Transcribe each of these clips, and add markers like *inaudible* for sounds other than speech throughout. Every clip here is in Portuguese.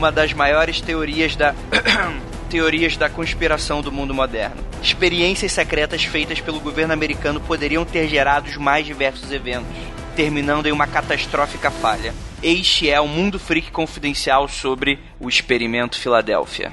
uma das maiores teorias da *clears throat* teorias da conspiração do mundo moderno. Experiências secretas feitas pelo governo americano poderiam ter gerado os mais diversos eventos, terminando em uma catastrófica falha. Este é o Mundo Freak Confidencial sobre o experimento Filadélfia.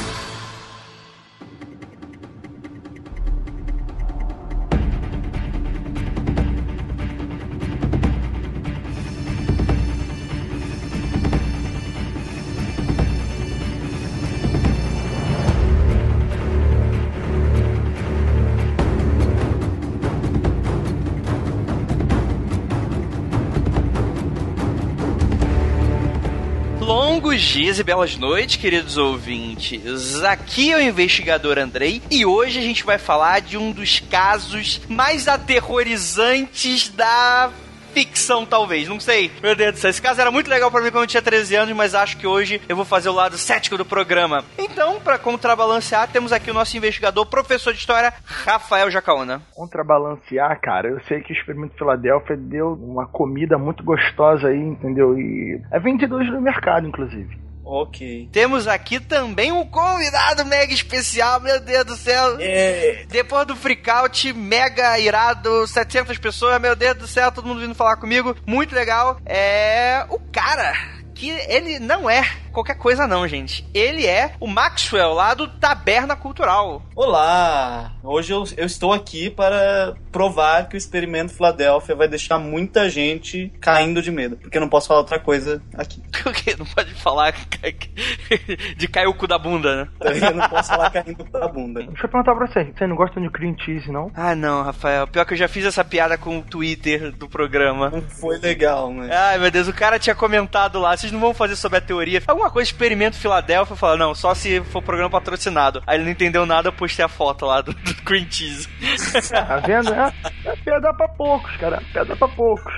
Dias e belas noites, queridos ouvintes. Aqui é o investigador Andrei e hoje a gente vai falar de um dos casos mais aterrorizantes da ficção, talvez, não sei. Meu Deus do céu, esse caso era muito legal para mim quando eu tinha 13 anos, mas acho que hoje eu vou fazer o lado cético do programa. Então, para contrabalancear, temos aqui o nosso investigador, professor de história, Rafael Jacaona. Contrabalancear, cara, eu sei que o Experimento Filadélfia deu uma comida muito gostosa aí, entendeu? E é vendido hoje no mercado, inclusive. Ok. Temos aqui também um convidado mega especial, meu Deus do céu. É. Depois do freakout mega irado, 700 pessoas, meu Deus do céu, todo mundo vindo falar comigo. Muito legal. É. O cara que ele não é qualquer coisa não, gente. Ele é o Maxwell lá do Taberna Cultural. Olá! Hoje eu, eu estou aqui para provar que o experimento Filadélfia vai deixar muita gente caindo de medo. Porque eu não posso falar outra coisa aqui. *laughs* O quê? Não pode falar *laughs* de cair o cu da bunda, né? Eu não posso falar caindo da bunda. Deixa eu perguntar pra você, você não gosta de cream cheese, não? Ah, não, Rafael. Pior que eu já fiz essa piada com o Twitter do programa. Não foi legal, né? Ai, meu Deus, o cara tinha comentado lá, vocês não vão fazer sobre a teoria. Alguma coisa, experimento Filadélfia, fala, não, só se for programa patrocinado. Aí ele não entendeu nada, eu postei a foto lá do, do cream cheese. *laughs* Tá vendo? É, é pedra pra poucos, cara. Pedra pra poucos.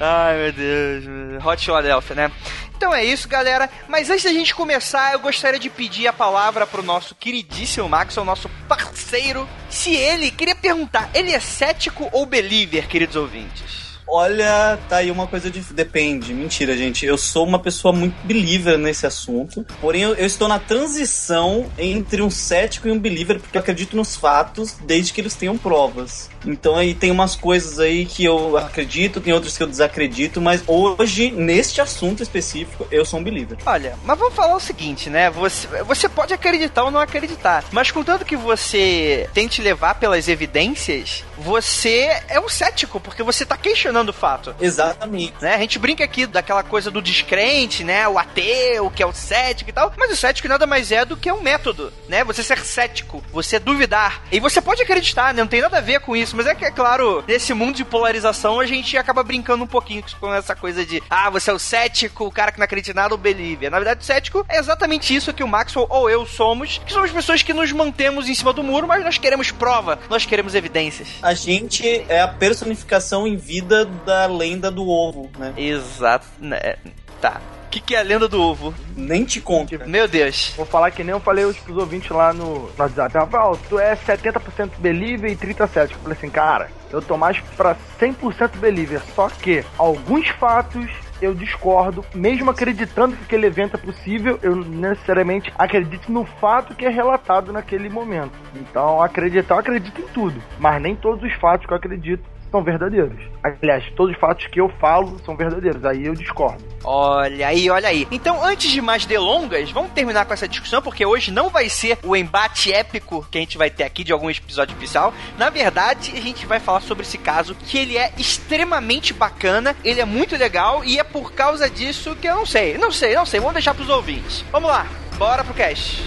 Ai, meu Deus. Hot Philadelphia, né? Então é isso, galera. Mas antes da gente começar, eu gostaria de pedir a palavra pro nosso queridíssimo Max, o nosso parceiro. Se ele, queria perguntar, ele é cético ou believer, queridos ouvintes? Olha, tá aí uma coisa de. Depende. Mentira, gente. Eu sou uma pessoa muito believer nesse assunto. Porém, eu, eu, estou na transição entre um cético e um believer, porque eu acredito nos fatos desde que eles tenham provas. Então aí tem umas coisas aí que eu acredito, tem outras que eu desacredito, mas hoje, neste assunto específico, eu sou um believer. Olha, mas vamos falar o seguinte, né? Você, você pode acreditar ou não acreditar, mas contanto que você tente levar pelas evidências, você é um cético, porque você tá questionando o fato. Exatamente. Né? A gente brinca aqui daquela coisa do descrente, né? O ateu, que é o cético e tal, mas o cético nada mais é do que um método, né? Você ser cético, você duvidar. E você pode acreditar, né? Não tem nada a ver com isso, mas é que, é claro, nesse mundo de polarização, a gente acaba brincando um pouquinho com essa coisa de, ah, você é o cético, o cara que não acredita em nada, o believer. Na verdade, o cético é exatamente isso que o Maxwell ou eu somos, que somos pessoas que nos mantemos em cima do muro, mas nós queremos prova, nós queremos evidências. A gente é a personificação em vida da lenda do ovo, né? Exato. Né? Tá. O que, que é a lenda do ovo? Nem te conto. Meu Deus. Vou falar que nem eu falei pros ouvintes lá no, no WhatsApp. Rafael, tu é 70% believer e 30% cético. Eu falei assim, cara, eu tô mais pra 100% believer. Só que alguns fatos eu discordo, mesmo acreditando que aquele evento é possível, eu necessariamente acredito no fato que é relatado naquele momento. Então, acreditar, eu acredito em tudo, mas nem todos os fatos que eu acredito são verdadeiros. Aliás, todos os fatos que eu falo são verdadeiros. Aí eu discordo. Olha aí, olha aí. Então, antes de mais delongas, vamos terminar com essa discussão, porque hoje não vai ser o embate épico que a gente vai ter aqui de algum episódio especial. Na verdade, a gente vai falar sobre esse caso, que ele é extremamente bacana, ele é muito legal, e é por causa disso que eu não sei, não sei, não sei. Vamos deixar pros ouvintes. Vamos lá, bora pro cast.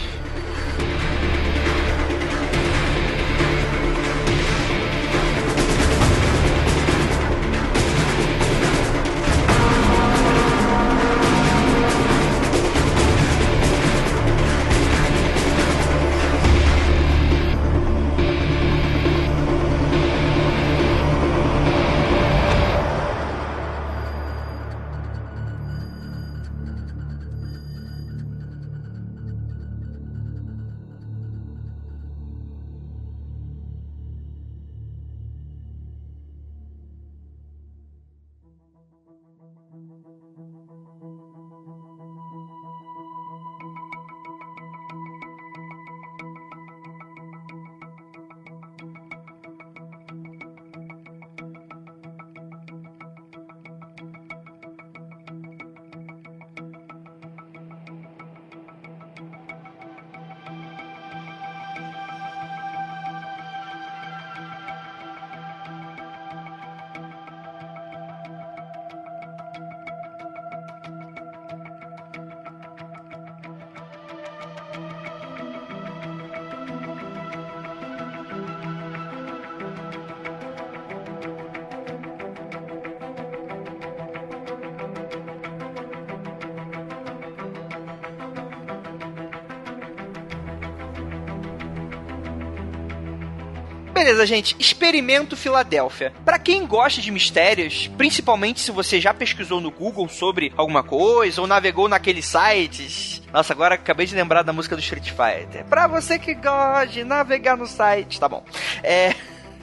Beleza, gente. Experimento Filadélfia. Para quem gosta de mistérios, principalmente se você já pesquisou no Google sobre alguma coisa ou navegou naqueles sites. Nossa, agora acabei de lembrar da música do Street Fighter. Pra você que gosta de navegar no site, tá bom. É.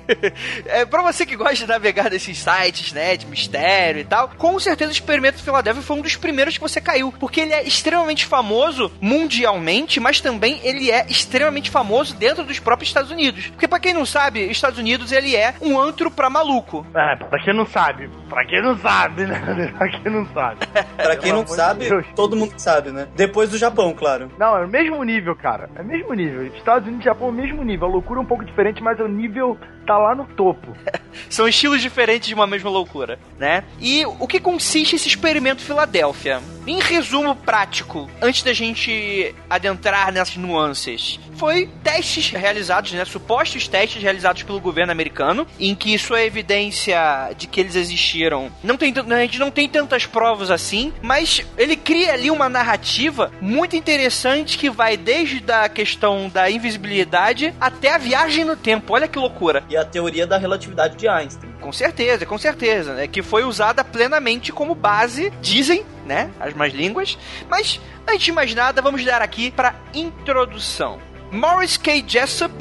*laughs* é, pra você que gosta de navegar nesses sites, né, de mistério e tal, com certeza o Experimento Filadélfia foi um dos primeiros que você caiu, porque ele é extremamente famoso mundialmente, mas também ele é extremamente famoso dentro dos próprios Estados Unidos. Porque pra quem não sabe, Estados Unidos ele é um antro pra maluco. É, pra quem não sabe, pra quem não sabe, né? *laughs* pra quem não sabe. *laughs* pra quem não sabe, todo mundo sabe, né? Depois do Japão, claro. Não, é o mesmo nível, cara. É o mesmo nível. Estados Unidos e Japão é o mesmo nível. A loucura é um pouco diferente, mas o nível tá lá no topo. *laughs* São estilos diferentes de uma mesma loucura, né? E o que consiste esse experimento Filadélfia? Em resumo prático, antes da gente adentrar nessas nuances, foi testes realizados, né, supostos testes realizados pelo governo americano, em que isso é evidência de que eles existiram. Não tem, a gente não tem tantas provas assim, mas ele cria ali uma narrativa muito interessante que vai desde a questão da invisibilidade até a viagem no tempo. Olha que loucura. E a teoria da relatividade de Einstein. Com certeza, com certeza, né? Que foi usada plenamente como base, dizem, né? As mais línguas. Mas, antes de mais nada, vamos dar aqui para introdução. Morris K. Jessup,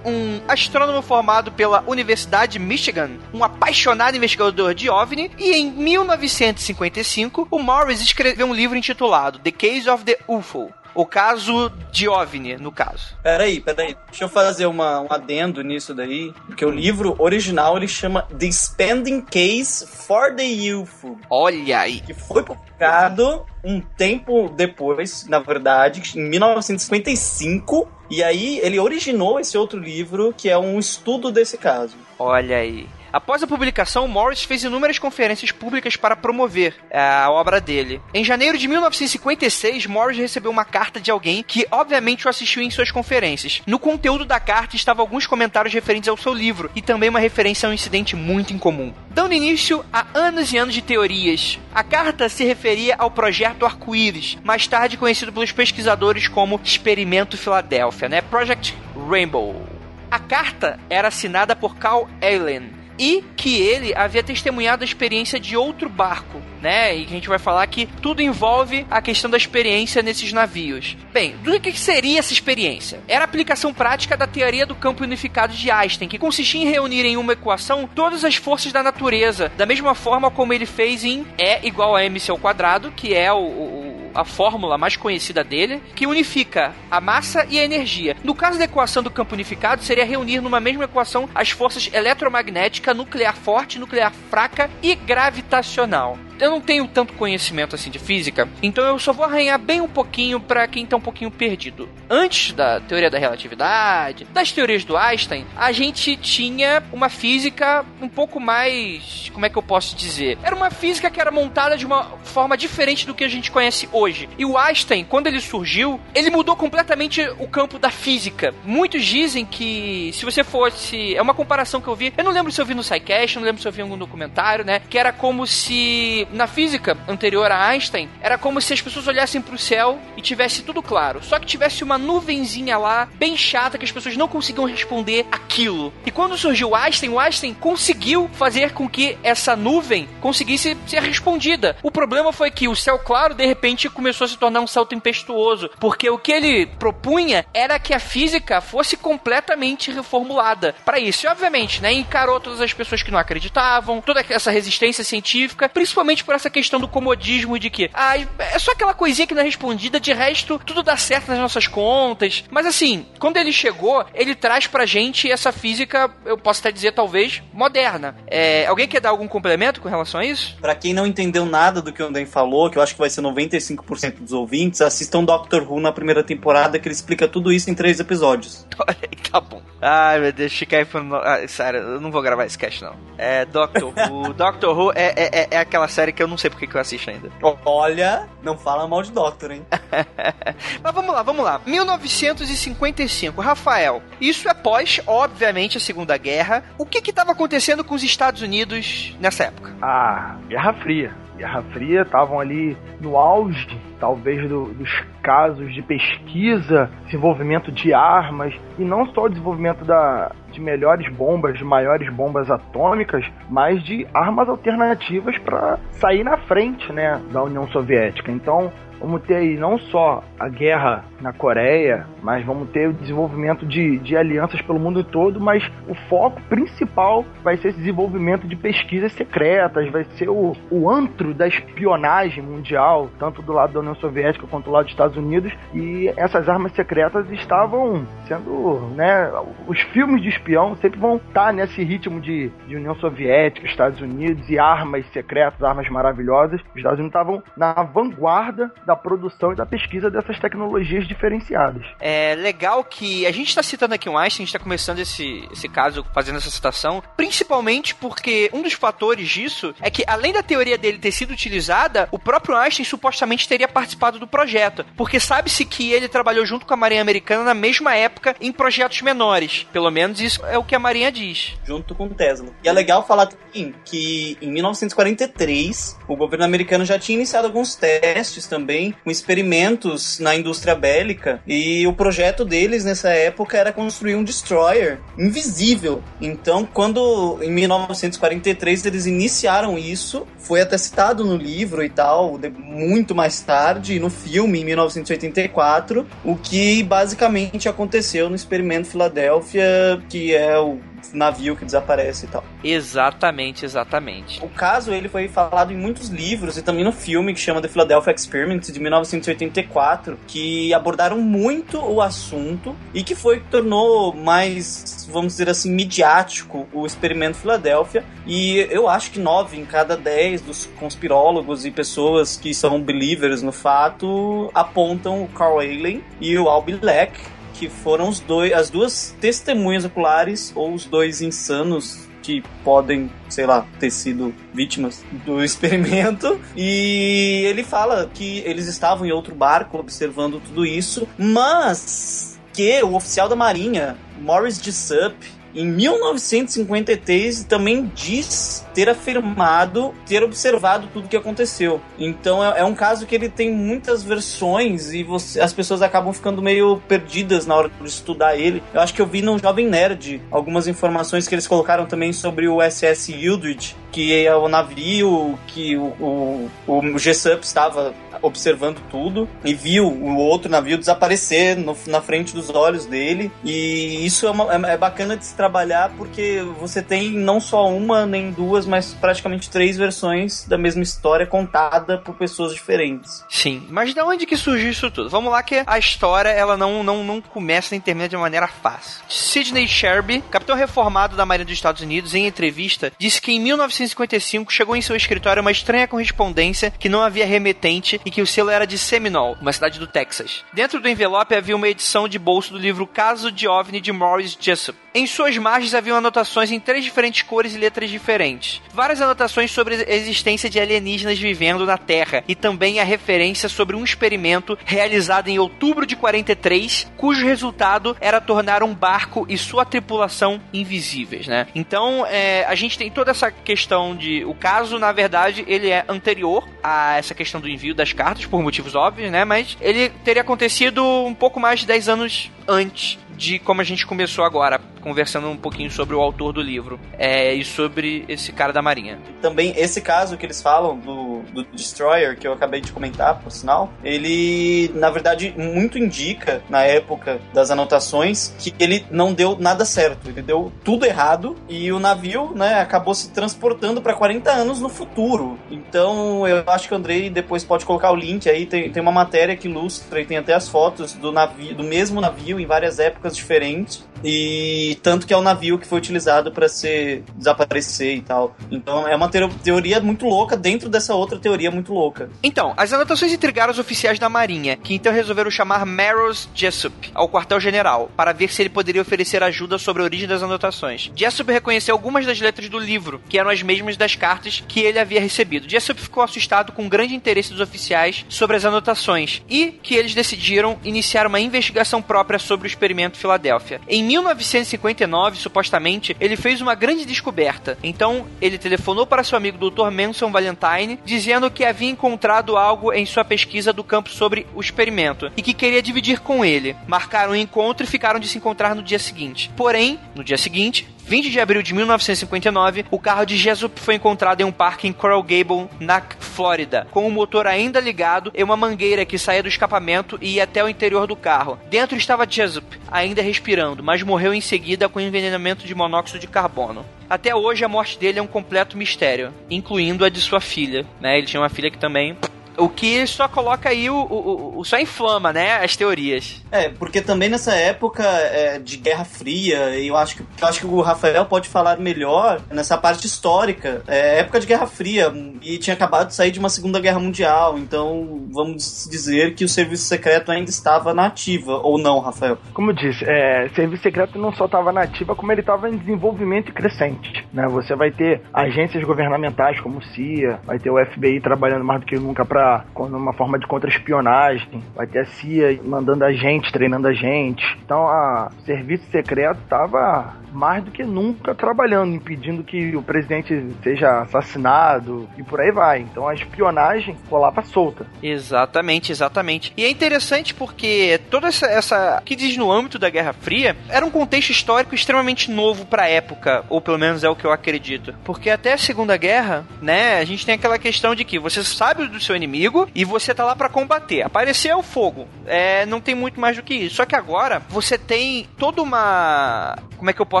um astrônomo formado pela Universidade de Michigan, um apaixonado investigador de OVNI, e em 1955 o Morris escreveu um livro intitulado The Case of the UFO, o caso de OVNI, no caso. Peraí, peraí. Deixa eu fazer uma, um adendo nisso daí. Porque o livro original ele chama The Spending Case for the UFO. Olha aí. Que foi publicado um tempo depois, na verdade, em 1955. E aí ele originou esse outro livro que é um estudo desse caso. Olha aí. Após a publicação, Morris fez inúmeras conferências públicas para promover é, a obra dele. Em janeiro de 1956, Morris recebeu uma carta de alguém que, obviamente, o assistiu em suas conferências. No conteúdo da carta estavam alguns comentários referentes ao seu livro e também uma referência a um incidente muito incomum. Dando início a anos e anos de teorias, a carta se referia ao projeto Arco-Íris, mais tarde conhecido pelos pesquisadores como Experimento Filadélfia, né? Project Rainbow. A carta era assinada por Carl Allen, e que ele havia testemunhado a experiência de outro barco, né? E que a gente vai falar que tudo envolve a questão da experiência nesses navios. Bem, do que seria essa experiência? Era a aplicação prática da teoria do campo unificado de Einstein, que consistia em reunir em uma equação todas as forças da natureza, da mesma forma como ele fez em E igual a mc ao quadrado, que é o, o a fórmula mais conhecida dele, que unifica a massa e a energia. No caso da equação do campo unificado, seria reunir numa mesma equação as forças eletromagnética, nuclear forte, nuclear fraca e gravitacional eu não tenho tanto conhecimento assim de física, então eu só vou arranhar bem um pouquinho para quem tá um pouquinho perdido. Antes da teoria da relatividade, das teorias do Einstein, a gente tinha uma física um pouco mais, como é que eu posso dizer? Era uma física que era montada de uma forma diferente do que a gente conhece hoje. E o Einstein, quando ele surgiu, ele mudou completamente o campo da física. Muitos dizem que se você fosse, é uma comparação que eu vi, eu não lembro se eu vi no SciCast, não lembro se eu vi em algum documentário, né, que era como se na física anterior a Einstein, era como se as pessoas olhassem para o céu e tivesse tudo claro. Só que tivesse uma nuvenzinha lá, bem chata, que as pessoas não conseguiam responder aquilo. E quando surgiu Einstein, o Einstein conseguiu fazer com que essa nuvem conseguisse ser respondida. O problema foi que o céu claro, de repente, começou a se tornar um céu tempestuoso, porque o que ele propunha era que a física fosse completamente reformulada para isso. E, obviamente, né, encarou todas as pessoas que não acreditavam, toda essa resistência científica, principalmente por essa questão do comodismo de que ah, é só aquela coisinha que não é respondida, de resto tudo dá certo nas nossas contas. Mas assim, quando ele chegou, ele traz pra gente essa física, eu posso até dizer talvez, moderna. É, alguém quer dar algum complemento com relação a isso? Pra quem não entendeu nada do que o Andem falou, que eu acho que vai ser 95% dos ouvintes, assistam Doctor Who na primeira temporada, que ele explica tudo isso em três episódios. *laughs* Tá bom. Ai, meu Deus, fica aí falando. Ah, sério, eu não vou gravar esse cast, não. É Doctor *laughs* Who. Doctor Who é, é, é aquela série que eu não sei porque que eu assisto ainda. Olha, não fala mal de Doctor, hein? *laughs* Mas vamos lá, vamos lá. 1955, Rafael. Isso é pós, obviamente, a Segunda Guerra. O que estava acontecendo com os Estados Unidos nessa época? Ah, Guerra Fria. Guerra Fria estavam ali no auge, talvez, do, dos casos de pesquisa, desenvolvimento de armas, e não só o desenvolvimento da, de melhores bombas, de maiores bombas atômicas, mas de armas alternativas para sair na frente né, da União Soviética. Então, vamos ter aí não só a guerra na Coreia, mas vamos ter o desenvolvimento de, de alianças pelo mundo todo, mas o foco principal vai ser esse desenvolvimento de pesquisas secretas, vai ser o, o antro da espionagem mundial, tanto do lado da União Soviética quanto do lado dos Estados Unidos, e essas armas secretas estavam sendo, né, os filmes de espião sempre vão estar nesse ritmo de, de União Soviética, Estados Unidos e armas secretas, armas maravilhosas. Os Estados Unidos estavam na vanguarda da produção e da pesquisa dessas tecnologias diferenciadas. É legal que a gente está citando aqui um Einstein, a gente está começando esse, esse caso fazendo essa citação, principalmente porque um dos fatores disso é que, além da teoria dele ter sido utilizada, o próprio Einstein supostamente teria participado do projeto, porque sabe-se que ele trabalhou junto com a Marinha Americana na mesma época em projetos menores. Pelo menos isso é o que a Marinha diz. Junto com o Tesla. E é legal falar também que em 1943 o governo americano já tinha iniciado alguns testes também também com experimentos na indústria bélica e o projeto deles nessa época era construir um destroyer invisível. Então, quando em 1943 eles iniciaram isso, foi até citado no livro e tal, muito mais tarde, no filme em 1984, o que basicamente aconteceu no experimento Filadélfia, que é o navio que desaparece e tal. Exatamente, exatamente. O caso ele foi falado em muitos livros e também no filme que chama The Philadelphia Experiment de 1984, que abordaram muito o assunto e que foi que tornou mais, vamos dizer assim, midiático o experimento Filadélfia. E eu acho que nove em cada dez dos conspirólogos e pessoas que são believers no fato apontam o Carl Allen e o Al Leck que foram os dois, as duas testemunhas oculares ou os dois insanos que podem, sei lá, ter sido vítimas do *laughs* experimento. E ele fala que eles estavam em outro barco observando tudo isso, mas que o oficial da Marinha, Morris Jessup, em 1953 também diz ter afirmado ter observado tudo que aconteceu. Então é, é um caso que ele tem muitas versões e você, as pessoas acabam ficando meio perdidas na hora de estudar ele. Eu acho que eu vi no Jovem Nerd algumas informações que eles colocaram também sobre o SS Eldridge, que é o navio, que o, o, o G-Sup estava observando tudo e viu o outro navio desaparecer no, na frente dos olhos dele. E isso é, uma, é, é, bacana de se trabalhar porque você tem não só uma nem duas, mas praticamente três versões da mesma história contada por pessoas diferentes. Sim, mas de onde que surgiu isso tudo? Vamos lá que a história ela não, não, não começa nem termina de maneira fácil. Sidney Sherby, capitão reformado da Marinha dos Estados Unidos, em entrevista, disse que em 1955 chegou em seu escritório uma estranha correspondência que não havia remetente e que o selo era de Seminole, uma cidade do Texas. Dentro do envelope havia uma edição de bolso do livro Caso de OVNI de Morris Jessup. Em suas margens haviam anotações em três diferentes cores e letras diferentes. Várias anotações sobre a existência de alienígenas vivendo na Terra e também a referência sobre um experimento realizado em outubro de 43, cujo resultado era tornar um barco e sua tripulação invisíveis, né? Então, é, a gente tem toda essa questão de o caso, na verdade, ele é anterior a essa questão do envio das cartas por motivos óbvios, né? Mas ele teria acontecido um pouco mais de 10 anos antes de como a gente começou agora, conversando um pouquinho sobre o autor do livro é, e sobre esse cara da Marinha. Também esse caso que eles falam do, do Destroyer, que eu acabei de comentar, por sinal, ele, na verdade, muito indica, na época das anotações, que ele não deu nada certo. Ele deu tudo errado e o navio, né, acabou se transportando para 40 anos no futuro. Então, eu acho que o Andrei depois pode colocar o link aí, tem, tem uma matéria que ilustra e tem até as fotos do navio, do mesmo navio em várias épocas diferentes. E tanto que é o navio que foi utilizado para se desaparecer e tal. Então é uma teoria muito louca dentro dessa outra teoria muito louca. Então, as anotações intrigaram os oficiais da Marinha, que então resolveram chamar Maros Jessup ao quartel-general para ver se ele poderia oferecer ajuda sobre a origem das anotações. Jessup reconheceu algumas das letras do livro, que eram as mesmas das cartas que ele havia recebido. Jessup ficou assustado com o grande interesse dos oficiais sobre as anotações e que eles decidiram iniciar uma investigação própria sobre o experimento Filadélfia. Em 1959, supostamente, ele fez uma grande descoberta. Então, ele telefonou para seu amigo Dr. Manson Valentine, dizendo que havia encontrado algo em sua pesquisa do campo sobre o experimento e que queria dividir com ele. Marcaram um encontro e ficaram de se encontrar no dia seguinte. Porém, no dia seguinte, 20 de abril de 1959, o carro de Jesup foi encontrado em um parque em Coral Gable, na Flórida, com o motor ainda ligado e uma mangueira que saía do escapamento e ia até o interior do carro. Dentro estava Jesup, ainda respirando, mas morreu em seguida com envenenamento de monóxido de carbono. Até hoje a morte dele é um completo mistério, incluindo a de sua filha. Né? Ele tinha uma filha que também o que só coloca aí o, o, o, só inflama, né, as teorias. É, porque também nessa época é, de Guerra Fria, eu acho que eu acho que o Rafael pode falar melhor nessa parte histórica. É época de Guerra Fria e tinha acabado de sair de uma Segunda Guerra Mundial, então vamos dizer que o serviço secreto ainda estava na ativa ou não, Rafael? Como eu disse, é, serviço secreto não só estava na ativa, como ele estava em desenvolvimento crescente, né? Você vai ter agências governamentais como o CIA, vai ter o FBI trabalhando mais do que nunca para contra uma forma de contra-espionagem. Vai ter a CIA mandando a gente, treinando a gente. Então, a serviço secreto tava mais do que nunca trabalhando, impedindo que o presidente seja assassinado e por aí vai. Então a espionagem rolava solta. Exatamente, exatamente. E é interessante porque toda essa, essa que diz no âmbito da Guerra Fria era um contexto histórico extremamente novo para a época, ou pelo menos é o que eu acredito. Porque até a Segunda Guerra, né, a gente tem aquela questão de que você sabe do seu inimigo e você tá lá para combater. Apareceu o fogo. É, não tem muito mais do que isso. Só que agora você tem toda uma como é que eu posso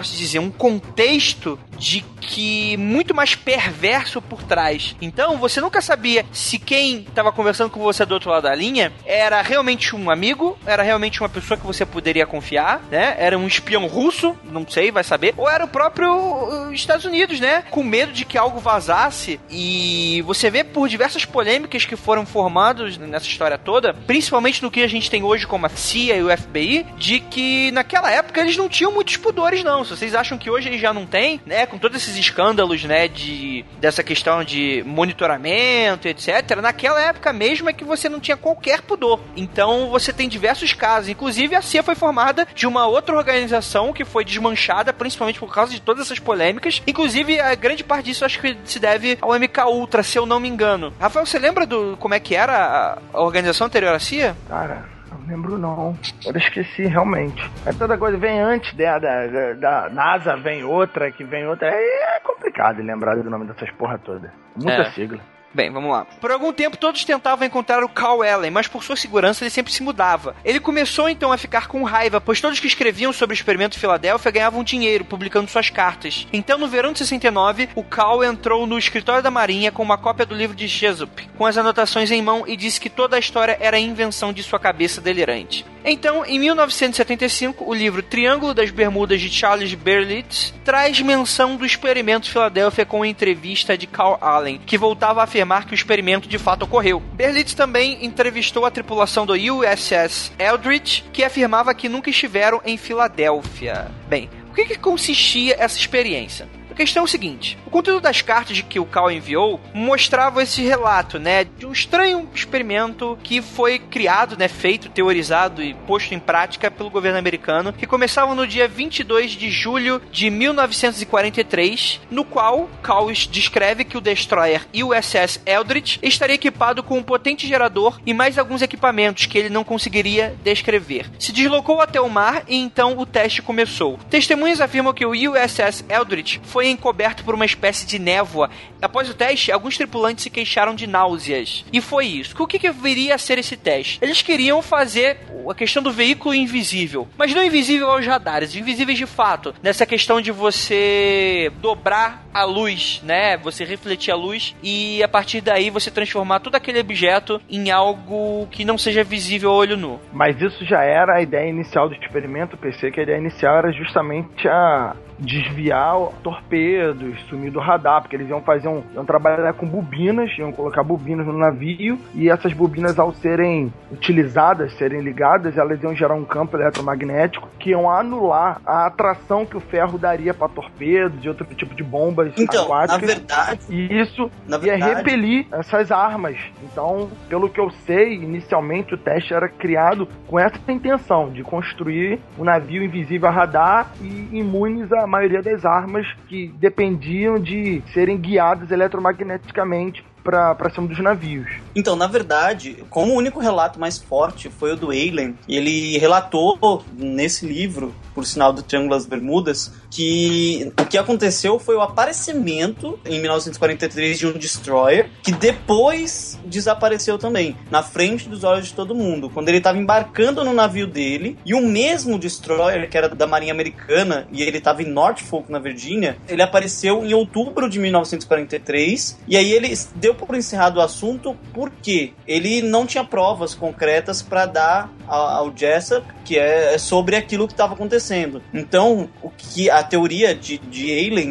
posso dizer, um contexto de que muito mais perverso por trás. Então, você nunca sabia se quem estava conversando com você do outro lado da linha era realmente um amigo, era realmente uma pessoa que você poderia confiar, né? Era um espião russo, não sei, vai saber, ou era o próprio uh, Estados Unidos, né? Com medo de que algo vazasse e você vê por diversas polêmicas que foram formadas nessa história toda, principalmente no que a gente tem hoje como a CIA e o FBI, de que naquela época eles não tinham muitos pudores não, se vocês acham que hoje ele já não tem, né? Com todos esses escândalos, né? De, dessa questão de monitoramento, etc. Naquela época mesmo é que você não tinha qualquer pudor. Então você tem diversos casos. Inclusive a CIA foi formada de uma outra organização que foi desmanchada, principalmente por causa de todas essas polêmicas. Inclusive, a grande parte disso acho que se deve ao MK Ultra, se eu não me engano. Rafael, você lembra do como é que era a organização anterior à CIA? Cara lembro não. Eu esqueci realmente. É toda coisa vem antes da, da, da, NASA, vem outra, que vem outra. Aí é complicado lembrar do nome dessas porra toda. Muita É. sigla. Bem, vamos lá. Por algum tempo todos tentavam encontrar o Carl Allen, mas por sua segurança ele sempre se mudava. Ele começou então a ficar com raiva, pois todos que escreviam sobre o experimento Filadélfia ganhavam dinheiro publicando suas cartas. Então, no verão de 69, o Carl entrou no escritório da Marinha com uma cópia do livro de Jesup, com as anotações em mão e disse que toda a história era invenção de sua cabeça delirante. Então, em 1975, o livro Triângulo das Bermudas de Charles Berlitz traz menção do experimento Filadélfia com a entrevista de Carl Allen, que voltava a afirmar que o experimento de fato ocorreu. Berlitz também entrevistou a tripulação do USS Eldridge, que afirmava que nunca estiveram em Filadélfia. Bem, o que, que consistia essa experiência? A questão é o seguinte: o conteúdo das cartas de que o Cal enviou mostrava esse relato, né, de um estranho experimento que foi criado, né, feito, teorizado e posto em prática pelo governo americano, que começava no dia 22 de julho de 1943, no qual Cal descreve que o destroyer USS Eldridge estaria equipado com um potente gerador e mais alguns equipamentos que ele não conseguiria descrever. Se deslocou até o mar e então o teste começou. Testemunhas afirmam que o USS Eldridge foi encoberto por uma espécie de névoa. Após o teste, alguns tripulantes se queixaram de náuseas. E foi isso. O que, que viria a ser esse teste? Eles queriam fazer a questão do veículo invisível, mas não invisível aos radares, invisíveis de fato. Nessa questão de você dobrar a luz, né? Você refletir a luz e a partir daí você transformar todo aquele objeto em algo que não seja visível a olho nu. Mas isso já era a ideia inicial do experimento. Pensei que a ideia inicial era justamente a desviar torpedos, sumir do radar, porque eles iam fazer um, iam trabalhar com bobinas, iam colocar bobinas no navio e essas bobinas ao serem utilizadas, serem ligadas, elas iam gerar um campo eletromagnético que iam anular a atração que o ferro daria para torpedos e outro tipo de bombas Então, na aquáticas. verdade, E isso na ia verdade, repelir essas armas. Então, pelo que eu sei, inicialmente o teste era criado com essa intenção de construir um navio invisível a radar e imunes à maioria das armas que dependiam de serem guiadas eletromagneticamente para cima dos navios. Então, na verdade, como o único relato mais forte foi o do Eilen, ele relatou nesse livro, por sinal do Triângulo das Bermudas, que o que aconteceu foi o aparecimento em 1943 de um destroyer que depois desapareceu também, na frente dos olhos de todo mundo, quando ele estava embarcando no navio dele e o mesmo destroyer que era da Marinha Americana e ele estava em Norfolk, na Virgínia, ele apareceu em outubro de 1943 e aí ele deu por encerrado o assunto porque ele não tinha provas concretas para dar ao, Jessup que é sobre aquilo que estava acontecendo. Então, o que a teoria de, de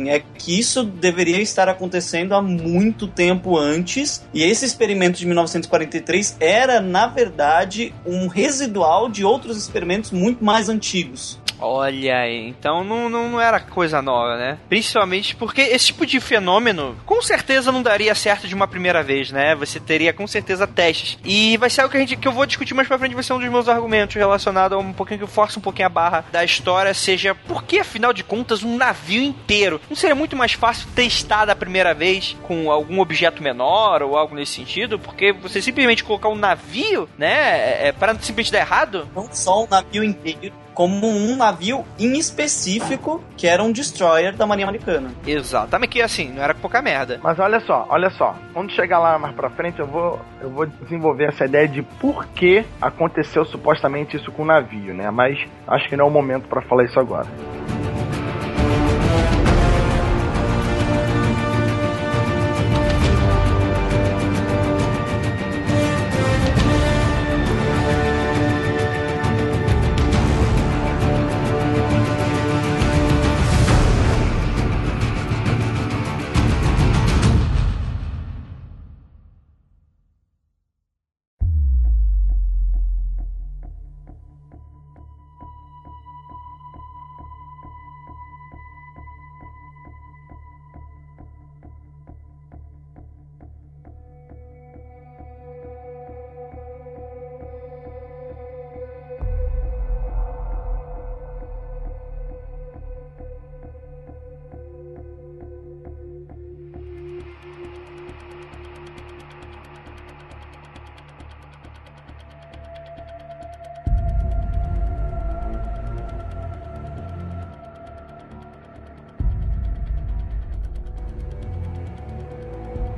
é que isso deveria estar acontecendo há muito tempo antes e esse experimento de 1943 era, na verdade, um residual de outros experimentos muito mais antigos. Olha aí, então não, não, não era coisa nova, né? Principalmente porque esse tipo de fenômeno com certeza não daria certo de uma primeira vez, né? Você teria com certeza testes. E vai ser algo que, a gente, que eu vou discutir mais pra frente, vai ser um dos meus argumentos relacionado a um pouquinho que força um pouquinho a barra da história, seja por que, afinal de contas, um navio inteiro? Não seria muito mais fácil testar da primeira vez com algum objeto menor ou algo nesse sentido? Porque você simplesmente colocar um navio, né? É, para simplesmente dar errado? Não só um navio inteiro, como um navio em específico, que era um destroyer da Marinha Americana. Exatamente, que assim, não era pouca merda. Mas olha só, olha só. Quando chegar lá mais pra frente, eu vou, eu vou desenvolver essa ideia de por que aconteceu supostamente isso com o navio, né? Mas acho que não é o momento pra falar isso agora.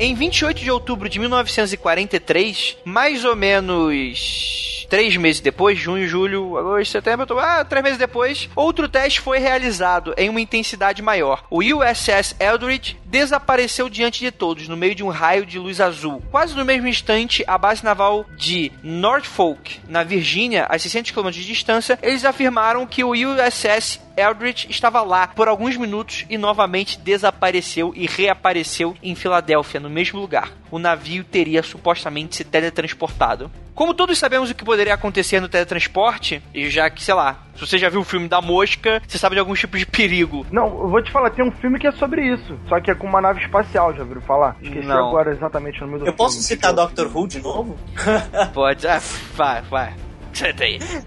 Em 28 de outubro de 1943, mais ou menos três meses depois, junho, julho, agosto, setembro, outubro, ah, três meses depois, outro teste foi realizado em uma intensidade maior. O USS Eldridge desapareceu diante de todos, no meio de um raio de luz azul. Quase no mesmo instante, a base naval de Norfolk, na Virgínia, a 600 km de distância, eles afirmaram que o USS Eldridge estava lá por alguns minutos e novamente desapareceu e reapareceu em Filadélfia, no mesmo lugar. O navio teria supostamente se teletransportado. Como todos sabemos o que poderia acontecer no teletransporte, e já que, sei lá, se você já viu o filme da mosca, você sabe de alguns tipos de perigo. Não, eu vou te falar, tem um filme que é sobre isso. Só que é com uma nave espacial, já viram falar? Esqueci Não. agora exatamente o nome do Eu filme. posso citar Doctor Who de novo? Pode. Ah, vai, vai.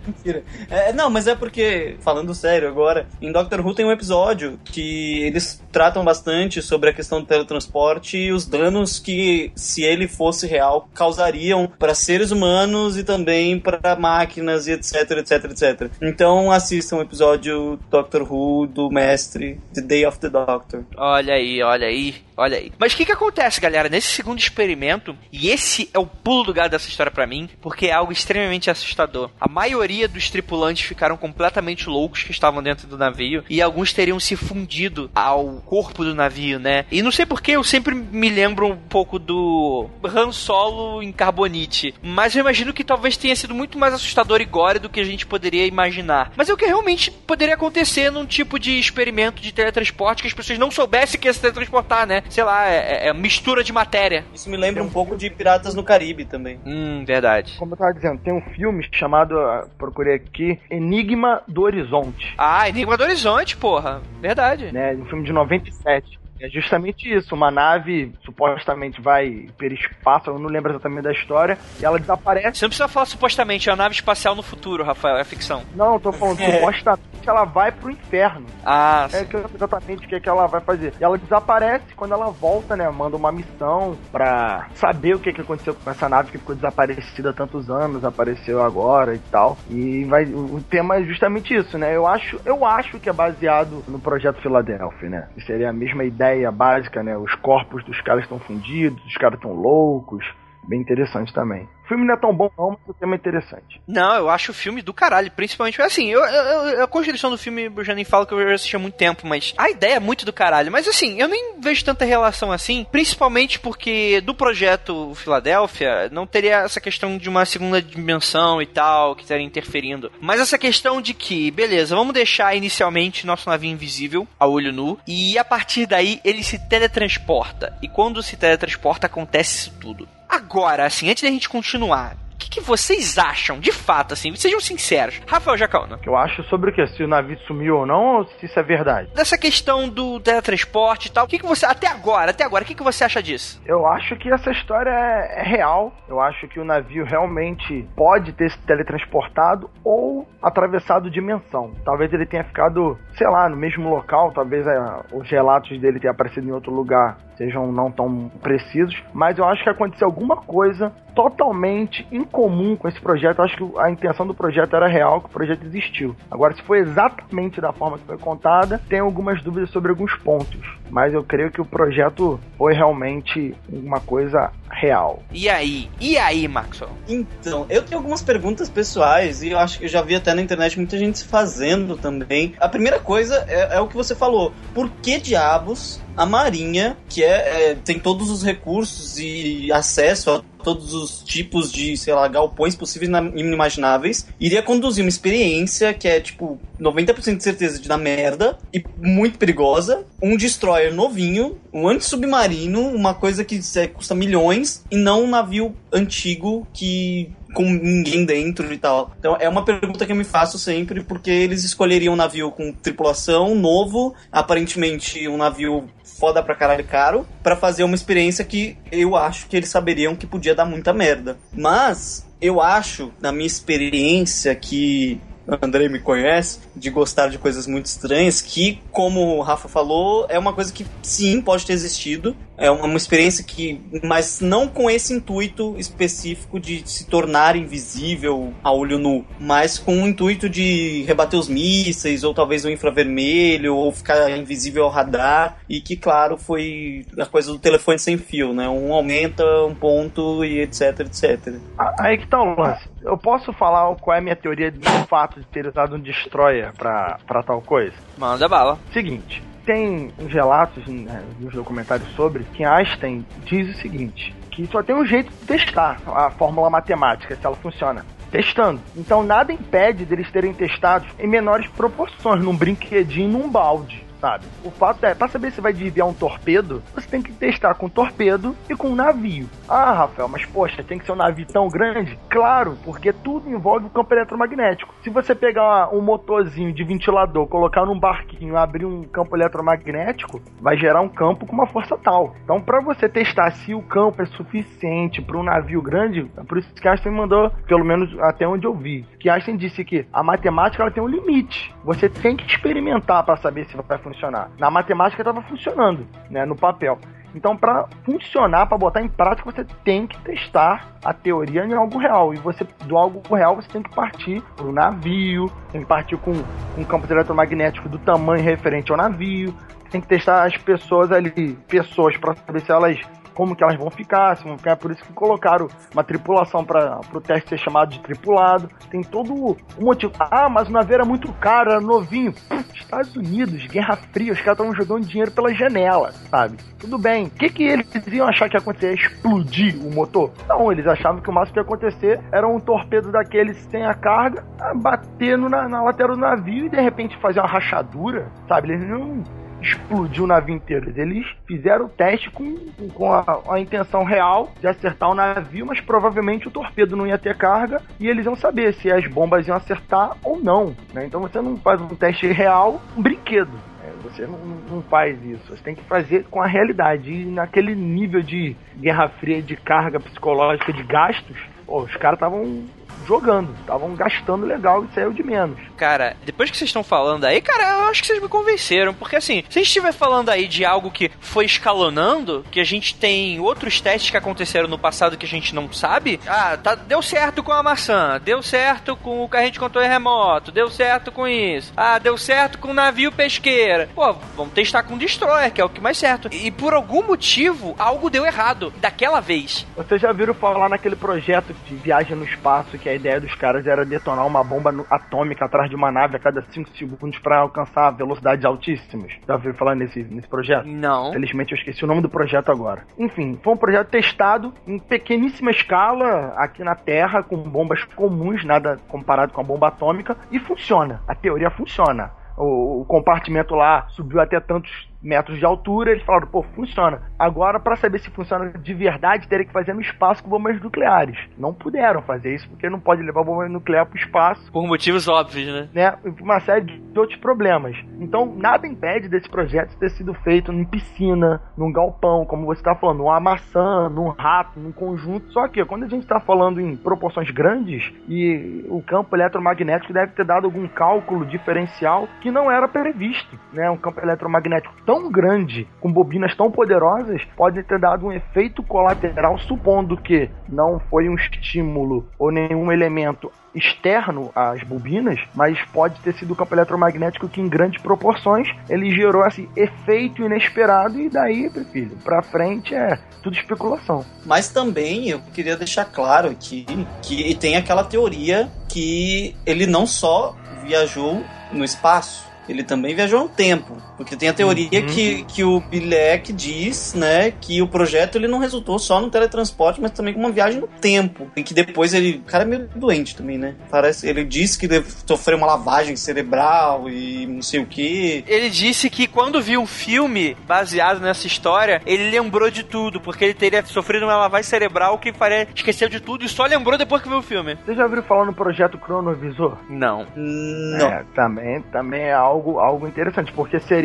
Mentira. É, não, mas é porque, falando sério agora, em Doctor Who tem um episódio que eles tratam bastante sobre a questão do teletransporte e os danos que, se ele fosse real, causariam para seres humanos e também para máquinas e etc, etc, etc. Então assistam o episódio Doctor Who do mestre, The Day of the Doctor. Olha aí, olha aí, olha aí. Mas o que que acontece, galera? Nesse segundo experimento, e esse é o pulo do gato dessa história pra mim, porque é algo extremamente assustador. A maioria dos tripulantes ficaram completamente loucos que estavam dentro do navio e alguns teriam se fundido ao corpo do navio, né? E não sei porque eu sempre me lembro um pouco do Han Solo em Carbonite, mas eu imagino que talvez tenha sido muito mais assustador e gore do que a gente poderia imaginar. Mas é o que realmente poderia acontecer num tipo de experimento de teletransporte que as pessoas não soubessem que ia se teletransportar, né? Sei lá, é, é mistura de matéria. Isso me lembra um pouco de Piratas no Caribe também. Hum, verdade. Como eu tava dizendo, tem um filme chamado, ah, procurei aqui, Enigma do Horizonte. Ah, Enigma do Horizonte, porra. Verdade. né? Um filme de 97. É justamente isso, uma nave supostamente vai pelo espaço, eu não lembro exatamente da história, e ela desaparece. Você não precisa falar supostamente, é uma nave espacial no futuro, Rafael, é ficção. Não, eu tô falando, *laughs* É. supostamente ela vai pro inferno. Ah, É que- exatamente o que, é que ela vai fazer. E ela desaparece quando ela volta, né? Manda uma missão pra saber o que, que aconteceu com essa nave que ficou desaparecida há tantos anos, apareceu agora e tal. E vai, o, tema é justamente isso, né? Eu acho, eu acho que é baseado no projeto Philadelphia, né? Que seria a mesma ideia básica, né? Os corpos dos caras estão fundidos, os caras estão loucos. Bem interessante também. O filme não é tão bom não, mas o tema é interessante. Não, eu acho o filme do caralho, principalmente assim, eu, eu- eu- a construção do filme eu já nem falo que eu já assisti há muito tempo, mas a ideia é muito do caralho. Mas assim, eu nem vejo tanta relação assim, principalmente porque do projeto Filadélfia não teria essa questão de uma segunda dimensão e tal, que estaria interferindo. Mas essa questão de que, beleza, vamos deixar inicialmente nosso navio invisível a olho nu, e a partir daí ele se teletransporta. E quando se teletransporta acontece isso tudo. Agora, assim, antes da gente continuar, que, que vocês acham, de fato, assim? Sejam sinceros. Rafael Jacauna. Eu acho sobre o que? Se o navio sumiu ou não, ou se isso é verdade. Dessa questão do teletransporte e tal, o que, que você. Até agora, até agora, o que, que você acha disso? Eu acho que essa história é, é real. Eu acho que o navio realmente pode ter se teletransportado ou atravessado dimensão. Talvez ele tenha ficado, sei lá, no mesmo local. Talvez é, os relatos dele tenham aparecido em outro lugar sejam não tão precisos. Mas eu acho que aconteceu alguma coisa totalmente incomum com esse projeto. Eu acho que a intenção do projeto era real, que o projeto existiu. Agora, se foi exatamente da forma que foi contada, tenho algumas dúvidas sobre alguns pontos. Mas eu creio que o projeto foi realmente uma coisa real. E aí? E aí, Maxwell? Então, eu tenho algumas perguntas pessoais e eu acho que eu já vi até na internet muita gente se fazendo também. A primeira coisa é, é o que você falou. Por que diabos a Marinha, que é, é, tem todos os recursos e acesso a todos os tipos de, sei lá, galpões possíveis e inimagináveis, iria conduzir uma experiência que é, tipo, 90% de certeza de dar merda e muito perigosa, um destroyer novinho, um anti-submarino, uma coisa que é, custa milhões, e não um navio antigo que com ninguém dentro e tal. Então é uma pergunta que eu me faço sempre, porque eles escolheriam um navio com tripulação novo, aparentemente um navio foda pra caralho caro, para fazer uma experiência que eu acho que eles saberiam que podia dar muita merda. Mas eu acho, na minha experiência, que Andrei me conhece, de gostar de coisas muito estranhas, que, como o Rafa falou, é uma coisa que sim pode ter existido. É uma, uma experiência que. Mas não com esse intuito específico de se tornar invisível a olho nu, mas com o intuito de rebater os mísseis, ou talvez o infravermelho, ou ficar invisível ao radar, e que, claro, foi a coisa do telefone sem fio, né? Um aumenta um ponto e etc, etc. Aí que tá o lance. Eu posso falar qual é a minha teoria do fato de ter usado um destroyer pra, pra tal coisa? Manda bala. Seguinte, tem uns relatos né, nos documentários sobre que Einstein diz o seguinte: que só tem um jeito de testar a fórmula matemática, se ela funciona. Testando. Então nada impede deles terem testado em menores proporções, num brinquedinho, num balde sabe? O fato é, pra saber se vai desviar um torpedo, você tem que testar com torpedo e com navio. Ah, Rafael, mas poxa, tem que ser um navio tão grande? Claro, porque tudo envolve o campo eletromagnético. Se você pegar um motorzinho de ventilador, colocar num barquinho, abrir um campo eletromagnético, vai gerar um campo com uma força tal. Então, para você testar se o campo é suficiente para um navio grande, é por isso que Einstein mandou, pelo menos até onde eu vi, que Einstein disse que a matemática ela tem um limite. Você tem que experimentar para saber se vai funcionar funcionar. Na matemática estava funcionando, né, no papel. Então, para funcionar, para botar em prática, você tem que testar a teoria em algo real. E você, do algo real, você tem que partir para o navio, tem que partir com um campo eletromagnético do tamanho referente ao navio, tem que testar as pessoas ali, pessoas, para saber se elas como que elas vão ficar, se vão ficar. Por isso que colocaram uma tripulação para o teste ser chamado de tripulado. Tem todo o motivo. Ah, mas o navio era muito caro, era novinho. Estados Unidos, Guerra Fria, os caras estavam jogando dinheiro pela janela, sabe? Tudo bem. O que, que eles iam achar que ia acontecer? Explodir o motor? Não, eles achavam que o máximo que ia acontecer era um torpedo daqueles sem a carga bater na, na lateral do navio e de repente fazer uma rachadura, sabe? Eles não explodiu o navio inteiro. Eles fizeram o teste com, com a, a, intenção real de acertar o navio, mas provavelmente o torpedo não ia ter carga e eles iam saber se as bombas iam acertar ou não. Né? Então você não faz um teste real, um brinquedo. Né? Você não, não, faz isso. Você tem que fazer com a realidade. E naquele nível de guerra fria, de carga psicológica, de gastos, pô, os caras estavam jogando. Estavam gastando legal e saiu de menos. Cara, depois que vocês estão falando aí, cara, eu acho que vocês me convenceram. Porque assim, se a gente estiver falando aí de algo que foi escalonando, que a gente tem outros testes que aconteceram no passado que a gente não sabe. Ah, tá, deu certo com a maçã, deu certo com o carrinho de controle remoto, deu certo com isso. Ah, deu certo com o navio pesqueira. Pô, vamos testar com o Destroyer, que é o que mais certo. E por algum motivo, algo deu errado daquela vez. Vocês já viram falar naquele projeto de viagem no espaço que a ideia dos caras era detonar uma bomba atômica atrás de uma nave a cada 5 segundos para alcançar velocidades altíssimas. Já ouviu falar nesse, nesse projeto? Não. Felizmente eu esqueci o nome do projeto agora. Enfim, foi um projeto testado em pequeníssima escala aqui na Terra, com bombas comuns, nada comparado com a bomba atômica, e funciona. A teoria funciona. O, o compartimento lá subiu até tantos metros de altura, eles falaram, pô, funciona. Agora, para saber se funciona de verdade, teria que fazer no espaço com bombas nucleares. Não puderam fazer isso, porque não pode levar bomba nuclear pro espaço. Por motivos óbvios, né? né? Uma série de outros problemas. Então, nada impede desse projeto ter sido feito em piscina, num galpão, como você está falando, numa maçã, num rato, num conjunto. Só que, quando a gente está falando em proporções grandes, e o campo eletromagnético deve ter dado algum cálculo diferencial que não era previsto, né? Um campo eletromagnético tão tão grande, com bobinas tão poderosas, pode ter dado um efeito colateral, supondo que não foi um estímulo ou nenhum elemento externo às bobinas, mas pode ter sido o campo eletromagnético que, em grandes proporções, ele gerou esse efeito inesperado e daí, filho, pra frente é tudo especulação. Mas também eu queria deixar claro aqui que tem aquela teoria que ele não só viajou no espaço, ele também viajou um tempo. Porque tem a teoria uhum. que, que o Bilek diz, né, que o projeto ele não resultou só no teletransporte, mas também com uma viagem no tempo. E que depois ele. O cara é meio doente também, né? Parece. Ele disse que sofreu uma lavagem cerebral e não sei o que. Ele disse que quando viu um filme baseado nessa história, ele lembrou de tudo, porque ele teria sofrido uma lavagem cerebral que faria esqueceu de tudo e só lembrou depois que viu o filme. Você já ouviu falar no projeto Cronovisor? Não. Não. É, também, também é algo, algo interessante, porque seria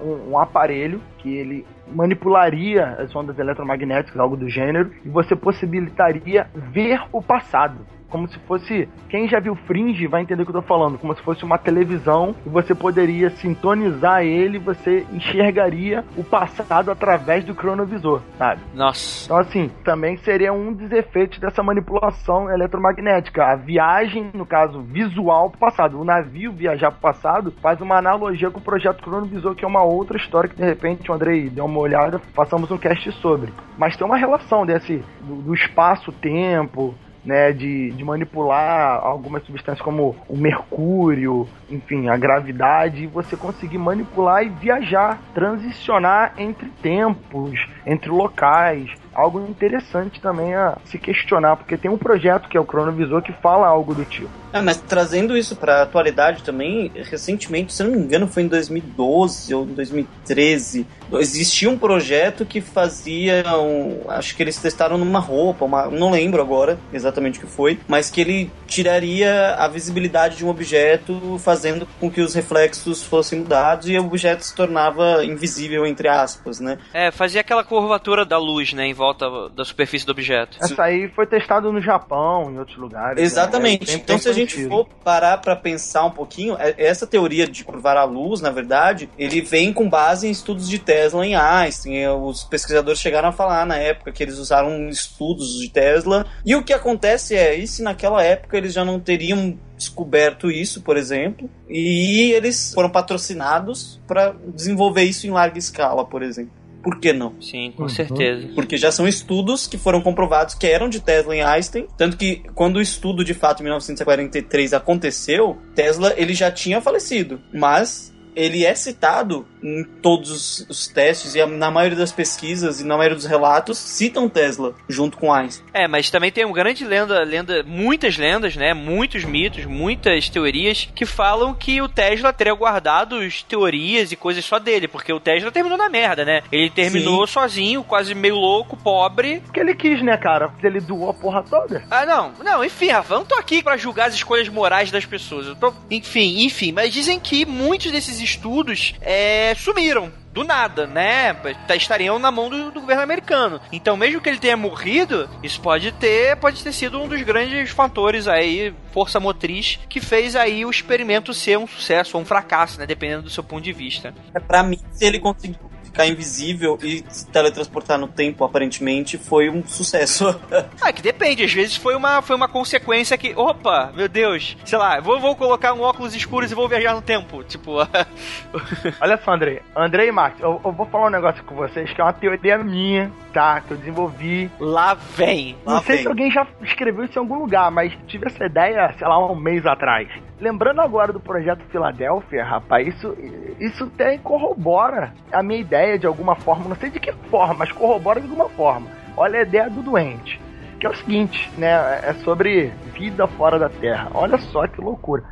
um, um aparelho que ele manipularia as ondas eletromagnéticas, algo do gênero, e você possibilitaria ver o passado como se fosse. Quem já viu Fringe vai entender o que eu tô falando. Como se fosse uma televisão e você poderia sintonizar ele, você enxergaria o passado através do cronovisor, sabe? Nossa. Então, assim, também seria um dos efeitos dessa manipulação eletromagnética. A viagem, no caso, visual pro passado. O navio viajar pro passado faz uma analogia com o projeto cronovisor, que é uma outra história que de repente o Andrei deu uma olhada, passamos um cast sobre. Mas tem uma relação desse do, do espaço-tempo, né, de, de manipular algumas substâncias como o mercúrio, enfim, a gravidade, e você conseguir manipular e viajar, transicionar entre tempos, entre locais. Algo interessante também a se questionar, porque tem um projeto que é o Cronovisor que fala algo do tipo. Ah, mas trazendo isso para a atualidade também, recentemente, se não me engano, foi em 2012 ou 2013, existia um projeto que fazia, um, acho que eles testaram numa roupa, uma, não lembro agora exatamente o que foi, mas que ele tiraria a visibilidade de um objeto, fazendo com que os reflexos fossem mudados e o objeto se tornava invisível entre aspas, né? É, fazia aquela curvatura da luz, né, em volta da superfície do objeto. Essa aí foi testado no Japão, em outros lugares. Exatamente. Né? Tem- então, se a gente sentido. for parar pra pensar um pouquinho, é- essa teoria de curvar a luz, na verdade, ele vem com base em estudos de Tesla em Einstein. Os pesquisadores chegaram a falar na época que eles usaram estudos de Tesla. E o que acontece é, e se naquela época eles já não teriam descoberto isso, por exemplo, e eles foram patrocinados para desenvolver isso em larga escala, por exemplo. Por que não? Sim, com Uhum. certeza. Porque já são estudos que foram comprovados que eram de Tesla e Einstein. Tanto que quando o estudo de fato em 1943 aconteceu, Tesla ele já tinha falecido. Mas ele é citado em todos os testes e na maioria das pesquisas e na maioria dos relatos citam Tesla junto com Einstein. É, mas também tem uma grande lenda, lenda, muitas lendas, né? Muitos mitos, muitas teorias que falam que o Tesla teria guardado as teorias e coisas só dele, porque o Tesla terminou na merda, né? Ele terminou sozinho, quase meio louco, pobre. Porque ele quis, né, cara? Ele doou a porra toda. Ah, não, não, enfim, Rafa, eu não tô aqui pra julgar as escolhas morais das pessoas. Eu tô, enfim, enfim, mas dizem que muitos desses estudos é, sumiram. Do nada, né? Tá- Estariam na mão do, do governo americano. Então, mesmo que ele tenha morrido, isso pode ter, pode ter sido um dos grandes fatores aí, força motriz, que fez aí o experimento ser um sucesso ou um fracasso, né? Dependendo do seu ponto de vista. É, Pra mim, se ele conseguiu ficar invisível e se teletransportar no tempo, aparentemente, foi um sucesso. *laughs* Ah, que depende. Às vezes foi uma, foi uma consequência que, opa, meu Deus, sei lá, vou, vou colocar um óculos escuros e vou viajar no tempo. Tipo, *laughs* Olha só, Andrei. Andrei e Max, eu, eu vou falar um negócio com vocês que é uma teoria minha, tá? Que eu desenvolvi. lá vem. Não Lá sei vem. se alguém já escreveu isso em algum lugar, mas tive essa ideia, sei lá, um mês atrás. Lembrando agora do projeto Filadélfia, rapaz, isso, isso até corrobora a minha ideia de alguma forma. Não sei de que forma, mas corrobora de alguma forma. Olha a ideia do doente. Que é o seguinte, né? É sobre vida fora da Terra. Olha só que loucura.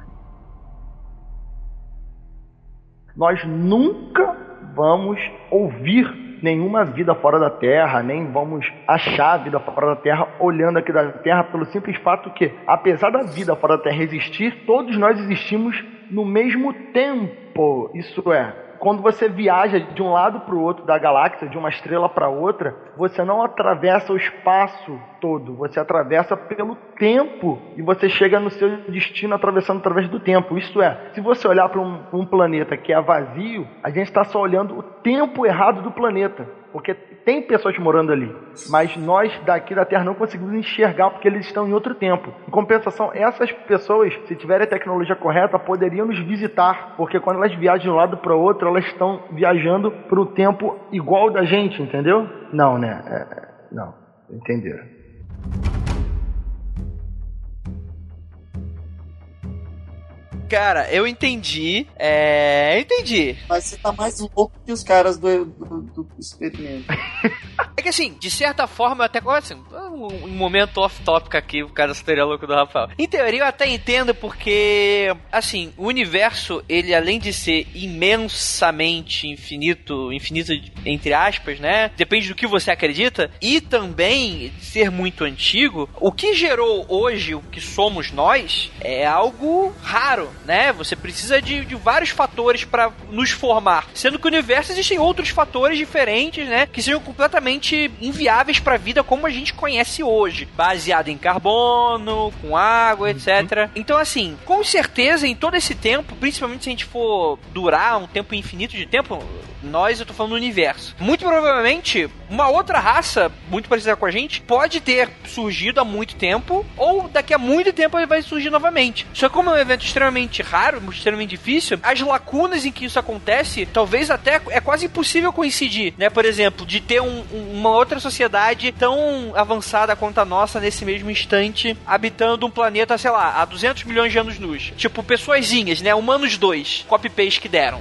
Nós nunca vamos ouvir nenhuma vida fora da Terra, nem vamos achar vida fora da Terra olhando aqui da Terra pelo simples fato que, apesar da vida fora da Terra existir, todos nós existimos no mesmo tempo. Isso é, quando você viaja de um lado para o outro da galáxia, de uma estrela para outra, você não atravessa o espaço todo, você atravessa pelo tempo e você chega no seu destino atravessando através do tempo. Isto é, se você olhar para um, um planeta que é vazio, a gente está só olhando o tempo errado do planeta. Porque tem pessoas morando ali, mas nós daqui da Terra não conseguimos enxergar porque eles estão em outro tempo. Em compensação, essas pessoas, se tiverem a tecnologia correta, poderiam nos visitar, porque quando elas viajam de um lado para o outro, elas estão viajando para o tempo igual da gente, entendeu? Não, né? É, é, não, entenderam. Cara, eu entendi. É. Entendi. Mas você tá mais louco que os caras do, do, do experimento. *laughs* É que assim, de certa forma, eu até assim, um, um momento off-topic aqui, o cara seria louco do Rafael. Em teoria, eu até entendo porque, assim, o universo, ele além de ser imensamente infinito, infinito entre aspas, né? Depende do que você acredita, e também ser muito antigo, o que gerou hoje o que somos nós é algo raro. Né? Você precisa de, de vários fatores para nos formar. Sendo que o universo existem outros fatores diferentes, né? Que sejam completamente inviáveis para a vida como a gente conhece hoje. Baseado em carbono, com água, etc. Uhum. Então, assim, com certeza, em todo esse tempo, principalmente se a gente for durar um tempo infinito de tempo, nós, eu tô falando do universo. Muito provavelmente, uma outra raça, muito parecida com a gente, pode ter surgido há muito tempo, ou daqui a muito tempo ele vai surgir novamente. Só que como é um evento extremamente raro, extremamente difícil, as lacunas em que isso acontece, talvez até é quase impossível coincidir, né? Por exemplo, de ter um, uma outra sociedade tão avançada quanto a nossa nesse mesmo instante, habitando um planeta, sei lá, a 200 milhões de anos-luz. Tipo, pessoazinhas, né? Humanos 2, copy-paste que deram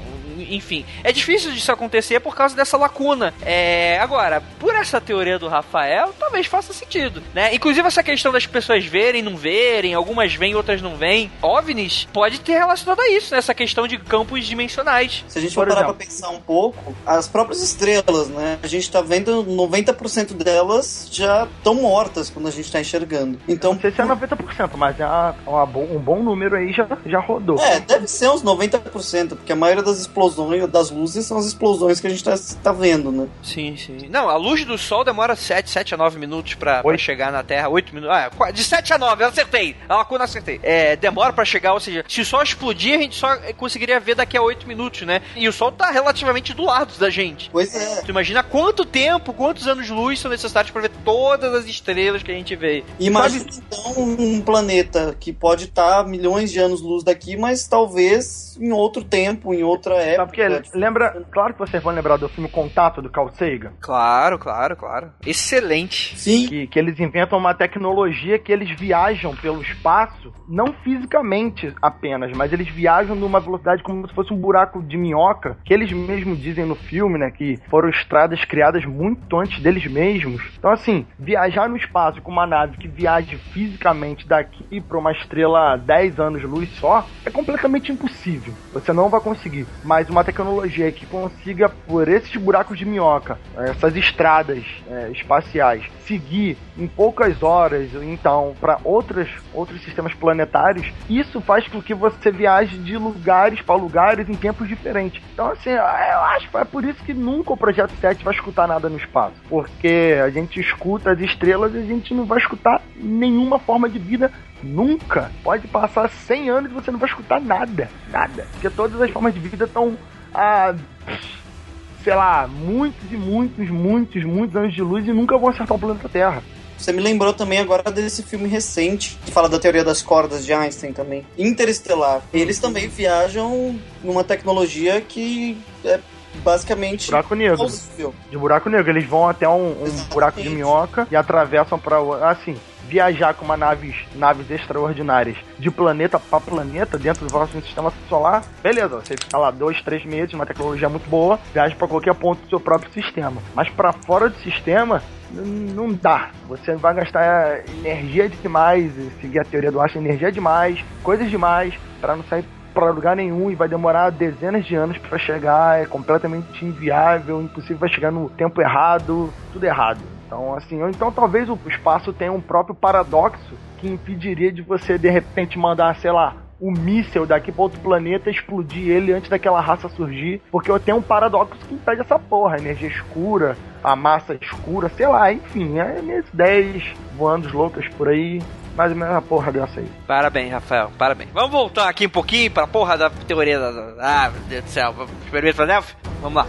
enfim. É difícil disso acontecer por causa dessa lacuna. É, agora, por essa teoria do Rafael, talvez faça sentido, né? Inclusive essa questão das pessoas verem, não verem, algumas vêm, outras não vêm. OVNIs pode ter relacionado a isso, né? Essa questão de campos dimensionais. Se a gente for parar pra pensar um pouco, as próprias estrelas, né? A gente tá vendo 90% delas já estão mortas quando a gente tá enxergando. Então, não sei se é 90%, mas é um bom número aí já, já rodou. É, deve ser uns 90%, porque a maioria das explosões explosões das luzes são as explosões que a gente tá, tá vendo, né? Sim, sim. Não, a luz do sol demora 7, 7 a 9 minutos pra, pra chegar na Terra. 8 minutos. Ah, de 7 a 9, eu acertei. A lacuna acertei. É, demora pra chegar, ou seja, se o sol explodir, a gente só conseguiria ver daqui a 8 minutos, né? E o sol tá relativamente do lado da gente. Pois é. Tu imagina quanto tempo, quantos anos de luz são necessários pra ver todas as estrelas que a gente vê. Imagina então um planeta que pode estar tá milhões de anos-luz daqui, mas talvez em outro tempo, em outra época. Sabe porque lembra, claro que vocês vão lembrar do filme Contato do Carl Sagan. Claro, claro, claro. Excelente. Sim. Que, que eles inventam uma tecnologia que eles viajam pelo espaço, não fisicamente apenas, mas eles viajam numa velocidade como se fosse um buraco de minhoca, que eles mesmos dizem no filme, né, que foram estradas criadas muito antes deles mesmos. Então assim, viajar no espaço com uma nave que viaje fisicamente daqui para uma estrela 10 anos luz só é completamente impossível. Você não vai conseguir. Mas uma tecnologia que consiga, por esses buracos de minhoca, essas estradas é, espaciais, seguir em poucas horas, então, para outros, outros sistemas planetários, isso faz com que você viaje de lugares para lugares em tempos diferentes. Então, assim, eu acho que é por isso que nunca o Projeto 7 vai escutar nada no espaço. Porque a gente escuta as estrelas e a gente não vai escutar nenhuma forma de vida nunca. Pode passar 100 anos e você não vai escutar nada. Nada. Porque todas as formas de vida estão a. sei lá, muitos e muitos, muitos, muitos anos de luz e nunca vão acertar o planeta Terra. Você me lembrou também agora desse filme recente que fala da teoria das cordas de Einstein também. Interestelar. Eles também viajam numa tecnologia que é basicamente buraco negro. Possível. De buraco negro. Eles vão até um, um buraco de minhoca e atravessam para assim, viajar com uma naves, naves extraordinárias de planeta para planeta dentro do nosso sistema solar, beleza, você fica lá dois, três meses, uma tecnologia muito boa, viaja para qualquer ponto do seu próprio sistema. Mas para fora do sistema, não dá. Você vai gastar energia demais, seguir a teoria do Einstein, energia demais, coisas demais, para não sair para lugar nenhum e vai demorar dezenas de anos para chegar, é completamente inviável, impossível, vai chegar no tempo errado, tudo errado. Então, assim, ou então talvez o espaço tenha um próprio paradoxo que impediria de você de repente mandar, sei lá, um míssel daqui para outro planeta explodir ele antes daquela raça surgir, porque eu tenho um paradoxo que impede essa porra, a energia escura, a massa escura, sei lá, enfim, é minhas ideias voando loucas por aí, mais ou menos a porra dessa aí. Parabéns, Rafael, parabéns. Vamos voltar aqui um pouquinho pra porra da teoria da. Ah, meu Deus do céu. Experimento pra Delphi? Vamos lá.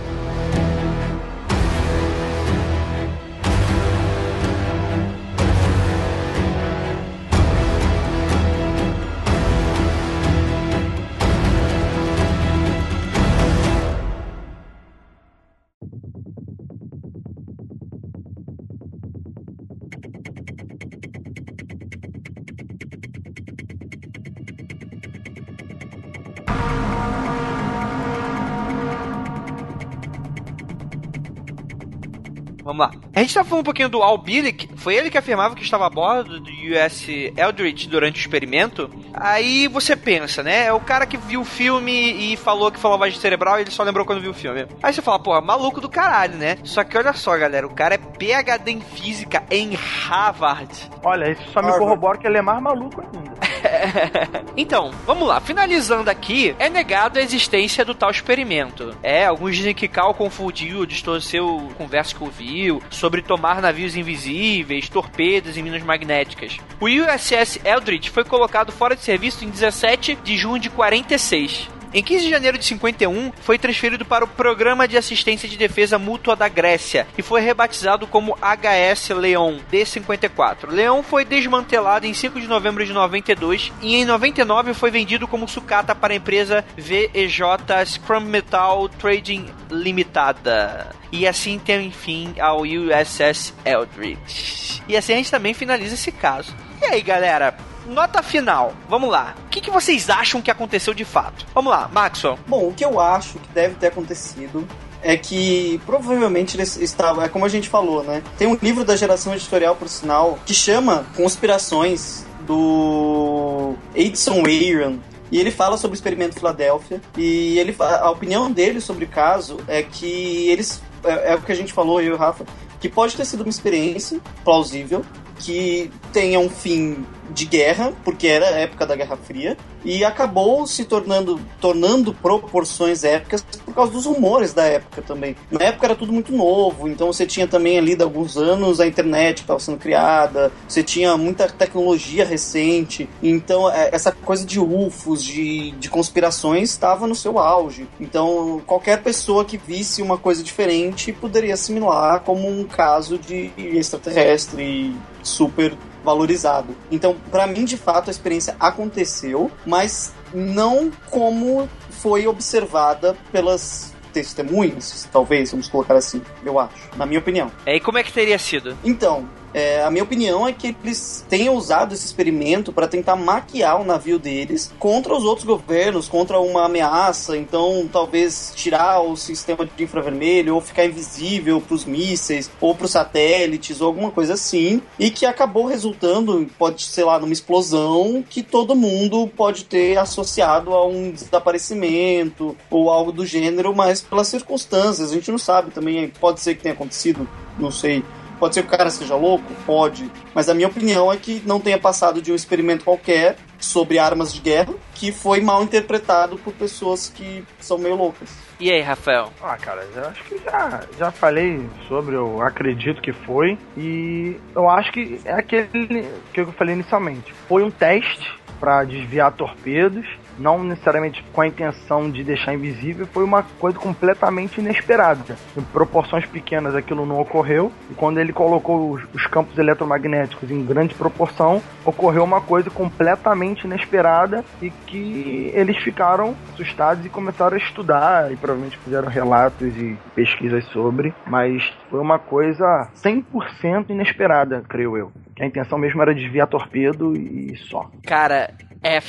A gente tá falando um pouquinho do Al Billick, foi ele que afirmava que estava a bordo do US Eldridge durante o experimento. Aí você pensa, né? É o cara que viu o filme e falou que foi lavagem cerebral e ele só lembrou quando viu o filme. Aí você fala, pô, maluco do caralho, né? Só que olha só, galera, o cara é PhD em física em Harvard. Olha, isso só Harvard. me corrobora que ele é mais maluco ainda. *laughs* então, vamos lá. Finalizando aqui, é negado a existência do tal experimento. É, alguns dizem que Cal confundiu, distorceu conversa que ouviu sobre tomar navios invisíveis, torpedos e minas magnéticas. O USS Eldridge foi colocado fora de serviço em 17 de junho de 46. Em 15 de janeiro de 51, foi transferido para o Programa de Assistência de Defesa Mútua da Grécia e foi rebatizado como HS Leon D-54. Leon foi desmantelado em 5 de novembro de 92 e em 99 foi vendido como sucata para a empresa VEJ Scrum Metal Trading Limitada. E assim tem fim ao USS Eldridge. E assim a gente também finaliza esse caso. E aí, galera? Nota final. Vamos lá. O que, que vocês acham que aconteceu de fato? Vamos lá, Maxwell. Bom, o que eu acho que deve ter acontecido é que provavelmente eles estavam, é como a gente falou, né? Tem um livro da geração editorial, por sinal, que chama Conspirações do Edson Aaron. E ele fala sobre o experimento Filadélfia. E ele a opinião dele sobre o caso é que eles. É, é o que a gente falou, eu e o Rafa, que pode ter sido uma experiência plausível, que tenha um fim de guerra, porque era a época da Guerra Fria, e acabou se tornando, tornando proporções épicas por causa dos rumores da época também. Na época era tudo muito novo, então você tinha também ali de alguns anos a internet estava sendo criada, você tinha muita tecnologia recente, então é, essa coisa de UFOs, de, de conspirações estava no seu auge. Então qualquer pessoa que visse uma coisa diferente poderia assimilar como um caso de extraterrestre super valorizado. Então, para mim, de fato, a experiência aconteceu, mas não como foi observada pelas testemunhas, talvez, vamos colocar assim, eu acho, na minha opinião. É, e como é que teria sido? Então, é, a minha opinião é que eles tenham usado esse experimento para tentar maquiar o navio deles contra os outros governos, contra uma ameaça. Então, talvez tirar o sistema de infravermelho ou ficar invisível para os mísseis ou para os satélites ou alguma coisa assim. E que acabou resultando, pode ser lá, numa explosão que todo mundo pode ter associado a um desaparecimento ou algo do gênero, mas pelas circunstâncias. A gente não sabe também. Pode ser que tenha acontecido, não sei Pode ser que o cara seja louco? Pode. Mas a minha opinião é que não tenha passado de um experimento qualquer sobre armas de guerra que foi mal interpretado por pessoas que são meio loucas. E aí, Rafael? Ah, cara, eu acho que já, já falei sobre, eu acredito que foi. E eu acho que é aquele que eu falei inicialmente. Foi um teste para desviar torpedos não necessariamente com a intenção de deixar invisível, foi uma coisa completamente inesperada. Em proporções pequenas aquilo não ocorreu, e quando ele colocou os, os campos eletromagnéticos em grande proporção, ocorreu uma coisa completamente inesperada e que eles ficaram assustados e começaram a estudar e provavelmente fizeram relatos e pesquisas sobre, mas foi uma coisa 100% inesperada, creio eu. A intenção mesmo era desviar torpedo e só. Cara, é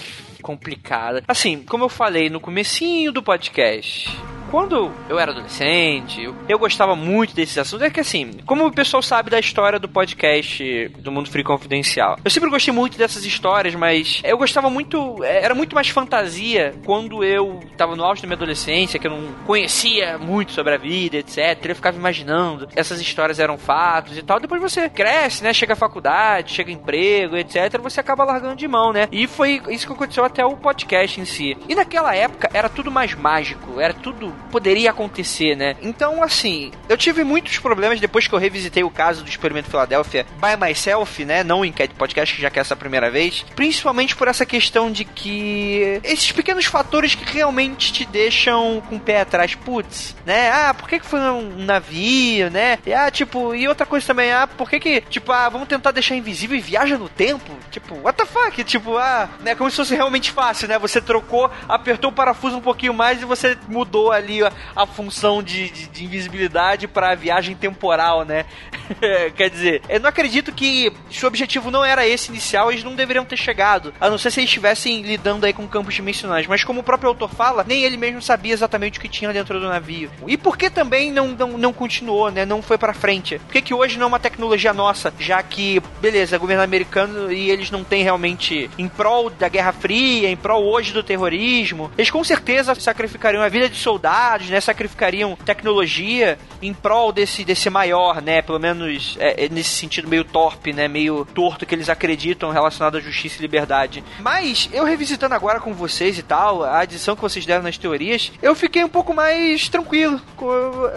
complicada. Assim, como eu falei no comecinho do podcast, quando eu era adolescente, eu, gostava muito desses assuntos. É que assim, como o pessoal sabe da história do podcast do Mundo Free Confidencial, eu sempre gostei muito dessas histórias, mas eu gostava muito. É, era muito mais fantasia quando eu tava no auge da minha adolescência, que eu não conhecia muito sobre a vida, etc. Eu ficava imaginando, essas histórias eram fatos e tal. Depois você cresce, né? Chega à faculdade, chega emprego, etc. Você acaba largando de mão, né? E foi isso que aconteceu até o podcast em si. E naquela época era tudo mais mágico, era tudo poderia acontecer, né? Então, assim, eu tive muitos problemas depois que eu revisitei o caso do experimento Filadélfia by myself, né? Não em Podcast, já que é essa primeira vez. Principalmente por essa questão de que esses pequenos fatores que realmente te deixam com o pé atrás, putz, né? Ah, por que, que foi um navio, né? E, ah, tipo, e outra coisa também, ah, por que que, tipo, ah, vamos tentar deixar invisível e viaja no tempo? Tipo, what the fuck? Tipo, ah, né? Como se fosse realmente fácil, né? Você trocou, apertou o parafuso um pouquinho mais e você mudou ali ali a, a função de, de, de invisibilidade para viagem temporal, né? *laughs* Quer dizer, eu não acredito que se o objetivo não era esse inicial, eles não deveriam ter chegado. A não ser se eles estivessem lidando aí com campos dimensionais. Mas como o próprio autor fala, nem ele mesmo sabia exatamente o que tinha dentro do navio. E por que também não, não, não continuou, né? Não foi para frente? Por que, que hoje não é uma tecnologia nossa? Já que, beleza, governo americano e eles não têm realmente em prol da Guerra Fria, em prol hoje do terrorismo, eles com certeza sacrificariam a vida de soldados lados, né? Sacrificariam tecnologia em prol desse, desse maior, né? Pelo menos é, é nesse sentido meio torpe, né? Meio torto que eles acreditam relacionado à justiça e liberdade. Mas, eu revisitando agora com vocês e tal, a adição que vocês deram nas teorias, eu fiquei um pouco mais tranquilo. Com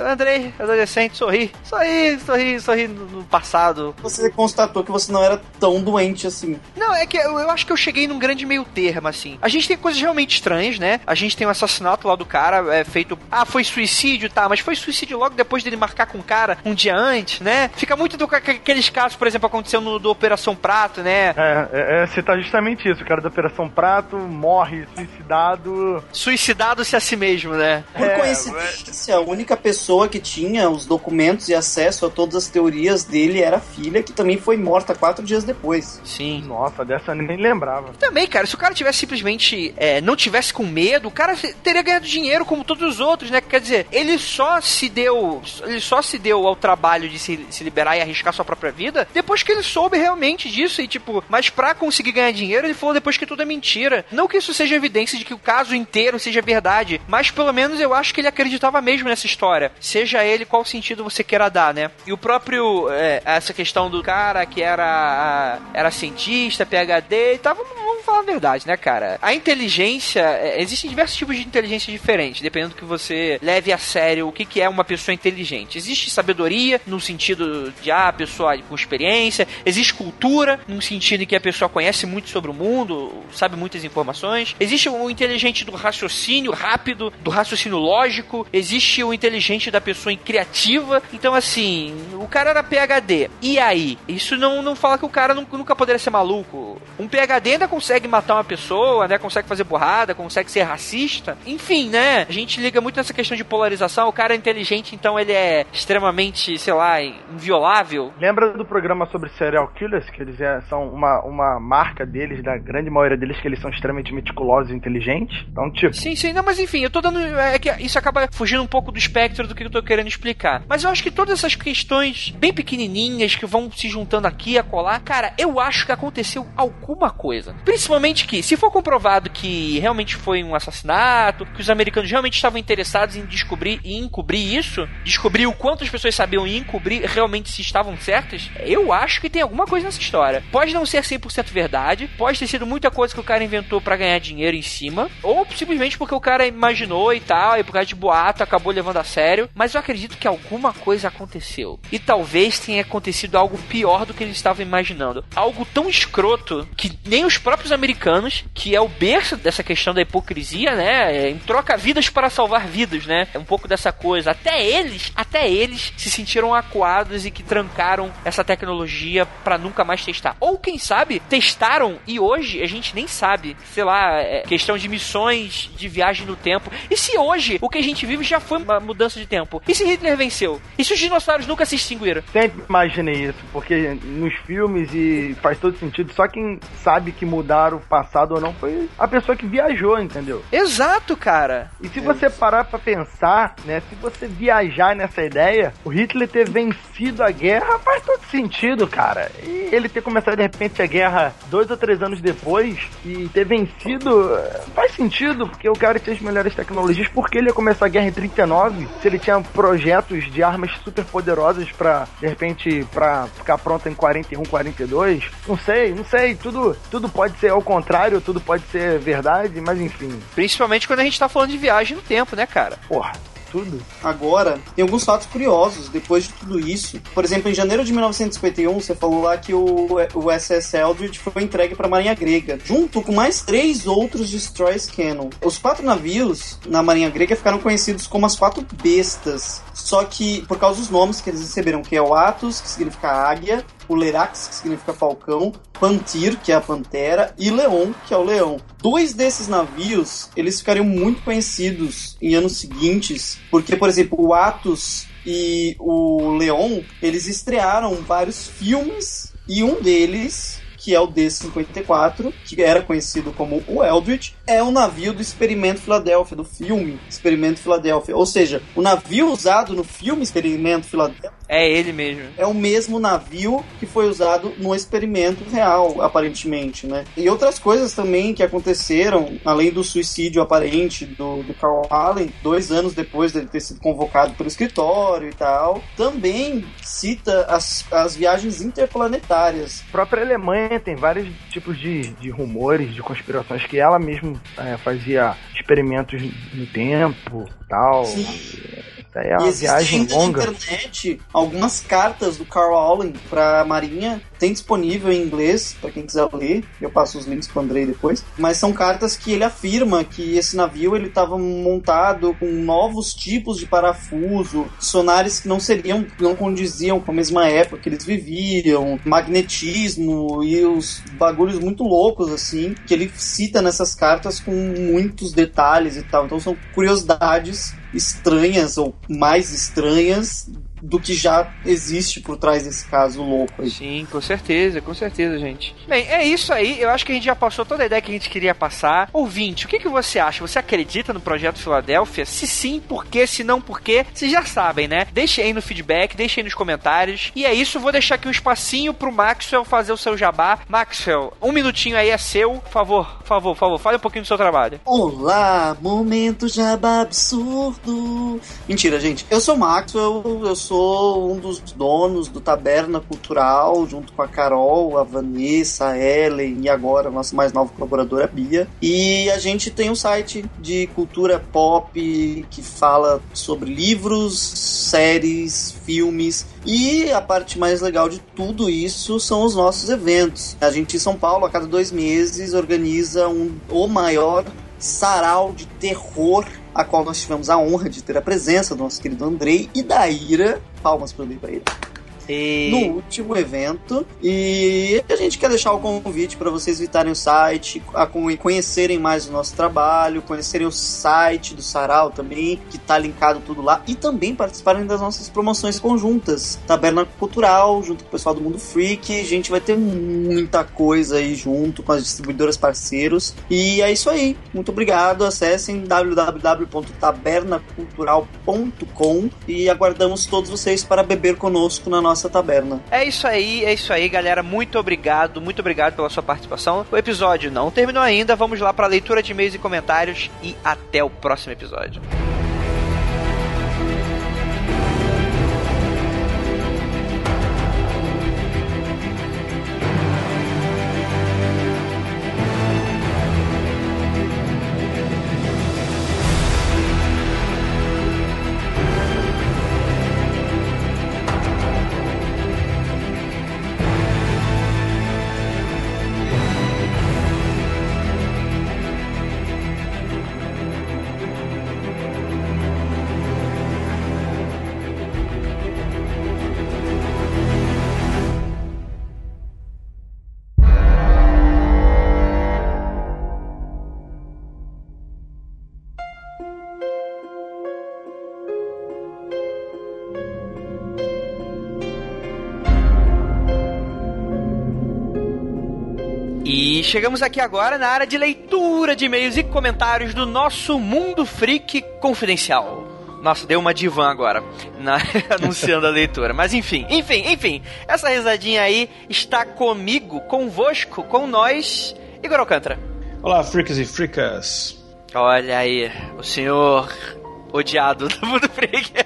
Andrei, adolescente, sorri. Sorri, sorri, sorri no passado. Você constatou que você não era tão doente assim. Não, é que eu, eu acho que eu cheguei num grande meio termo, assim. A gente tem coisas realmente estranhas, né? A gente tem um assassinato lá do cara, é feito. Ah, foi suicídio, tá, mas foi suicídio logo depois dele marcar com o cara um dia antes, né? Fica muito do que aqueles casos, por exemplo, aconteceu no do Operação Prato, né? É, é, é citar justamente isso. O cara da Operação Prato morre suicidado. Suicidado-se a si mesmo, né? Por é, coincidência, a única pessoa que tinha os documentos e acesso a todas as teorias dele era a filha, que também foi morta quatro dias depois. Sim. Nossa, dessa eu nem lembrava. Também, cara, se o cara tivesse simplesmente é, não tivesse com medo, o cara teria ganhado dinheiro como todos os outros, né? Quer dizer, ele só se deu. Ele só se deu ao trabalho de se, se liberar e arriscar sua própria vida depois que ele soube realmente disso. E, tipo, mas pra conseguir ganhar dinheiro, ele falou depois que tudo é mentira. Não que isso seja evidência de que o caso inteiro seja verdade, mas pelo menos eu acho que ele acreditava mesmo nessa história. Seja ele qual sentido você queira dar, né? E o próprio. É, essa questão do cara que era, era cientista, PhD e tal, vamos, vamos falar a verdade, né, cara? A inteligência. É, existem diversos tipos de inteligência diferentes, dependendo do que você leve a sério o que, que é uma pessoa inteligente. Existe sabedoria, no sentido de, ah, pessoa com experiência, existe cultura, no sentido em que a pessoa conhece muito sobre o mundo, sabe muitas informações. Existe o inteligente do raciocínio rápido, do raciocínio lógico, existe o inteligente da pessoa criativa. Então, assim, o cara era PHD. E aí? Isso não, não fala que o cara nunca, poderia ser maluco. Um PHD ainda consegue matar uma pessoa, né? Consegue fazer borrada, consegue ser racista. Enfim, né? A gente liga muito nessa questão de polarização. O cara é inteligente, então ele é extremamente, sei lá, inviolável. Lembra do programa sobre serial killers? Que eles é, são uma, uma marca deles, da grande maioria deles, que eles são extremamente meticulosos e inteligentes. Então, tipo. Sim, sim, não, mas enfim, eu tô dando. É que isso acaba fugindo um pouco do espectro do que eu tô querendo explicar. Mas eu acho que todas essas questões bem pequenininhas que vão se juntando aqui a colar, cara, eu acho que aconteceu alguma coisa. Principalmente que, se for comprovado que realmente foi um assassinato, que os americanos realmente estavam interessados em descobrir e encobrir isso, descobrir o quanto as pessoas sabiam e encobrir realmente se estavam certas, eu acho que tem alguma coisa nessa história. Pode não ser 100% verdade, pode ter sido muita coisa que o cara inventou para ganhar dinheiro em cima, ou simplesmente porque o cara imaginou e tal, e por causa de boato acabou levando a sério, mas eu acredito que alguma coisa aconteceu. E talvez tenha acontecido algo pior do que eles estavam imaginando. Algo tão escroto que nem os próprios americanos, que é o berço dessa questão da hipocrisia, né? É, em troca vidas para salvar vidas, né? É um pouco dessa coisa. Até eles, até eles se sentiram acuados e que trancaram essa tecnologia para nunca mais testar. Ou quem sabe, testaram e hoje a gente nem sabe. Sei lá, é questão de missões de viagem no tempo. E se hoje o que a gente vive já foi uma mudança de tempo? E se Hitler venceu? E se os dinossauros nunca se extinguiram? Sempre imaginei isso, porque nos filmes e faz todo sentido. Só quem sabe que mudaram o passado ou não foi a pessoa que viajou, entendeu? Exato, cara. E se você parar para pensar, né, se você viajar nessa ideia, o Hitler ter vencido a guerra faz todo sentido, cara. E ele ter começado de repente a guerra dois ou três anos depois e ter vencido faz sentido, porque o cara tinha as melhores tecnologias, porque ele ia começar a guerra em 39, se ele tinha projetos de armas super poderosas para de repente para ficar pronto em 41, 42, não sei, não sei, tudo tudo pode ser ao contrário, tudo pode ser verdade, mas enfim. Principalmente quando a gente tá falando de viagem no tempo, né, cara? Porra, tudo. Agora, tem alguns fatos curiosos depois de tudo isso. Por exemplo, em janeiro de 1951, você falou lá que o, o SS Eldridge foi entregue para a Marinha Grega, junto com mais três outros destroyers Cannon. Os quatro navios na Marinha Grega ficaram conhecidos como as quatro bestas. Só que, por causa dos nomes que eles receberam, que é o Atos, que significa águia, o Lerax, que significa falcão, Pantir, que é a pantera, e Leon, que é o leão. Dois desses navios, eles ficariam muito conhecidos em anos seguintes, porque, por exemplo, o Atos e o Leon, eles estrearam vários filmes, e um deles que é o D-54, que era conhecido como o Eldritch, é o navio do Experimento Filadélfia, do filme Experimento Filadélfia. Ou seja, o navio usado no filme Experimento Filadélfia É ele mesmo. é o mesmo navio que foi usado no experimento real, aparentemente, né? E outras coisas também que aconteceram, além do suicídio aparente do, do Carl Allen, dois anos depois dele ter sido convocado pelo escritório e tal, também cita as, as viagens interplanetárias. A própria Alemanha tem vários tipos de, de rumores, de conspirações, que ela mesma é, fazia experimentos no tempo tal. Sim. É uma viagem longa. na internet algumas cartas do Carl Allen pra Marinha. Tem disponível em inglês, pra quem quiser ler. Eu passo os links pro Andrei depois. Mas são cartas que ele afirma que esse navio ele estava montado com novos tipos de parafuso, sonares que não seriam, não condiziam com a mesma época que eles viviam, magnetismo e os bagulhos muito loucos assim, que ele cita nessas cartas com muitos detalhes e tal. Então são curiosidades estranhas ou mais estranhas do que já existe por trás desse caso louco aí. Sim, com certeza, com certeza, gente. Bem, é isso aí. Eu acho que a gente já passou toda a ideia que a gente queria passar. Ouvinte, o que, que você acha? Você acredita no projeto Filadélfia? Se sim, por quê? Se não, por quê? Vocês já sabem, né? Deixe aí no feedback, deixe aí nos comentários. E é isso, vou deixar aqui um espacinho pro Maxwell fazer o seu jabá. Maxwell, um minutinho aí é seu. Por favor, por favor, por favor, fale um pouquinho do seu trabalho. Olá, momento jabá absurdo. Mentira, gente. Eu sou o Maxwell, eu sou um dos donos do Taberna Cultural, junto com a Carol, a Vanessa, a Ellen e agora a nossa mais nova colaboradora, a Bia. E a gente tem um site de cultura pop que fala sobre livros, séries, filmes. E a parte mais legal de tudo isso são os nossos eventos. A gente em São Paulo, a cada dois meses, organiza um, o maior sarau de terror, a qual nós tivemos a honra de ter a presença do nosso querido Andrei e da Ira. Palmas para ele. No último evento. E a gente quer deixar o convite para vocês visitarem o site, a con- conhecerem mais o nosso trabalho, conhecerem o site do Sarau também, que tá linkado tudo lá, e também participarem das nossas promoções conjuntas. Taberna Cultural, junto com o pessoal do Mundo Freak. A gente vai ter muita coisa aí junto com as distribuidoras parceiros. E é isso aí. Muito obrigado. Acessem www.tabernacultural.com e aguardamos todos vocês para beber conosco na nossa taberna. É isso aí, é isso aí, galera. Muito obrigado, muito obrigado pela sua participação. O episódio não terminou ainda. Vamos lá para a leitura de e-mails e comentários e até o próximo episódio. Chegamos aqui agora na área de leitura de e-mails e comentários do nosso Mundo Freak Confidencial. Nossa, deu uma divã agora, *laughs* na- *laughs* anunciando a leitura. Mas enfim, enfim, enfim. Essa risadinha aí está comigo, convosco, com nós, Igor Alcântara. Olá, freaks e freakas. Olha aí, o senhor odiado do Mundo Freak. *laughs*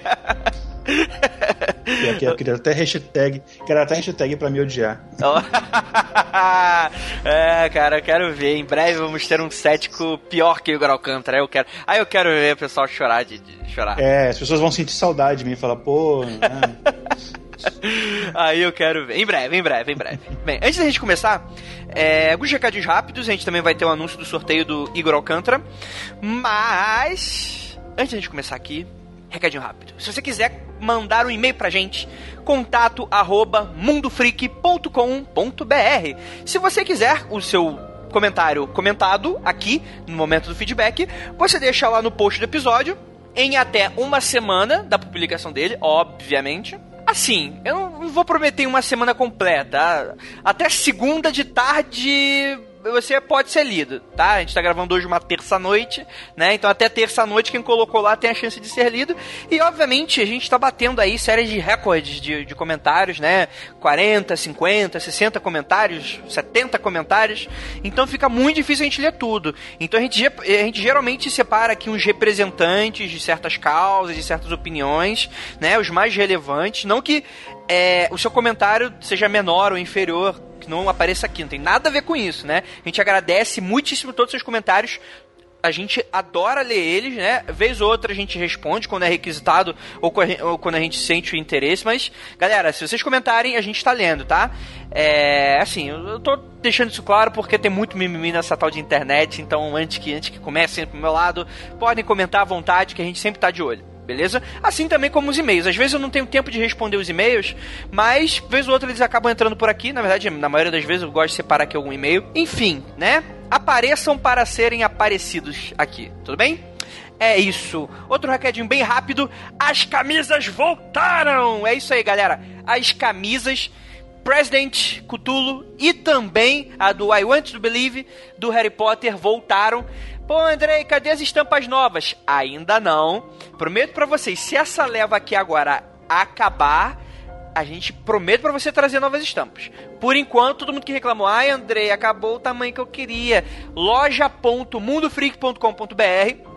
Eu queria até hashtag, quero até hashtag pra me odiar. *laughs* É, cara, eu quero ver. Em breve vamos ter um cético pior que o Igor Alcântara. Eu quero. Aí eu quero ver o pessoal chorar de, de chorar. É, as pessoas vão sentir saudade de mim e falar, pô, né? *laughs* Aí eu quero ver. Em breve, em breve, em breve. Bem, antes da gente começar, é, alguns recadinhos rápidos. A gente também vai ter o anúncio do sorteio do Igor Alcântara. Mas, antes da gente começar aqui, recadinho rápido. Se você quiser mandar um e-mail pra gente, contato arroba mundofreak.com.br. Se você quiser o seu comentário comentado aqui no momento do feedback, você deixa lá no post do episódio em até uma semana da publicação dele, obviamente. Assim, eu não vou prometer uma semana completa. Até segunda de tarde você pode ser lido, tá? A gente tá gravando hoje uma terça-noite, né? Então até terça-noite quem colocou lá tem a chance de ser lido. E obviamente a gente tá batendo aí séries de recordes de, de comentários, né? 40, 50, 60 comentários, 70 comentários. Então fica muito difícil a gente ler tudo. Então a gente, a gente geralmente separa aqui uns representantes de certas causas, de certas opiniões, né? Os mais relevantes. Não que é, o seu comentário seja menor ou inferior que não apareça aqui. Não tem nada a ver com isso, né? A gente agradece muitíssimo todos os seus comentários. A gente adora ler eles, né? Vez ou outra a gente responde quando é requisitado ou quando a gente sente o interesse. Mas, galera, se vocês comentarem, a gente tá lendo, tá? É. Assim, eu tô deixando isso claro porque tem muito mimimi nessa tal de internet. Então, antes que, antes que comecem pro meu lado, podem comentar à vontade que a gente sempre tá de olho beleza? Assim também como os e-mails. Às vezes eu não tenho tempo de responder os e-mails, mas vez ou outra eles acabam entrando por aqui. Na verdade, na maioria das vezes eu gosto de separar aqui algum e-mail. Enfim, né? Apareçam para serem aparecidos aqui, tudo bem? É isso. Outro recadinho bem rápido: as camisas voltaram! É isso aí, galera. As camisas President Cthulhu e também a do I Want to Believe do Harry Potter voltaram. Pô, Andrei, cadê as estampas novas? Ainda não. Prometo para vocês, se essa leva aqui agora acabar, a gente promete para você trazer novas estampas. Por enquanto, todo mundo que reclamou, ai Andrei, acabou o tamanho que eu queria. loja.mundofreak.com.br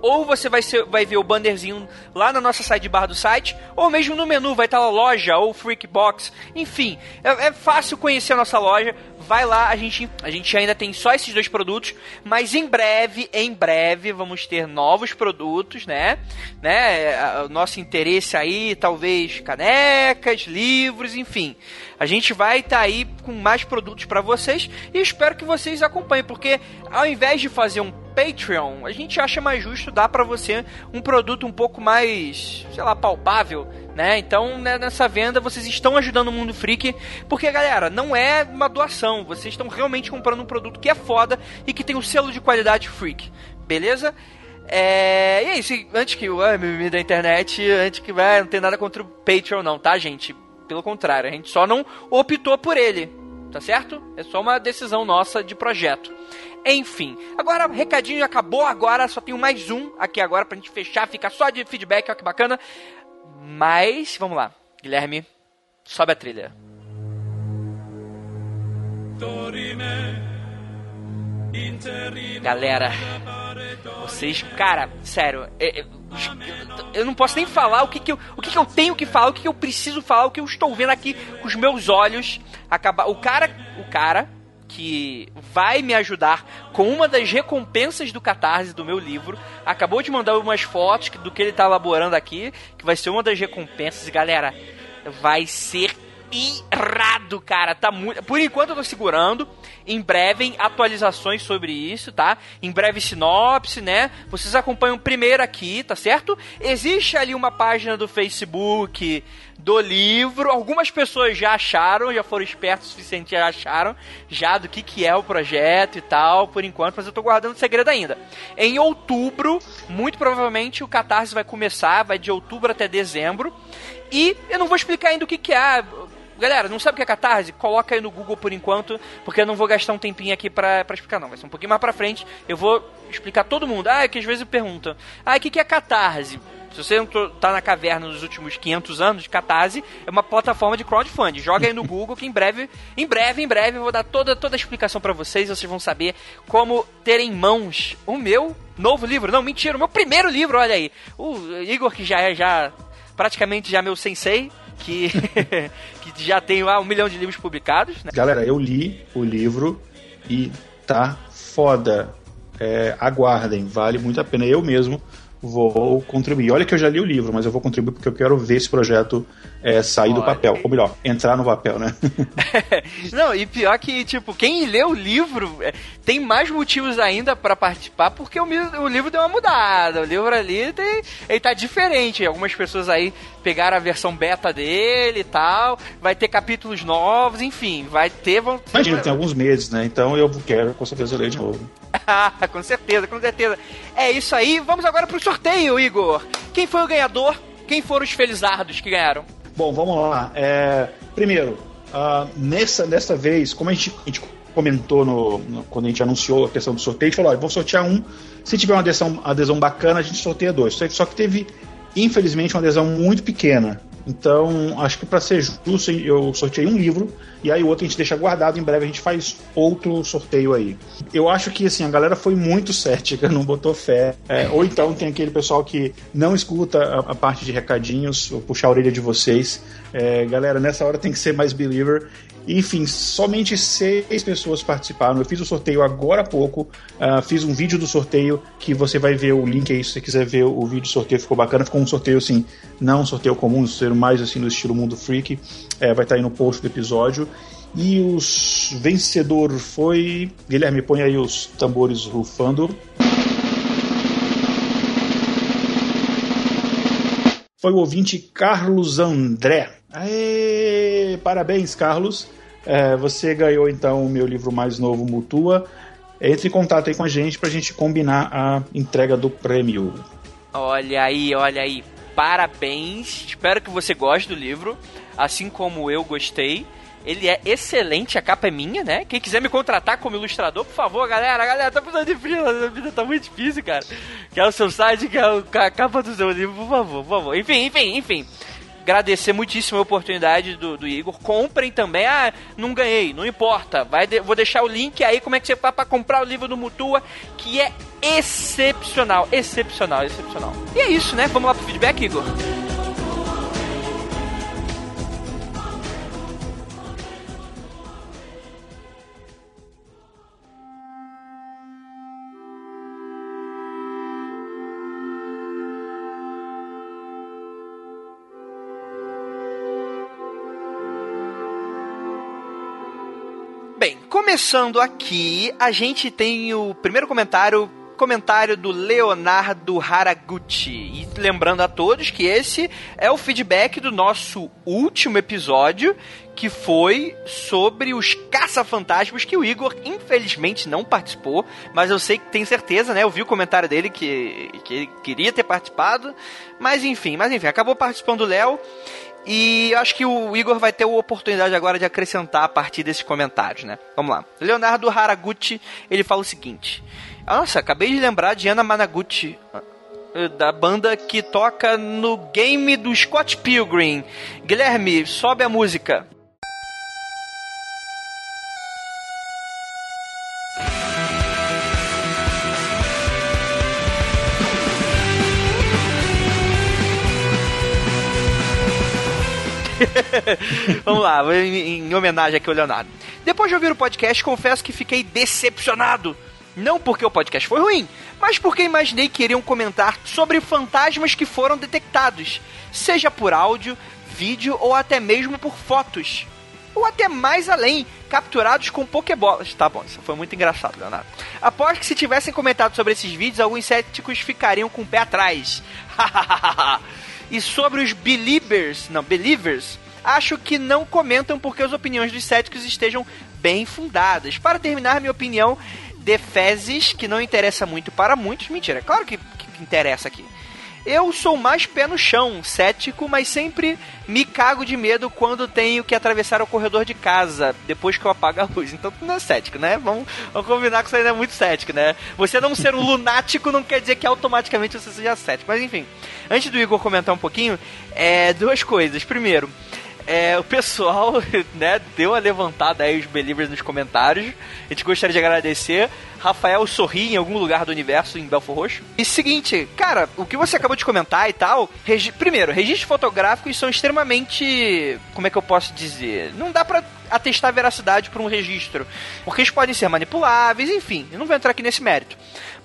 ou você vai, ser, vai ver o bannerzinho lá na nossa site barra do site, ou mesmo no menu vai estar lá loja ou Freak Box, enfim, é, é, fácil conhecer a nossa loja. Vai lá, a gente, a gente ainda tem só esses dois produtos, mas em breve, em breve, vamos ter novos produtos, né? né? O nosso interesse aí, talvez canecas, livros, enfim. A gente vai estar tá aí com mais produtos para vocês e espero que vocês acompanhem, porque ao invés de fazer um Patreon, a gente acha mais justo dar para você um produto um pouco mais, sei lá, palpável, né? Então, né, nessa venda, vocês estão ajudando o Mundo Freak, porque, galera, não é uma doação, vocês estão realmente comprando um produto que é foda e que tem o um selo de qualidade freak, beleza? É, e é isso, antes que o mimimi da internet, antes que vai, não tem nada contra o Patreon não, tá, gente? Pelo contrário, a gente só não optou por ele, tá certo? É só uma decisão nossa de projeto. Enfim, agora recadinho acabou agora, só tenho mais um aqui agora pra gente fechar, ficar só de feedback, olha que bacana. Mas, vamos lá, Guilherme, sobe a trilha. Galera, vocês, cara, sério, eu, eu, não posso nem falar o que, que eu, o que, que eu tenho que falar, o que, que eu preciso falar, o que eu estou vendo aqui com os meus olhos acabar. O cara, o cara que vai me ajudar com uma das recompensas do Catarse do meu livro. Acabou de mandar umas fotos do que ele está elaborando aqui, que vai ser uma das recompensas. Galera, vai ser irado, cara. Tá muito. Por enquanto eu tô segurando. Em breve, atualizações sobre isso, tá? Em breve, sinopse, né? Vocês acompanham primeiro aqui, tá certo? Existe ali uma página do Facebook do livro. Algumas pessoas já acharam, já foram espertos o suficiente, já acharam já do que, que é o projeto e tal, por enquanto, mas eu tô guardando segredo ainda. Em outubro, muito provavelmente, o Catarse vai começar, vai de outubro até dezembro. E eu não vou explicar ainda o que, que é. Galera, não sabe o que é Catarse? Coloca aí no Google por enquanto, porque eu não vou gastar um tempinho aqui pra, pra explicar, não. Vai ser um pouquinho mais pra frente. Eu vou explicar todo mundo. Ah, é que às vezes perguntam. Ah, o que, que é Catarse? Se você não tá na caverna nos últimos 500 anos, Catarse é uma plataforma de crowdfunding. Joga aí no *laughs* Google que em breve, em breve, em breve eu vou dar toda, toda a explicação para vocês. Vocês vão saber como ter em mãos o meu novo livro. Não, mentira, o meu primeiro livro, olha aí. O Igor, que já é já praticamente já meu sensei, que, que *laughs* *laughs* já tem lá um milhão de livros publicados. Né? Galera, eu li o livro e tá foda. É, aguardem, vale muito a pena. Eu mesmo vou contribuir. Olha que eu já li o livro, mas eu vou contribuir porque eu quero ver esse projeto é, sair Olha. do papel. Ou melhor, entrar no papel, né? *laughs* Não, e pior que, tipo, quem lê o livro é, tem mais motivos ainda para participar porque o, o, livro deu uma mudada. O livro ali tem, ele tá diferente. Algumas pessoas aí pegaram a versão beta dele e tal. Vai ter capítulos novos, enfim, vai ter. Vão. Imagina, tem alguns meses, né? Então eu quero com certeza ler de novo. *laughs* com certeza, com certeza. É isso aí. Vamos agora pro sorteio, Igor. Quem foi o ganhador? Quem foram os felizardos que ganharam? Bom, vamos lá. É, primeiro, uh, nessa, dessa vez, como a gente, a gente comentou no, no, quando a gente anunciou a questão do sorteio, a gente falou: olha, vou sortear um. Se tiver uma adesão, adesão bacana, a gente sorteia dois. Só que teve, infelizmente, uma adesão muito pequena. Então, acho que para ser justo, eu sorteei um livro e aí o outro a gente deixa guardado. Em breve a gente faz outro sorteio aí. Eu acho que assim a galera foi muito cética, *laughs* não botou fé. É, ou então tem aquele pessoal que não escuta a, a parte de recadinhos, ou puxar a orelha de vocês. É, galera, nessa hora tem que ser mais believer. Enfim, somente seis pessoas participaram. Eu fiz o sorteio agora há pouco. Uh, fiz um vídeo do sorteio que você vai ver o link aí se você quiser ver o vídeo do sorteio. Ficou bacana. Ficou um sorteio assim, não um sorteio comum, um sorteio mais assim no estilo Mundo Freak. É, vai estar aí no post do episódio. E o vencedor foi. Guilherme, põe aí os tambores rufando. Foi o ouvinte Carlos André. Aê, parabéns, Carlos. É, você ganhou então o meu livro mais novo, Mutua. Entre em contato aí com a gente pra gente combinar a entrega do prêmio. Olha aí, olha aí. Parabéns. Espero que você goste do livro, assim como eu gostei. Ele é excelente, a capa é minha, né? Quem quiser me contratar como ilustrador, por favor, galera. Galera tá precisando de freela, a vida tá muito difícil, cara. Quer o seu site, quer a capa do seu livro, por favor, por favor. Enfim, enfim, enfim agradecer muitíssimo a oportunidade do, do, Igor. Comprem também. Ah, não ganhei, não importa. Vai de, vou deixar o link aí como é que você faz para comprar o livro do Mutua, que é excepcional, excepcional, excepcional. E é isso, né? Vamos lá pro feedback, Igor. Começando aqui, a gente tem o primeiro comentário comentário do Leonardo Haraguchi. E lembrando a todos que esse é o feedback do nosso último episódio, que foi sobre os caça-fantasmas, que o Igor infelizmente não participou, mas eu sei que tem certeza, né? Eu vi o comentário dele que, que ele queria ter participado, mas enfim, mas enfim, acabou participando o Léo. E acho que o Igor vai ter a oportunidade agora de acrescentar a partir desses comentários, né? Vamos lá. Leonardo Haraguchi, ele fala o seguinte: Nossa, acabei de lembrar de Ana Managuchi, da banda que toca no game do Scott Pilgrim. Guilherme, sobe a música. *laughs* Vamos lá, em, em homenagem aqui ao Leonardo. Depois de ouvir o podcast, confesso que fiquei decepcionado. Não porque o podcast foi ruim, mas porque imaginei que iriam comentar sobre fantasmas que foram detectados, seja por áudio, vídeo ou até mesmo por fotos. Ou até mais além, capturados com pokebolas. Tá bom, isso foi muito engraçado, Leonardo. Após que se tivessem comentado sobre esses vídeos, alguns céticos ficariam com o pé atrás. *laughs* E sobre os believers, não, believers, acho que não comentam porque as opiniões dos céticos estejam bem fundadas. Para terminar, minha opinião de fezes, que não interessa muito para muitos. Mentira, claro que, que interessa aqui. Eu sou mais pé no chão, cético, mas sempre me cago de medo quando tenho que atravessar o corredor de casa depois que eu apago a luz. Então tu não é cético, né? Vamos, vamos combinar que isso ainda é muito cético, né? Você não ser um *laughs* lunático não quer dizer que automaticamente você seja cético. Mas enfim, antes do Igor comentar um pouquinho, é, duas coisas. Primeiro, é, o pessoal, *laughs* né, deu uma levantada aí os believers nos comentários. A gente gostaria de agradecer. Rafael sorri em algum lugar do universo em Belfor Roxo. E seguinte, cara, o que você acabou de comentar e tal, regi primeiro, registros fotográficos são extremamente, como é que eu posso dizer? Não dá para atestar a veracidade por um registro, porque eles podem ser manipuláveis, enfim, eu não vou entrar aqui nesse mérito.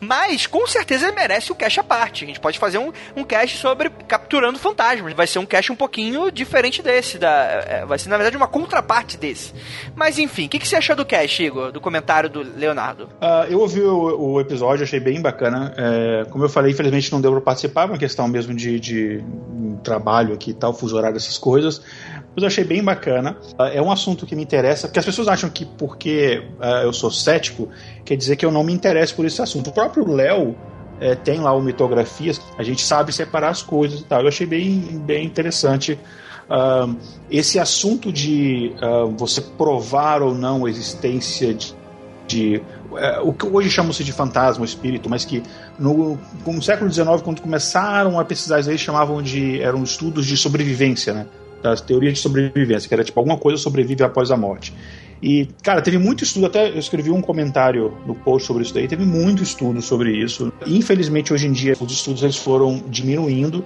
Mas com certeza ele merece o cache à parte. A gente pode fazer um, um cache sobre capturando fantasmas. Vai ser um cache um pouquinho diferente desse. Da, é, vai ser, na verdade, uma contraparte desse. Mas enfim, o que, que você achou do cache, Igor? Do comentário do Leonardo? Uh, eu ouvi o, o, episódio, achei bem bacana. É, como eu falei, infelizmente não deu para participar, uma questão mesmo de, de trabalho aqui e tal, fuso horário, essas coisas. Mas eu achei bem bacana. Uh, é um assunto que me interessa, porque as pessoas acham que porque uh, eu sou cético, quer dizer que eu não me interesso por esse assunto. O próprio Léo é, tem lá o Mitografias, a gente sabe separar as coisas e tal. Eu achei bem, bem interessante uh, esse assunto de uh, você provar ou não a existência de, de uh, o que hoje chamam-se de fantasma, espírito, mas que no, no século XIX, quando começaram a pesquisar eles chamavam de eram estudos de sobrevivência, né? Das teorias de sobrevivência, que era tipo alguma coisa sobrevive após a morte. E, cara, teve muito estudo, até eu escrevi um comentário no post sobre isso daí, teve muito estudo sobre isso. Infelizmente, hoje em dia, os estudos eles foram diminuindo.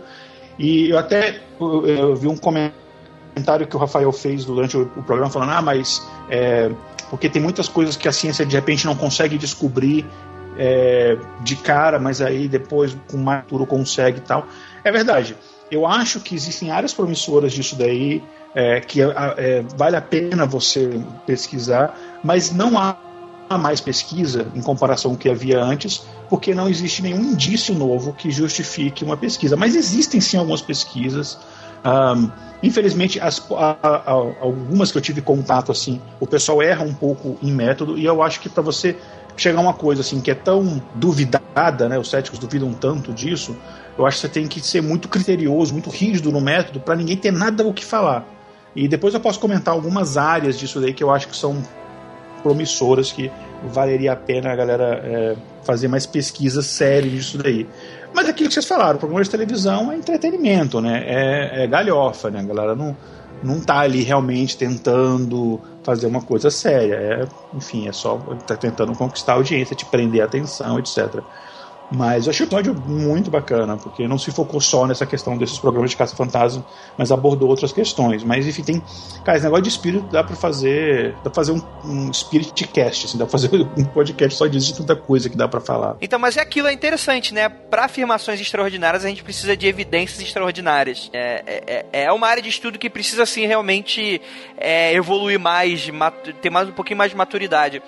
E eu até eu, eu vi um comentário que o Rafael fez durante o, o programa falando, ah, mas é, porque tem muitas coisas que a ciência de repente não consegue descobrir é, de cara, mas aí depois com mais futuro consegue e tal. É verdade. Eu acho que existem áreas promissoras disso daí é, que é, vale a pena você pesquisar, mas não há mais pesquisa em comparação com o que havia antes, porque não existe nenhum indício novo que justifique uma pesquisa. Mas existem sim algumas pesquisas. Um, infelizmente, as, a, a, algumas que eu tive contato, assim, o pessoal erra um pouco em método, e eu acho que para você chegar a uma coisa assim que é tão duvidada, né, os céticos duvidam tanto disso, eu acho que você tem que ser muito criterioso, muito rígido no método, para ninguém ter nada o que falar. E depois eu posso comentar algumas áreas disso daí que eu acho que são promissoras, que valeria a pena a galera é, fazer mais pesquisas sérias disso daí. Mas aquilo que vocês falaram, o programa de televisão é entretenimento, né? É, é galhofa, né? A galera não, não tá ali realmente tentando fazer uma coisa séria. É, enfim, é só tá tentando conquistar a audiência, te prender a atenção, etc. Mas eu achei o episódio muito bacana, porque não se focou só nessa questão desses programas de caça-fantasma, mas abordou outras questões. Mas enfim, tem. Cara, esse negócio de espírito dá pra fazer. Dá pra fazer um, um spirit cast, assim, dá pra fazer *laughs* um podcast só disso de tanta coisa que dá pra falar. Então, mas é aquilo, é interessante, né? Pra afirmações extraordinárias, a gente precisa de evidências extraordinárias. É, é, é, é uma área de estudo que precisa, assim, realmente é, evoluir mais, ter mais um pouquinho mais de maturidade.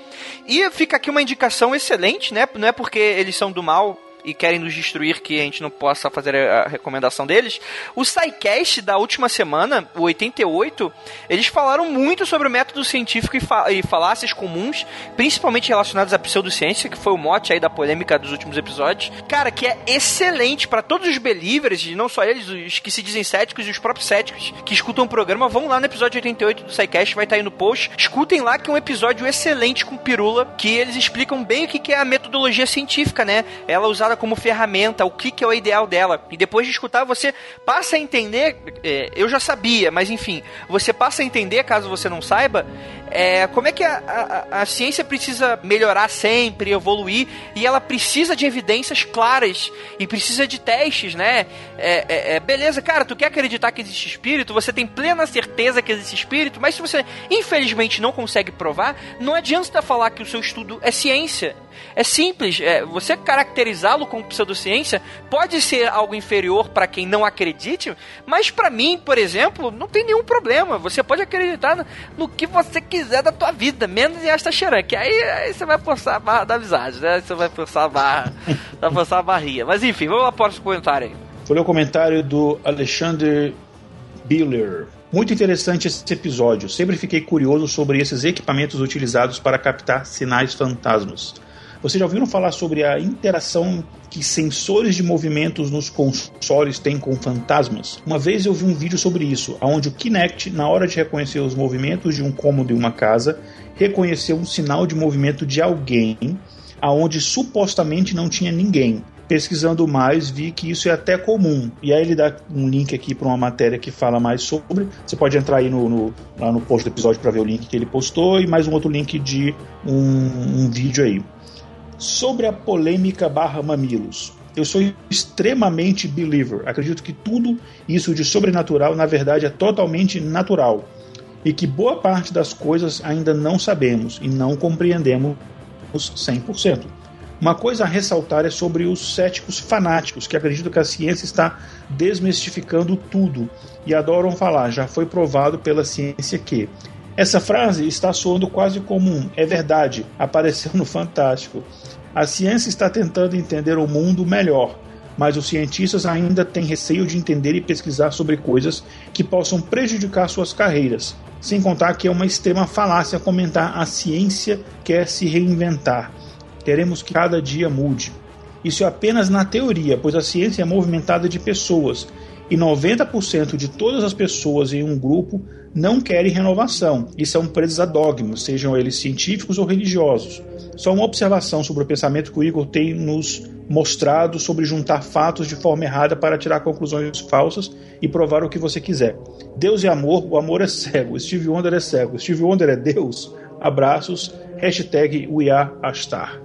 E fica aqui uma indicação excelente, né? Não é porque eles são do mal e querem nos destruir que a gente não possa fazer a recomendação deles. O SciCast da última semana, o 88, eles falaram muito sobre o método científico e, fa e falácias comuns, principalmente relacionados à pseudociência, que foi o mote aí da polêmica dos últimos episódios. Cara, que é excelente para todos os believers, e não só eles, os que se dizem céticos e os próprios céticos que escutam o programa, vão lá no episódio 88 do SciCast, vai estar tá aí no post. Escutem lá que é um episódio excelente com Pirula, que eles explicam bem o que é a metodologia científica, né? Ela usada usada como ferramenta, o que, que é o ideal dela. E depois de escutar, você passa a entender. É, eu já sabia, mas enfim, você passa a entender, caso você não saiba, é, como é que a, a, a, ciência precisa melhorar sempre, evoluir, e ela precisa de evidências claras e precisa de testes, né? É, é, é, beleza, cara, tu quer acreditar que existe espírito, você tem plena certeza que existe espírito, mas se você infelizmente não consegue provar, não adianta falar que o seu estudo é ciência. É simples, é, você caracterizá-lo como pseudociência pode ser algo inferior para quem não acredite, mas para mim, por exemplo, não tem nenhum problema. Você pode acreditar no, no que você quiser da tua vida, menos em esta que aí, aí você vai forçar a barra da amizade, né? Você vai forçar a barra, *laughs* vai forçar a barrinha. Mas enfim, vamos lá para o comentário aí. Foi o comentário do Alexander Biller. Muito interessante esse episódio. Sempre fiquei curioso sobre esses equipamentos utilizados para captar sinais fantasmas. Vocês já ouviram falar sobre a interação que sensores de movimentos nos consoles têm com fantasmas? Uma vez eu vi um vídeo sobre isso, onde o Kinect, na hora de reconhecer os movimentos de um cômodo em uma casa, reconheceu um sinal de movimento de alguém aonde supostamente não tinha ninguém. Pesquisando mais, vi que isso é até comum. E aí ele dá um link aqui para uma matéria que fala mais sobre. Você pode entrar aí no, no lá no post do episódio para ver o link que ele postou e mais um outro link de um, um vídeo aí. Sobre a polêmica barra mamilos. Eu sou extremamente believer. Acredito que tudo isso de sobrenatural, na verdade, é totalmente natural. E que boa parte das coisas ainda não sabemos e não compreendemos 100%. Uma coisa a ressaltar é sobre os céticos fanáticos, que acreditam que a ciência está desmistificando tudo e adoram falar, já foi provado pela ciência que. Essa frase está soando quase comum, é verdade, apareceu no Fantástico. A ciência está tentando entender o mundo melhor, mas os cientistas ainda têm receio de entender e pesquisar sobre coisas que possam prejudicar suas carreiras. Sem contar que é uma extrema falácia comentar a ciência quer se reinventar. Queremos que cada dia mude. Isso é apenas na teoria, pois a ciência é movimentada de pessoas e 90% de todas as pessoas em um grupo não querem renovação e são presos a dogmas, sejam eles científicos ou religiosos. Só uma observação sobre o pensamento que o Igor tem nos mostrado sobre juntar fatos de forma errada para tirar conclusões falsas e provar o que você quiser. Deus é amor, o amor é cego. Steve Wonder é cego. Steve Wonder é Deus. Abraços. Hashtag WeAreAstar.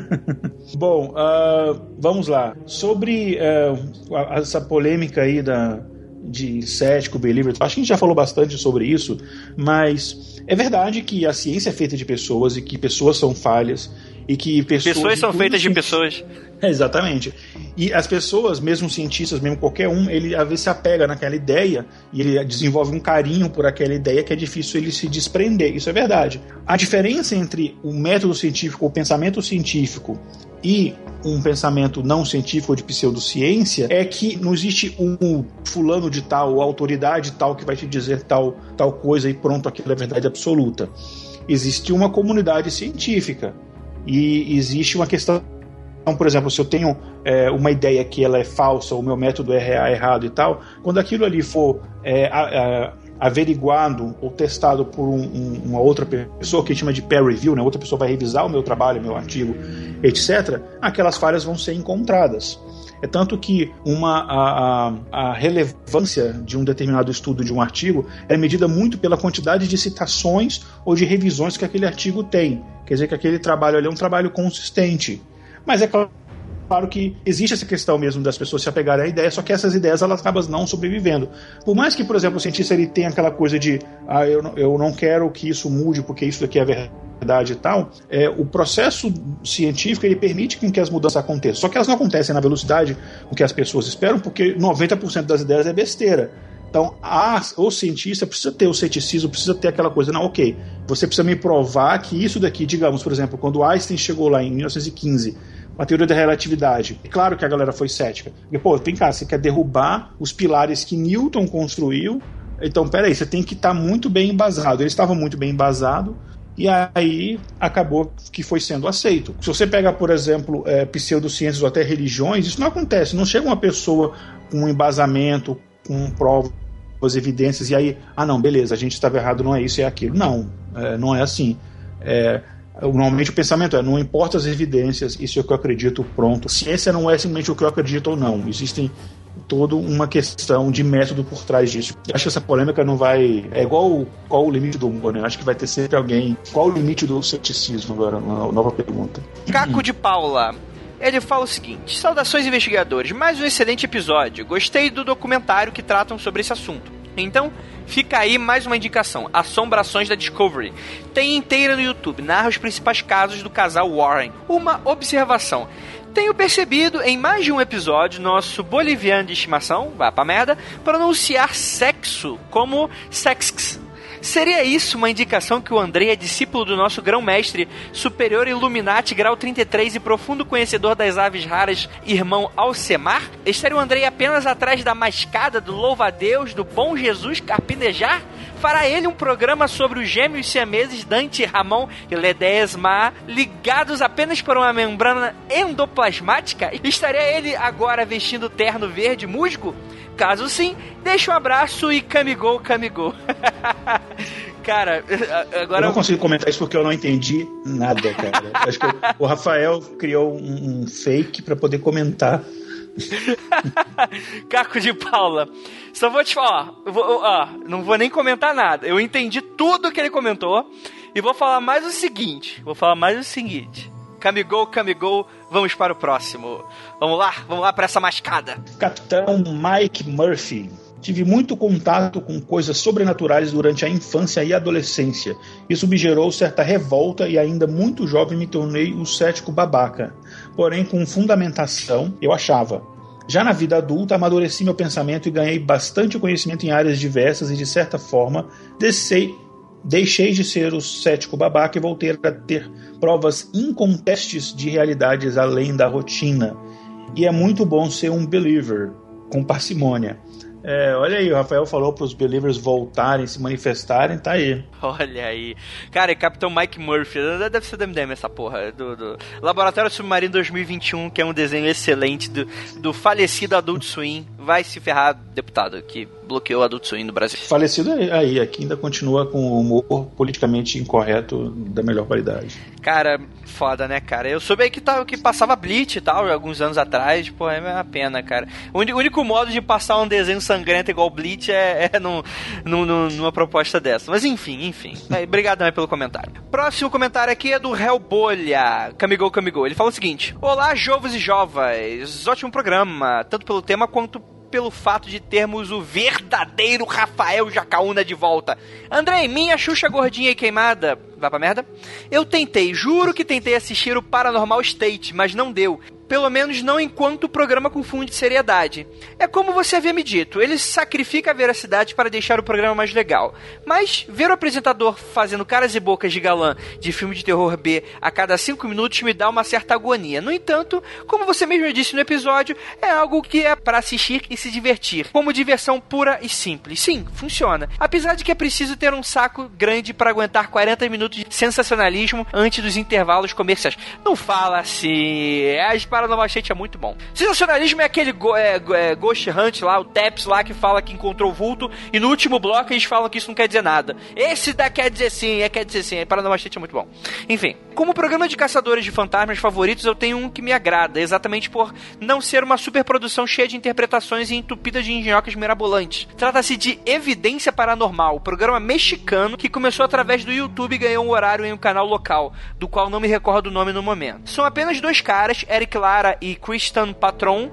*laughs* Bom, uh, vamos lá. Sobre uh, essa polêmica aí da, de cético, believer, acho que a gente já falou bastante sobre isso, mas é verdade que a ciência é feita de pessoas e que pessoas são falhas e que pessoas. Pessoas são feitas de pessoas. *laughs* exatamente. E as pessoas, mesmo cientistas, mesmo qualquer um, ele às vezes se apega naquela ideia e ele desenvolve um carinho por aquela ideia que é difícil ele se desprender. Isso é verdade. A diferença entre o método científico, o pensamento científico e um pensamento não científico ou de pseudociência é que não existe um fulano de tal, autoridade tal que vai te dizer tal, tal coisa e pronto, aquilo é verdade absoluta. Existe uma comunidade científica e existe uma questão então, por exemplo, se eu tenho é, uma ideia que ela é falsa, o meu método é errado e tal, quando aquilo ali for é, a, a, averiguado ou testado por um, um, uma outra pessoa que a gente chama de peer review, né? outra pessoa vai revisar o meu trabalho, meu artigo, etc., aquelas falhas vão ser encontradas. É tanto que uma, a, a, a, relevância de um determinado estudo de um artigo é medida muito pela quantidade de citações ou de revisões que aquele artigo tem. Quer dizer que aquele trabalho ali é um trabalho consistente. Mas é claro claro que existe essa questão mesmo das pessoas se apegarem à ideia, só que essas ideias elas acabam não sobrevivendo. Por mais que, por exemplo, o cientista ele tenha aquela coisa de ah, eu, não, eu não quero que isso mude porque isso daqui é verdade e tal, é, o processo científico ele permite que as mudanças aconteçam. Só que elas não acontecem na velocidade com que as pessoas esperam, porque 90% das ideias é besteira. Então, a, o cientista precisa ter o ceticismo, precisa ter aquela coisa, não, ok, você precisa me provar que isso daqui, digamos, por exemplo, quando Einstein chegou lá em 1915, a teoria da relatividade. É claro que a galera foi cética. Porque, pô, vem cá, você quer derrubar os pilares que Newton construiu, então, peraí, você tem que estar tá muito bem embasado. Ele estava muito bem embasado, e aí acabou que foi sendo aceito. Se você pega, por exemplo, é, pseudociências ou até religiões, isso não acontece. Não chega uma pessoa com um embasamento, com provas, evidências, e aí, ah, não, beleza, a gente estava errado, não é isso, é aquilo. Não, é, não é assim. É, normalmente o pensamento é, não importa as evidências, isso é o que eu acredito, pronto. Ciência não é simplesmente o que eu acredito ou não. Existem toda uma questão de método por trás disso. Acho que essa polêmica não vai. É igual qual o limite do humor, né? Acho que vai ter sempre alguém. Qual o limite do ceticismo agora? Uma nova pergunta. Caco de Paula. Ele fala o seguinte: Saudações investigadores, mais um excelente episódio. Gostei do documentário que tratam sobre esse assunto. Então, fica aí mais uma indicação: Assombrações da Discovery. Tem inteira no YouTube, narra os principais casos do casal Warren. Uma observação. Tenho percebido em mais de um episódio nosso boliviano de estimação, vá pra merda, pronunciar sexo como sexx Seria isso uma indicação que o André é discípulo do nosso grão-mestre, superior Illuminati, grau 33 e profundo conhecedor das aves raras, irmão Alcemar? Estaria o André apenas atrás da mascada do louva-a-Deus, do bom Jesus carpinejar? Fará ele um programa sobre os gêmeos siameses Dante, Ramon e Ledesma, ligados apenas por uma membrana endoplasmática? Estaria ele agora vestindo terno verde musgo? Caso sim, deixa um abraço e camigou, camigou. *laughs* cara, agora. Eu não consigo comentar isso porque eu não entendi nada, cara. Acho que o Rafael criou um, um fake para poder comentar. *laughs* Caco de Paula. Só vou te falar, ó, ó, não vou nem comentar nada. Eu entendi tudo que ele comentou e vou falar mais o seguinte. Vou falar mais o seguinte. Camigou, camigou, vamos para o próximo. Vamos lá, vamos lá para essa mascada. Capitão Mike Murphy. Tive muito contato com coisas sobrenaturais durante a infância e adolescência. Isso me gerou certa revolta e ainda muito jovem me tornei o cético babaca. Porém, com fundamentação, eu achava. Já na vida adulta, amadureci meu pensamento e ganhei bastante conhecimento em áreas diversas e, de certa forma, Deixei de ser o cético babaca e voltei a ter provas incontestes de realidades além da rotina. E é muito bom ser um believer, com parcimônia. É, olha aí, o Rafael falou para os believers voltarem, se manifestarem, tá aí. Olha aí. Cara, é Capitão Mike Murphy. Deve ser do MDM essa porra. Do, do Laboratório Submarino 2021, que é um desenho excelente do, do falecido Adult Swim. Vai se ferrar, deputado, que bloqueou Adult Swim no Brasil. Falecido aí, aqui ainda continua com o humor politicamente incorreto da melhor qualidade. Cara, foda, né, cara? Eu soube que, tá, que passava Bleach e tal, alguns anos atrás. Pô, é uma pena, cara. O único modo de passar um desenho sangrento igual Bleach é, é num, num, numa proposta dessa. Mas enfim, enfim. Obrigadão aí pelo comentário. Próximo comentário aqui é do Hellbolha. Camigou, Camigou. Ele fala o seguinte: Olá, jovens e jovens. Ótimo programa, tanto pelo tema quanto pelo fato de termos o verdadeiro Rafael Jacaúna de volta. Andrei, minha Xuxa gordinha e queimada, vai pra merda? Eu tentei, juro que tentei assistir o Paranormal State, mas não deu pelo menos não enquanto o programa confunde seriedade. É como você havia me dito, ele sacrifica a veracidade para deixar o programa mais legal. Mas ver o apresentador fazendo caras e bocas de galã de filme de terror B a cada cinco minutos me dá uma certa agonia. No entanto, como você mesmo disse no episódio, é algo que é para assistir e se divertir, como diversão pura e simples. Sim, funciona. Apesar de que é preciso ter um saco grande para aguentar 40 minutos de sensacionalismo antes dos intervalos comerciais. Não fala assim. As Paranormal Machete é muito bom. Sensacionalismo é aquele go, é, é, Ghost Hunt lá, o Taps lá, que fala que encontrou o vulto, e no último bloco eles falam que isso não quer dizer nada. Esse daqui quer dizer sim, é quer dizer sim. Machete é muito bom. Enfim, como programa de caçadores de fantasmas favoritos, eu tenho um que me agrada, exatamente por não ser uma superprodução cheia de interpretações e entupida de engenhocas mirabolantes. Trata-se de Evidência Paranormal, programa mexicano que começou através do YouTube e ganhou um horário em um canal local, do qual não me recordo o nome no momento. São apenas dois caras, Eric Lara e Christian Patron,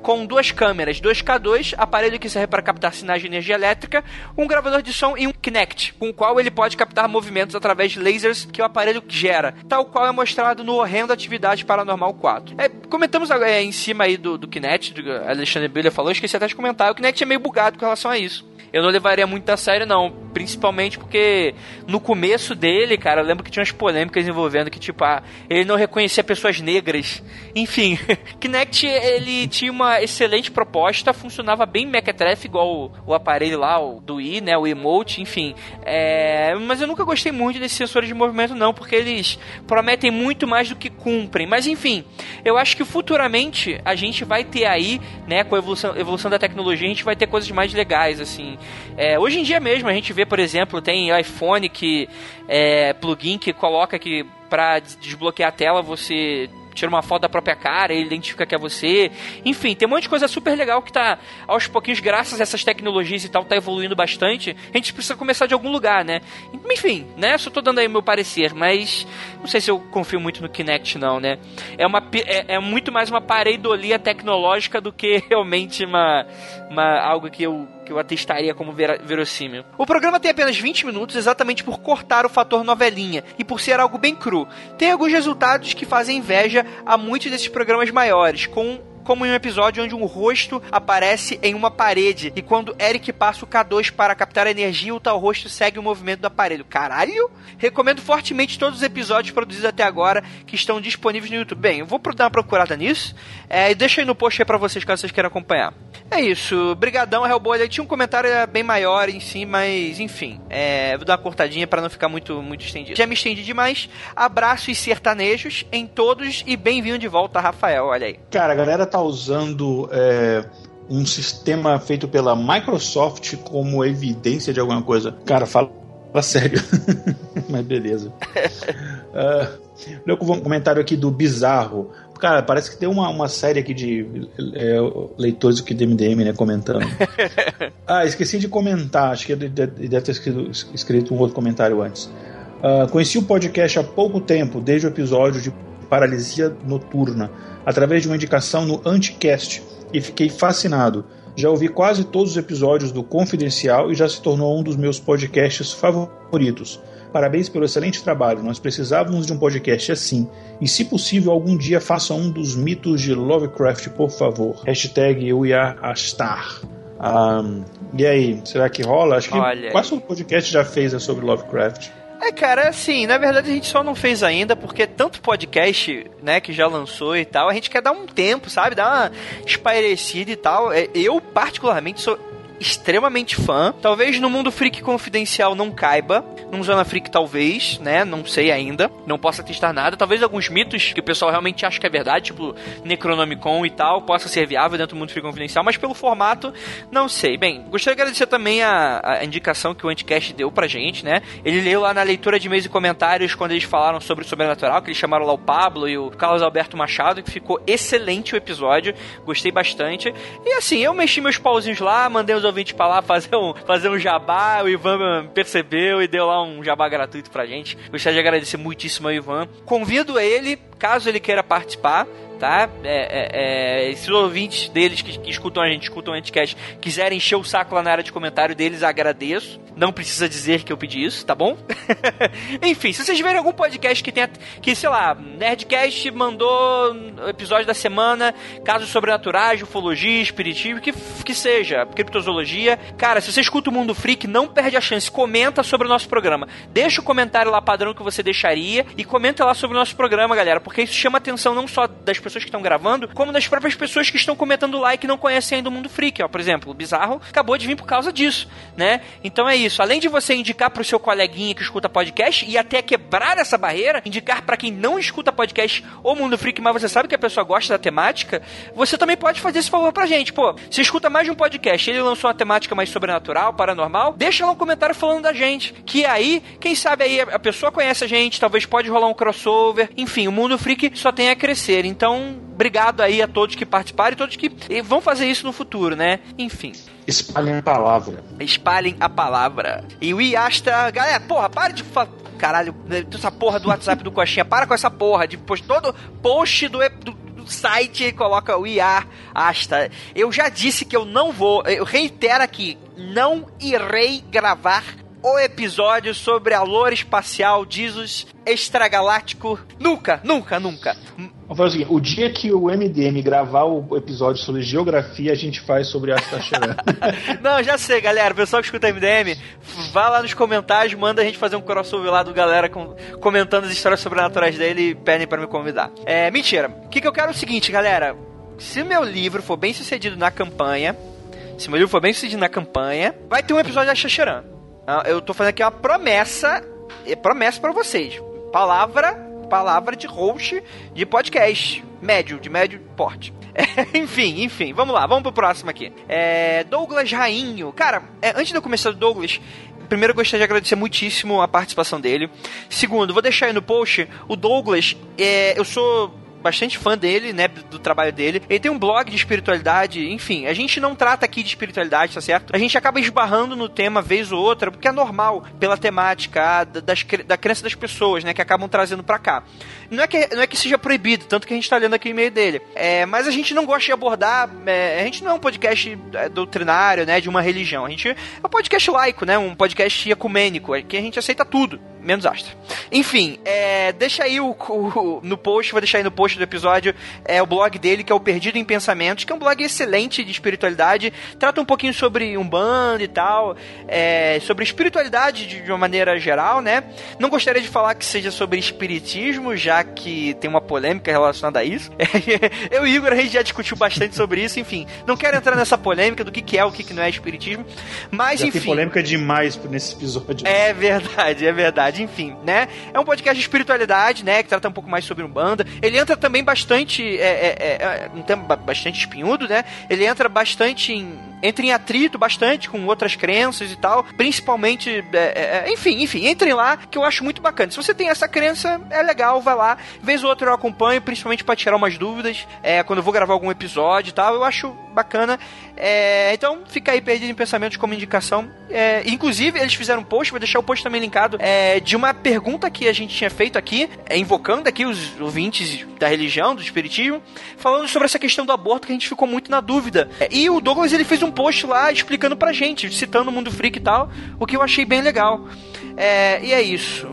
com duas câmeras, dois K2, aparelho que serve para captar sinais de energia elétrica, um gravador de som e um Kinect, com o qual ele pode captar movimentos através de lasers que o aparelho gera, tal qual é mostrado no Horrendo Atividade Paranormal 4. É, comentamos é, em cima aí do, do Kinect, do Alexandre Biller falou, esqueci até de comentar, o Kinect é meio bugado com relação a isso eu não levaria muito a sério, não. Principalmente porque no começo dele, cara, eu lembro que tinha umas polêmicas envolvendo que, tipo, ah, ele não reconhecia pessoas negras. Enfim, *laughs* Kinect, ele tinha uma excelente proposta, funcionava bem mequetrefe, igual o, o, aparelho lá, o do i, né, o emote, enfim. É, mas eu nunca gostei muito desses sensores de movimento, não, porque eles prometem muito mais do que cumprem. Mas, enfim, eu acho que futuramente a gente vai ter aí, né, com a evolução, evolução da tecnologia, a gente vai ter coisas mais legais, assim. É, hoje em dia mesmo a gente vê, por exemplo, tem iPhone que é plugin que coloca que para desbloquear a tela você tira uma foto da própria cara, ele identifica que é você. Enfim, tem um monte de coisa super legal que tá aos pouquinhos, graças a essas tecnologias e tal, tá evoluindo bastante. A gente precisa começar de algum lugar, né? Enfim, né? Só tô dando aí meu parecer, mas não sei se eu confio muito no Kinect, não, né? É, uma, é, é muito mais uma pareidolia tecnológica do que *laughs* realmente uma, uma algo que eu que eu atestaria como ver verossímil. O programa tem apenas 20 minutos exatamente por cortar o fator novelinha e por ser algo bem cru. Tem alguns resultados que fazem inveja a muitos desses programas maiores, com como em um episódio onde um rosto aparece em uma parede e quando Eric passa o K2 para captar a energia, o tal rosto segue o movimento do aparelho. Caralho! Recomendo fortemente todos os episódios produzidos até agora que estão disponíveis no YouTube. Bem, eu vou dar uma procurada nisso é, e deixa aí no post aí pra vocês caso vocês queiram acompanhar. É isso, brigadão Hellboy. Tinha um comentário é, bem maior em si, mas enfim, é, vou dar uma cortadinha para não ficar muito, muito estendido. Já me estendi demais. Abraços sertanejos em todos e bem-vindo de volta, Rafael. Olha aí. Cara, a galera tá usando é, um sistema feito pela Microsoft como evidência de alguma coisa. Cara, fala, fala sério. *laughs* Mas beleza. *laughs* uh, um comentário aqui do Bizarro. Cara, parece que tem uma, uma série aqui de é, leitores aqui do MDM, né, comentando. *laughs* ah, esqueci de comentar, acho que deve ter escrito, escrito um outro comentário antes. Uh, conheci o podcast há pouco tempo, desde o episódio de Paralisia Noturna através de uma indicação no Anticast e fiquei fascinado. Já ouvi quase todos os episódios do Confidencial e já se tornou um dos meus podcasts favoritos. Parabéns pelo excelente trabalho. Nós precisávamos de um podcast assim. E se possível, algum dia faça um dos mitos de Lovecraft, por favor. Hashtag Astar. Um, e aí, será que rola? Acho que Olha quase o podcast já fez é sobre Lovecraft. É, cara, assim, na verdade a gente só não fez ainda porque tanto podcast, né, que já lançou e tal, a gente quer dar um tempo, sabe? Dar uma espairecida e tal. É, eu, particularmente, sou extremamente fã. Talvez no Mundo Freak Confidencial não caiba. Num Zona Freak, talvez, né? Não sei ainda. Não possa testar nada. Talvez alguns mitos que o pessoal realmente acha que é verdade, tipo Necronomicon e tal, possa ser viável dentro do Mundo Freak Confidencial, mas pelo formato, não sei. Bem, gostaria de agradecer também a, a indicação que o Anticast deu pra gente, né? Ele leu lá na leitura de e-mails e comentários quando eles falaram sobre o sobrenatural, que eles chamaram lá o Pablo e o Carlos Alberto Machado, que ficou excelente o episódio. Gostei bastante. E assim, eu mexi meus pauzinhos lá, mandei os ouvintes pra lá fazer um, fazer um jabá. O Ivan percebeu e deu lá um jabá gratuito pra gente. Gostaria de agradecer muitíssimo ao Ivan. Convido ele, caso ele queira participar, tá? É, é, é, se os ouvintes deles que, que, escutam a gente, escutam o Anticast, quiserem encher o saco lá na área de comentário deles, agradeço. Não precisa dizer que eu pedi isso, tá bom? *laughs* Enfim, se vocês verem algum podcast que tenha, que sei lá, Nerdcast mandou episódio da semana, casos sobrenaturais, ufologia, espiritismo, que, que seja, criptozoologia. Cara, se você escuta o Mundo Freak, não perde a chance, comenta sobre o nosso programa. Deixa o comentário lá padrão que você deixaria e comenta lá sobre o nosso programa, galera, porque isso chama atenção não só das pessoas que estão gravando, como das próprias pessoas que estão comentando like e não conhecem ainda o Mundo Freak, ó. Por exemplo, o Bizarro acabou de vir por causa disso, né? Então é isso. Além de você indicar pro seu coleguinha que escuta podcast e até quebrar essa barreira, indicar para quem não escuta podcast ou Mundo Freak, mas você sabe que a pessoa gosta da temática, você também pode fazer esse favor pra gente. Pô, se escuta mais de um podcast, ele lançou uma temática mais sobrenatural, paranormal, deixa lá um comentário falando da gente. Que aí, quem sabe aí a pessoa conhece a gente, talvez pode rolar um crossover. Enfim, o Mundo Freak só tem a crescer. Então, obrigado aí a todos que participaram e todos que vão fazer isso no futuro, né? Enfim. Espalhem a palavra. Espalhem a palavra. E o Iasta. Galera, porra, para de. Caralho, essa porra do WhatsApp do Coxinha. Para com essa porra de post, todo post do, do site coloca o IA Asta. Eu já disse que eu não vou, eu reitero aqui, não irei gravar o episódio sobre a lore espacial Jesus extragaláctico. Nunca, nunca, nunca. Vamos fazer o seguinte: o dia que o MDM gravar o episódio sobre geografia, a gente faz sobre a Tacheran. *laughs* Não, já sei, galera. O pessoal que escuta MDM, vá lá nos comentários, manda a gente fazer um crossover lá do galera com, comentando as histórias sobrenaturais dele e pedem para me convidar. É, mentira. O que, que eu quero é o seguinte, galera. Se meu livro for bem sucedido na campanha, se meu livro for bem sucedido na campanha, vai ter um episódio da Xaxeran. Ah, eu tô fazendo aqui uma promessa, é promessa para vocês. Palavra, palavra de host de podcast médio, de médio porte. É, *laughs* enfim, enfim, vamos lá, vamos pro próximo aqui. É, Douglas Rainho. Cara, é, antes de eu começar do Douglas, primeiro eu gostaria de agradecer muitíssimo a participação dele. Segundo, vou deixar aí no post o Douglas. É, eu sou bastante fã dele, né, do trabalho dele. Ele tem um blog de espiritualidade, enfim, a gente não trata aqui de espiritualidade, tá certo? A gente acaba esbarrando no tema vez ou outra, porque é normal pela temática das, da crença das pessoas, né, que acabam trazendo para cá. Não é, que, não é que seja proibido, tanto que a gente tá lendo aqui no meio dele. É, mas a gente não gosta de abordar, é, a gente não é um podcast é, doutrinário, né, de uma religião. A gente é um podcast laico, né, um podcast ecumênico, que a gente aceita tudo menos Astra. Enfim, é, deixa aí o, o, no post, vou deixar aí no post do episódio é o blog dele, que é o Perdido em Pensamentos, que é um blog excelente de espiritualidade, trata um pouquinho sobre Umbanda e tal, é, sobre espiritualidade de, de, uma maneira geral, né? Não gostaria de falar que seja sobre espiritismo, já que tem uma polêmica relacionada a isso. *laughs* Eu e o Igor, a gente já discutiu bastante sobre isso, enfim, não quero entrar nessa polêmica do que, que é, o que, que não é espiritismo, mas já enfim... tem polêmica demais nesse episódio. É verdade, é verdade espiritualidade, enfim, né? É um podcast de espiritualidade, né? Que trata um pouco mais sobre Umbanda. Ele entra também bastante. É, é, é, é um tema bastante espinhudo, né? Ele entra bastante em entra em atrito bastante com outras crenças e tal, principalmente, é, é, enfim, enfim, entrem lá que eu acho muito bacana. Se você tem essa crença, é legal, vai lá. Vez ou outra eu acompanho, principalmente para tirar umas dúvidas, quando eu vou gravar algum episódio e tal, eu acho bacana. É, então, fica aí perdido em pensamentos como indicação. É, inclusive, eles fizeram um post, vou deixar o post também linkado, é, de uma pergunta que a gente tinha feito aqui, é, invocando aqui os ouvintes da religião, do espiritismo, falando sobre essa questão do aborto que a gente ficou muito na dúvida. É, e o Douglas ele fez um post lá explicando pra gente, citando o Mundo Freak e tal, o que eu achei bem legal. É, e é isso.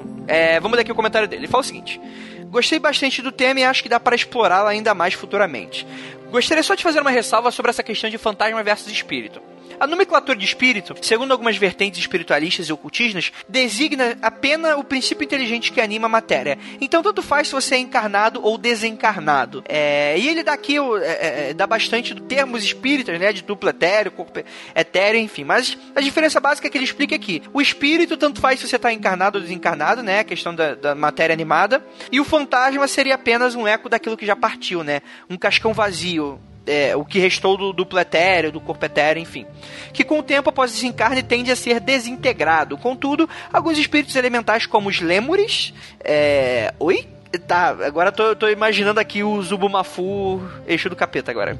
Vamos ler aqui o comentário dele. Ele fala o seguinte. Gostei bastante do tema e acho que dá para explorá-lo ainda mais futuramente. Gostaria só de fazer uma ressalva sobre essa questão de fantasma versus espírito. A nomenclatura de espírito, segundo algumas vertentes espiritualistas e ocultistas, designa apenas o princípio inteligente que anima a matéria. Então, tanto faz se você é encarnado ou desencarnado. É, e ele dá aqui, é, é, dá bastante termos espíritas, né? De duplo etéreo, corpo etéreo, enfim. Mas a diferença básica que ele explica aqui: o espírito, tanto faz se você está encarnado ou desencarnado, né? A questão da, da matéria animada. E o fantasma seria apenas um eco daquilo que já partiu, né? Um cascão vazio, é, o que restou do duplo etéreo, do corpo etéreo, enfim. Que com o tempo após desencarne tende a ser desintegrado. Contudo, alguns espíritos elementais, como os lêmures. É... Oi? Tá, agora tô, tô imaginando aqui o Zubumafu, eixo do capeta agora.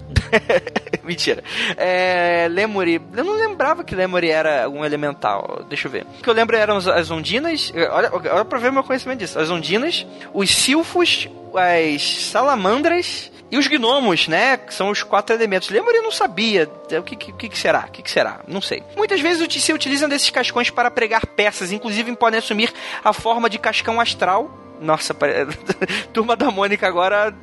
*laughs* Mentira. É, Lemuri. Eu não lembrava que Lemuri era um elemental. Deixa eu ver. O que eu lembro eram as ondinas. Olha, olha pra ver o meu conhecimento disso. As ondinas, os silfos, as salamandras e os gnomos, né? Que são os quatro elementos. Lemuri não sabia. O que, que, que será? O que, que, será? Não sei. Muitas vezes se utilizam desses cascões para pregar peças, inclusive podem assumir a forma de cascão astral nossa, *laughs* turma da Mônica agora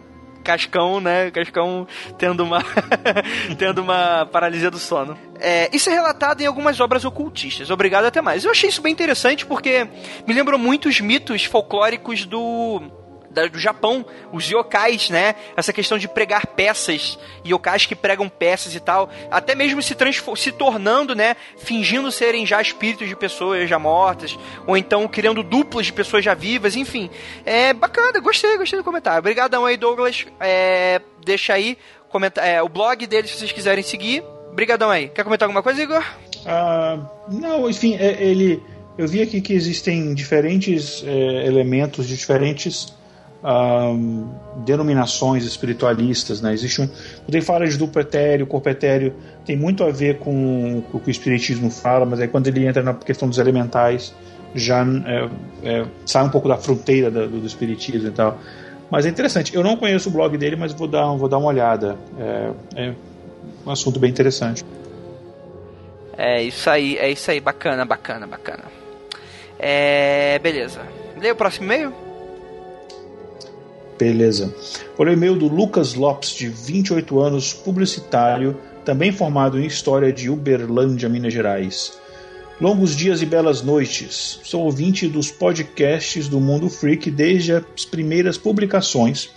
Cascão, né? Cascão tendo uma *laughs* tendo uma paralisia do sono. É, isso é relatado em algumas obras ocultistas. Obrigado até mais. Eu achei isso bem interessante porque me lembrou muito os mitos folclóricos do do Japão, os yokais, né? Essa questão de pregar peças, yokais que pregam peças e tal, até mesmo se, se tornando, né? Fingindo serem já espíritos de pessoas já mortas, ou então criando duplas de pessoas já vivas, enfim. É bacana, gostei, gostei do comentário. Obrigadão aí, Douglas. É, deixa aí comenta é, o blog dele se vocês quiserem seguir. Obrigadão aí. Quer comentar alguma coisa, Igor? Uh, não, enfim, é, ele. Eu vi aqui que existem diferentes é, elementos de diferentes um, denominações espiritualistas, né? Existe um, ele fala de duplo etéreo, corpo etéreo, tem muito a ver com, com o que o espiritismo fala, mas aí quando ele entra na questão dos elementais, já é, é, sai um pouco da fronteira do, do, espiritismo e tal. Mas é interessante. Eu não conheço o blog dele, mas vou dar, vou dar uma olhada. É, é um assunto bem interessante. É isso aí, é isso aí, bacana, bacana, bacana. É, beleza. Lê o próximo e-mail? Beleza. Olha o e-mail do Lucas Lopes, de 28 anos, publicitário, também formado em História de Uberlândia, Minas Gerais. Longos dias e belas noites. Sou ouvinte dos podcasts do Mundo Freak desde as primeiras publicações.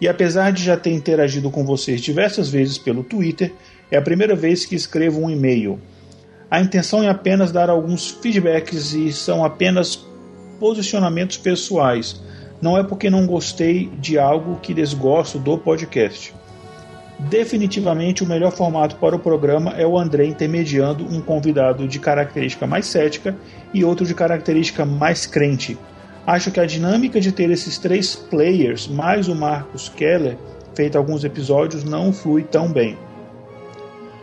E apesar de já ter interagido com vocês diversas vezes pelo Twitter, é a primeira vez que escrevo um e-mail. A intenção é apenas dar alguns feedbacks e são apenas posicionamentos pessoais não é porque não gostei de algo que desgosto do podcast. Definitivamente o melhor formato para o programa é o André intermediando um convidado de característica mais cética e outro de característica mais crente. Acho que a dinâmica de ter esses três players mais o Marcos Keller, feito alguns episódios, não flui tão bem.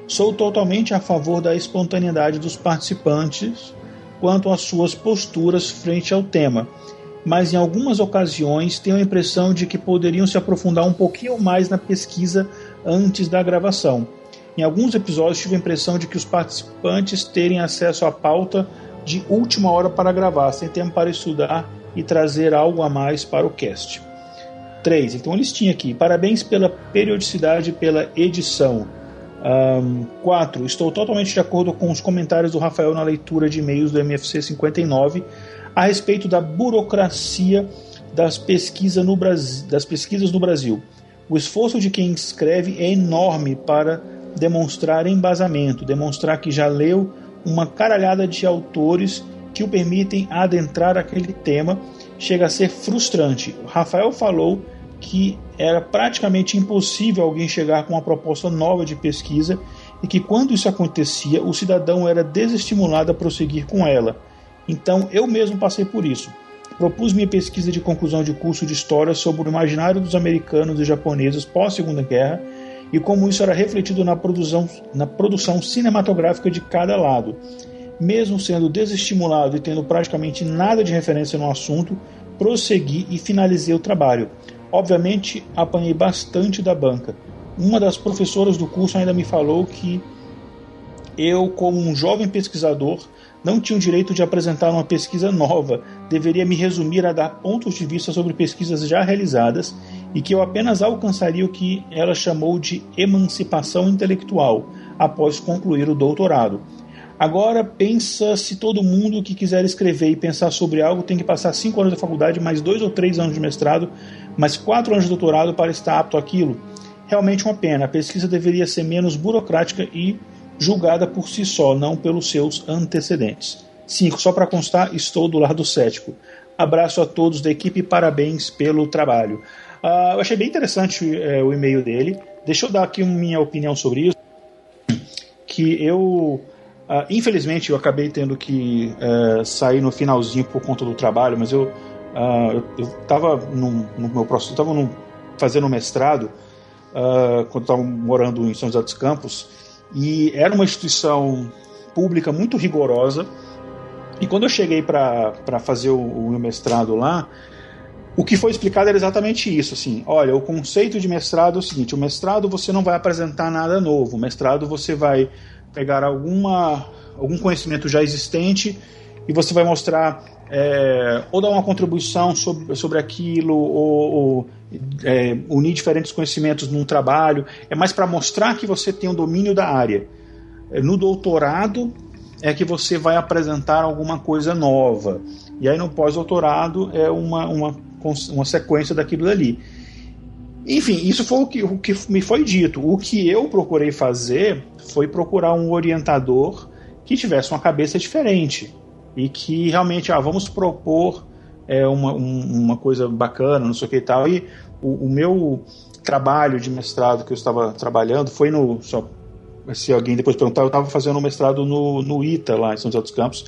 Sou totalmente a favor da espontaneidade dos participantes quanto às suas posturas frente ao tema mas em algumas ocasiões tenho a impressão de que poderiam se aprofundar um pouquinho mais na pesquisa antes da gravação. Em alguns episódios tive a impressão de que os participantes terem acesso à pauta de última hora para gravar, sem tempo para estudar e trazer algo a mais para o cast. 3. Então, listinha aqui. Parabéns pela periodicidade e pela edição. 4. Um, estou totalmente de acordo com os comentários do Rafael na leitura de e-mails do MFC 59 a respeito da burocracia das, pesquisa no Brasil, das pesquisas no Brasil. O esforço de quem escreve é enorme para demonstrar embasamento, demonstrar que já leu uma caralhada de autores que o permitem adentrar aquele tema, chega a ser frustrante. O Rafael falou que era praticamente impossível alguém chegar com uma proposta nova de pesquisa e que quando isso acontecia, o cidadão era desestimulado a prosseguir com ela. Então eu mesmo passei por isso. Propus minha pesquisa de conclusão de curso de história sobre o imaginário dos americanos e japoneses pós-Segunda Guerra e como isso era refletido na produção, na produção cinematográfica de cada lado. Mesmo sendo desestimulado e tendo praticamente nada de referência no assunto, prossegui e finalizei o trabalho. Obviamente, apanhei bastante da banca. Uma das professoras do curso ainda me falou que eu, como um jovem pesquisador, não tinha o direito de apresentar uma pesquisa nova, deveria me resumir a dar pontos de vista sobre pesquisas já realizadas e que eu apenas alcançaria o que ela chamou de emancipação intelectual, após concluir o doutorado. Agora pensa se todo mundo que quiser escrever e pensar sobre algo tem que passar cinco anos da faculdade, mais dois ou três anos de mestrado, mais quatro anos de doutorado para estar apto àquilo. Realmente uma pena. A pesquisa deveria ser menos burocrática e julgada por si só, não pelos seus antecedentes. 5. Só para constar, estou do lado cético. Abraço a todos da equipe parabéns pelo trabalho. Uh, eu achei bem interessante uh, o e-mail dele. Deixa eu dar aqui minha opinião sobre isso. Que eu Uh, infelizmente, eu acabei tendo que uh, sair no finalzinho por conta do trabalho, mas eu eu estava no meu próximo, estava fazendo mestrado ah, quando estava morando em São José dos Campos e era uma instituição pública muito rigorosa. E quando eu cheguei para fazer o, o meu mestrado lá, o que foi explicado era exatamente isso, assim, olha, o conceito de mestrado é o seguinte, o mestrado você não vai apresentar nada novo, o mestrado você vai pegar alguma, algum conhecimento já existente e você vai mostrar é, ou dar uma contribuição sobre, sobre aquilo, ou, ou é, unir diferentes conhecimentos num trabalho. É mais para mostrar que você tem um domínio da área. É, no doutorado é que você vai apresentar alguma coisa nova. E aí no pós-doutorado é uma, uma, uma sequência daquilo dali. Enfim, isso foi o que, o que me foi dito. O que eu procurei fazer foi procurar um orientador que tivesse uma cabeça diferente e que realmente, ah, vamos propor é, uma, um, uma coisa bacana, não sei o que e tal. E o, o, meu trabalho de mestrado que eu estava trabalhando foi no. Só, se alguém depois perguntar, eu estava fazendo um mestrado no, no ITA, lá em São José dos Campos.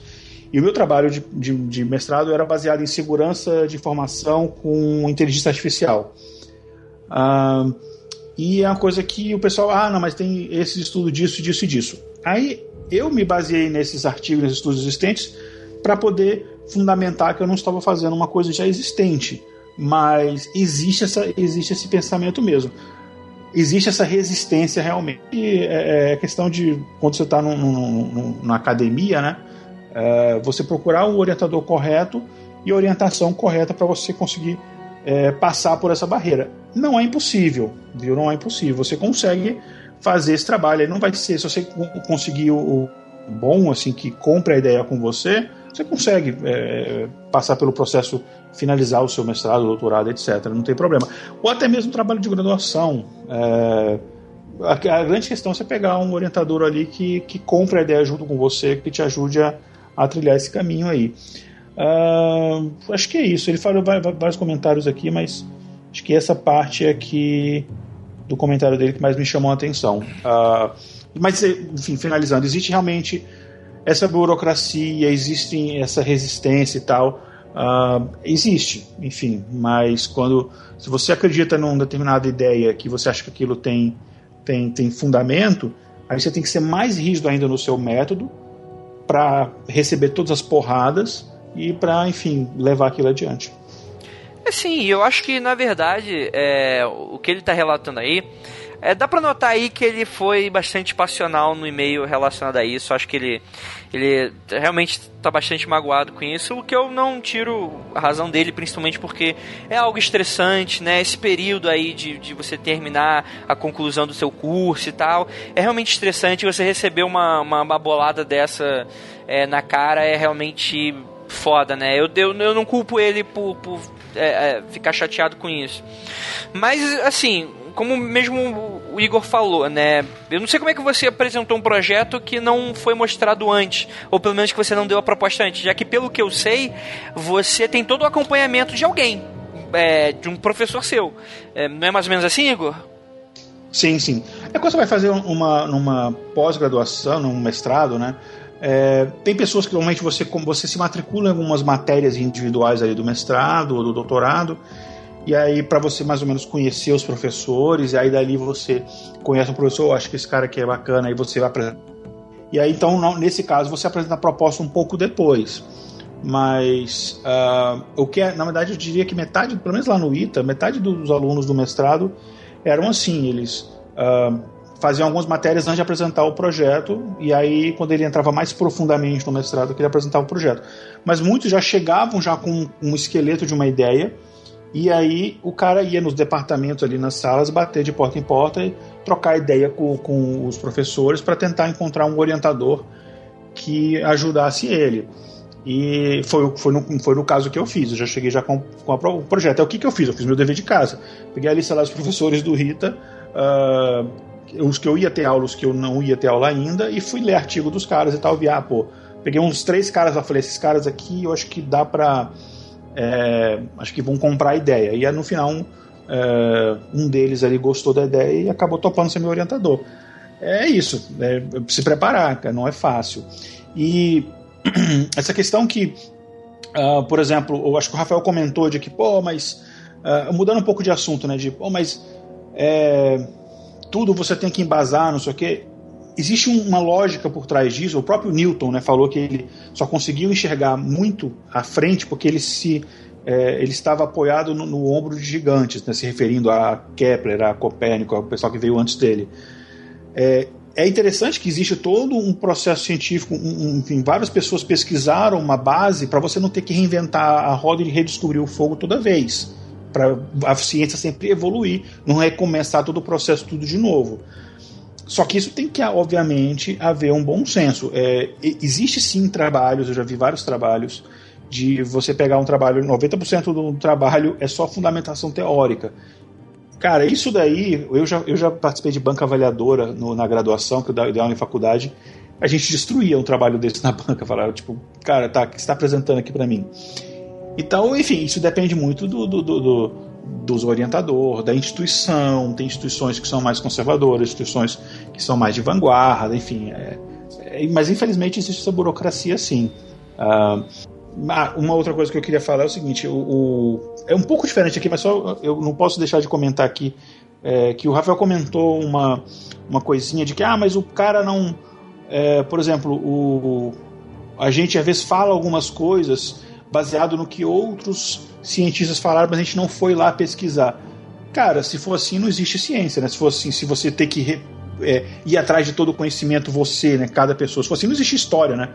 E o meu trabalho de, de, de mestrado era baseado em segurança de informação com inteligência artificial. Ah, e é uma coisa que o pessoal, ah, não, mas tem esse estudo disso, disso e disso. Aí eu me baseei nesses artigos, nesses estudos existentes, para poder fundamentar que eu não estava fazendo uma coisa já existente. Mas existe, essa, existe esse pensamento mesmo. Existe essa resistência realmente. E é, é questão de, quando você está na academia, né? É, você procurar o orientador correto e orientação correta para você conseguir é, passar por essa barreira. Não é impossível, viu? Não é impossível. Você consegue fazer esse trabalho. Não vai ser, se você conseguir o, bom, assim, que compre a ideia com você, você consegue é, passar pelo processo, finalizar o seu mestrado, doutorado, etc. Não tem problema. Ou até mesmo trabalho de graduação. É, a, a, grande questão é você pegar um orientador ali que, que compre a ideia junto com você, que te ajude a, a trilhar esse caminho aí. Uh, acho que é isso. Ele falou vários comentários aqui, mas acho que essa parte é que do comentário dele que mais me chamou a atenção. Uh, mas, enfim, finalizando, existe realmente essa burocracia, existe essa resistência e tal. Uh, existe, enfim, mas quando se você acredita numa determinada ideia que você acha que aquilo tem, tem, tem fundamento, aí você tem que ser mais rígido ainda no seu método para receber todas as porradas e para, enfim, levar aquilo adiante. É sim, eu acho que na verdade é, o que ele está relatando aí é, dá pra notar aí que ele foi bastante passional no e-mail relacionado a isso. Acho que ele, ele realmente tá bastante magoado com isso, o que eu não tiro a razão dele, principalmente porque é algo estressante, né? Esse período aí de, de você terminar a conclusão do seu curso e tal, é realmente estressante. Você receber uma, uma, uma bolada dessa é, na cara é realmente foda, né? Eu, eu, eu não culpo ele por, por é, é, ficar chateado com isso. Mas, assim, como mesmo o Igor falou, né? Eu não sei como é que você apresentou um projeto que não foi mostrado antes, ou pelo menos que você não deu a proposta antes, já que pelo que eu sei, você tem todo o acompanhamento de alguém, é, de um professor seu. É, não é mais ou menos assim, Igor? Sim, sim. É quando você vai fazer uma, numa pós-graduação, num mestrado, né? É, tem pessoas que normalmente você, você se matricula em algumas matérias individuais ali do mestrado ou do doutorado, e aí para você mais ou menos conhecer os professores, e aí dali você conhece um professor, oh, acho que esse cara aqui é bacana, aí você vai apresentar. E aí então, nesse caso, você apresenta a proposta um pouco depois. Mas uh, o que é, na verdade, eu diria que metade, pelo menos lá no ITA, metade dos alunos do mestrado eram assim, eles uh, faziam algumas matérias antes de apresentar o projeto, e aí, quando ele entrava mais profundamente no mestrado, que ele apresentava o projeto. Mas muitos já chegavam já com um esqueleto de uma ideia, E aí o cara ia nos departamentos ali nas salas, bater de porta em porta e trocar ideia com, com os professores para tentar encontrar um orientador que ajudasse ele. E foi, foi, no, foi no caso que eu fiz. Eu já cheguei já com, com a, o projeto. É o que, que eu fiz? Eu fiz meu dever de casa. Peguei a lista lá dos professores do Rita, uh, os que eu ia ter aula, os que eu não ia ter aula ainda, e fui ler artigo dos caras e tal. Vi, ah, pô, peguei uns três caras lá, falei, esses caras aqui eu acho que dá pra. É, acho que vão comprar a ideia. E no final, um, é, um deles ali gostou da ideia e acabou topando ser meu orientador. É isso, é, se preparar, não é fácil. E *clears throat* essa questão que, uh, por exemplo, eu acho que o Rafael comentou de que, pô, mas. Uh, mudando um pouco de assunto, né? De, pô, mas. É, tudo você tem que embasar, não sei o quê. Existe uma lógica por trás disso. O próprio Newton né, falou que ele só conseguiu enxergar muito à frente porque ele se é, ele estava apoiado no, no, ombro de gigantes, né, se referindo a Kepler, a Copérnico, ao pessoal que veio antes dele. É, é interessante que existe todo um processo científico, um, enfim, várias pessoas pesquisaram uma base para você não ter que reinventar a roda e redescobrir o fogo toda vez. Para a ciência sempre evoluir, não recomeçar todo o processo tudo de novo. Só que isso tem que, obviamente, haver um bom senso. É, existe sim trabalhos, eu já vi vários trabalhos, de você pegar um trabalho, 90% do trabalho é só fundamentação teórica. Cara, isso daí, eu já, eu já participei de banca avaliadora no, na graduação, que eu dei aula em faculdade. A gente destruía um trabalho desse na *laughs* banca. Falava, tipo, cara, tá, o que você está apresentando aqui para mim? Então, enfim, isso depende muito do, do, do, do dos orientadores, da instituição. Tem instituições que são mais conservadoras, instituições que são mais de vanguarda, enfim. É, é, mas infelizmente existe essa burocracia sim. Uh, uma outra coisa que eu queria falar é o seguinte: o, o, é um pouco diferente aqui, mas só eu não posso deixar de comentar aqui é, que o Rafael comentou uma, uma coisinha de que, ah, mas o cara não. É, por exemplo, o, a gente às vezes fala algumas coisas baseado no que outros cientistas falaram, mas a gente não foi lá pesquisar. Cara, se for assim, não existe ciência, né? Se for assim, se você ter que re, é, ir atrás de todo o conhecimento, você, né? Cada pessoa. Se for assim, não existe história, né?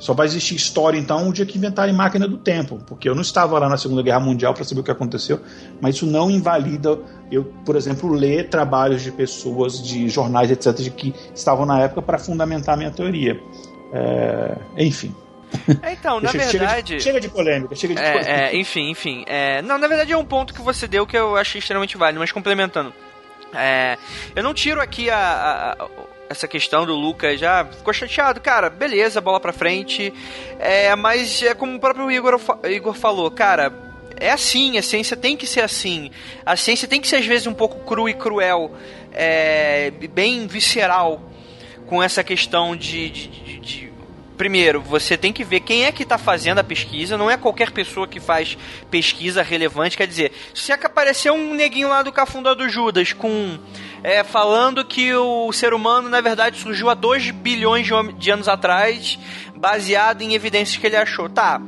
Só vai existir história, então, um dia que inventarem máquina do tempo. Porque eu não estava lá na Segunda Guerra Mundial para saber o que aconteceu, mas isso não invalida eu, por exemplo, ler trabalhos de pessoas, de jornais, etc., de que estavam na época para fundamentar a minha teoria. É, enfim. É, então, na verdade. Chega de, chega de, polêmica, chega de é, polêmica. É, enfim, enfim. É, não, na verdade é um ponto que você deu que eu achei extremamente válido, mas complementando. É, eu não tiro aqui a, a, essa questão do Lucas já ficou chateado, cara, beleza, bola pra frente. É, mas é como o próprio Igor, Igor falou, cara, é assim, a ciência tem que ser assim. A ciência tem que ser às vezes um pouco cru e cruel, é, bem visceral com essa questão de, de primeiro, você tem que ver quem é que está fazendo a pesquisa, não é qualquer pessoa que faz pesquisa relevante. Quer dizer, se aparecer um neguinho lá do Cafundador do Judas com é, falando que o ser humano, na verdade, surgiu há 2 bilhões de anos atrás, baseado em evidências que ele achou. Tá.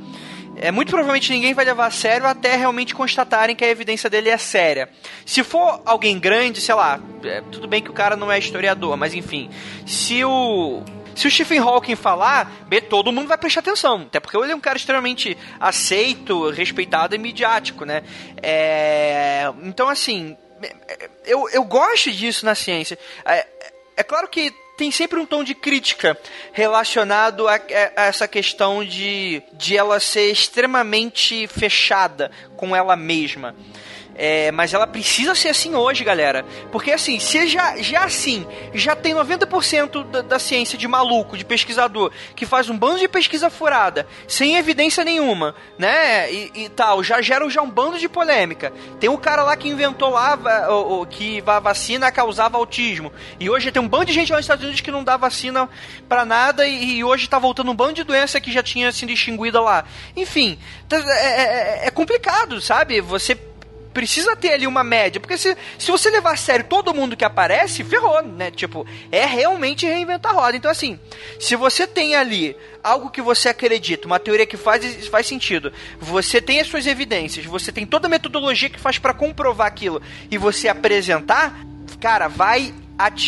É, muito provavelmente ninguém vai levar a sério até realmente constatarem que a evidência dele é séria. Se for alguém grande, sei lá, é, tudo bem que o cara não é historiador, mas enfim, se o se o Stephen Hawking falar, todo mundo vai prestar atenção. Até porque ele é um cara extremamente aceito, respeitado e midiático, né? É... Então, assim, eu, eu gosto disso na ciência. É, é claro que tem sempre um tom de crítica relacionado a, a, essa questão de, de ela ser extremamente fechada com ela mesma. É, mas ela precisa ser assim hoje, galera. Porque assim, se já, já assim, já tem 90% da, da ciência de maluco, de pesquisador, que faz um bando de pesquisa furada, sem evidência nenhuma, né? E, e tal, já gera já um bando de polêmica. Tem um cara lá que inventou lá o, o, que a vacina causava autismo. E hoje tem um bando de gente lá nos Estados Unidos que não dá vacina para nada e, e, hoje tá voltando um bando de doença que já tinha sido extinguida lá. Enfim, é, é, é complicado, sabe? Você precisa ter ali uma média, porque se, se você levar a sério todo mundo que aparece, ferrou, né? Tipo, é realmente reinventar a roda. Então, assim, se você tem ali algo que você acredita, uma teoria que faz, faz sentido, você tem as suas evidências, você tem toda a metodologia que faz para comprovar aquilo e você apresentar, cara, vai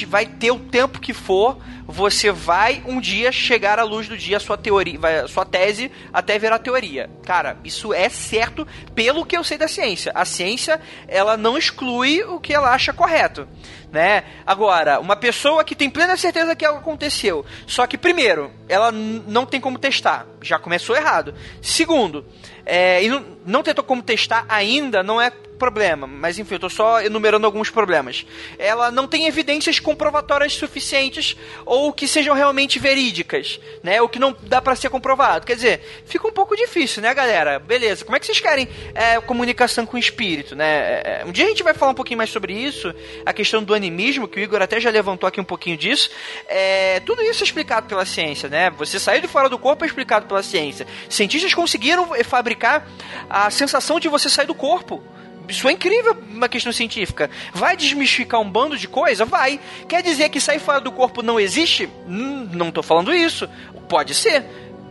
vai ter o tempo que for, você vai um dia chegar à luz do dia a sua teoria, a sua tese até virar teoria. Cara, isso é certo pelo que eu sei da ciência. A ciência, ela não exclui o que ela acha correto, né? Agora, uma pessoa que tem plena certeza que algo aconteceu, só que primeiro, ela não tem como testar, já começou errado. Segundo, é, e não, não tentou como testar ainda, não é problema, mas enfim, eu tô só enumerando alguns problemas. Ela não tem evidências comprovatórias suficientes ou que sejam realmente verídicas, né? O que não dá para ser comprovado. Quer dizer, fica um pouco difícil, né, galera? Beleza, como é que vocês querem é, comunicação com o espírito, né? É, é, um dia a gente vai falar um pouquinho mais sobre isso, a questão do animismo, que o Igor até já levantou aqui um pouquinho disso. É, tudo isso é explicado pela ciência, né? Você sair de fora do corpo é explicado pela ciência. Cientistas conseguiram fabricar a sensação de você sair do corpo. Isso é incrível, uma questão científica. Vai desmistificar um bando de coisa? Vai. Quer dizer que sair fora do corpo não existe? Hum, não estou falando isso. Pode ser.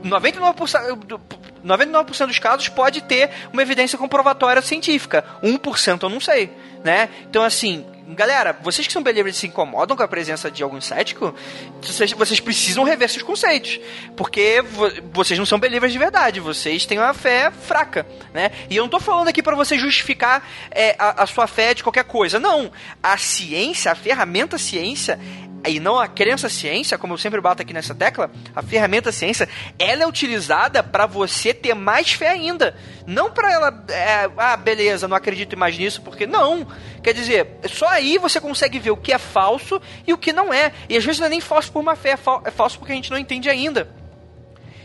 99%, 99% dos casos pode ter uma evidência comprovatória científica. 1% eu não sei, né? Então, assim, galera, vocês que são believers se incomodam com a presença de algum cético, vocês, vocês precisam rever seus conceitos. Porque vo, vocês não são believers de verdade, vocês têm uma fé fraca, né? E eu não tô falando aqui para você justificar é, a, a sua fé de qualquer coisa. Não. A ciência, a ferramenta ciência, e não a crença ciência, como eu sempre bato aqui nessa tecla, a ferramenta ciência, ela é utilizada para você ter mais fé ainda. Não para ela, é, ah, beleza, não acredito mais nisso, porque não. Quer dizer, só aí você consegue ver o que é falso e o que não é. E às vezes não é nem falso por uma fé, é, é falso porque a gente não entende ainda.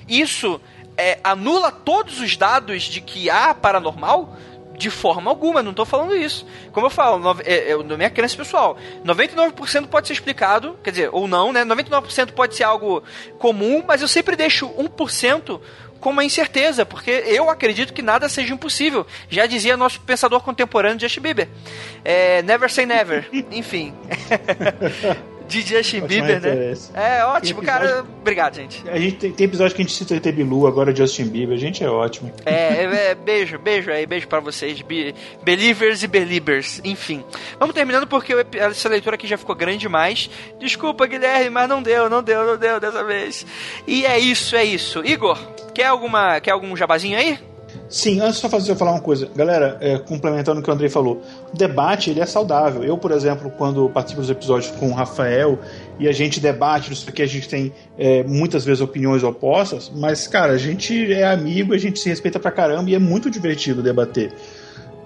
Isso é, anula todos os dados de que há paranormal de forma alguma, não estou falando isso. Como eu falo, no, é, é, na minha crença pessoal, 99% pode ser explicado, quer dizer, ou não, né? 99% pode ser algo comum, mas eu sempre deixo 1% com uma incerteza, porque eu acredito que nada seja impossível. Já dizia nosso pensador contemporâneo Justin Bieber. É, never say never. *laughs* Enfim. *laughs* de Justin Bieber, né? É ótimo, episódio... cara. Obrigado, gente. A gente tem, tem episódio que a gente cita ET Bilu, agora Justin Bieber. A gente é ótimo. É, é, é beijo, beijo aí, beijo pra vocês, be believers e believers. Enfim. Vamos terminando porque essa leitura aqui já ficou grande demais. Desculpa, Guilherme, mas não deu, não deu, não deu dessa vez. E é isso, é isso. Igor, quer alguma, quer algum jabazinho aí? Sim, antes só fazer eu falar uma coisa, galera, é, complementando o que o Andrei falou, o debate ele é saudável. Eu, por exemplo, quando participo dos episódios com o Rafael e a gente debate isso aqui, a gente tem é, muitas vezes opiniões opostas, mas cara, a gente é amigo, a gente se respeita pra caramba e é muito divertido debater.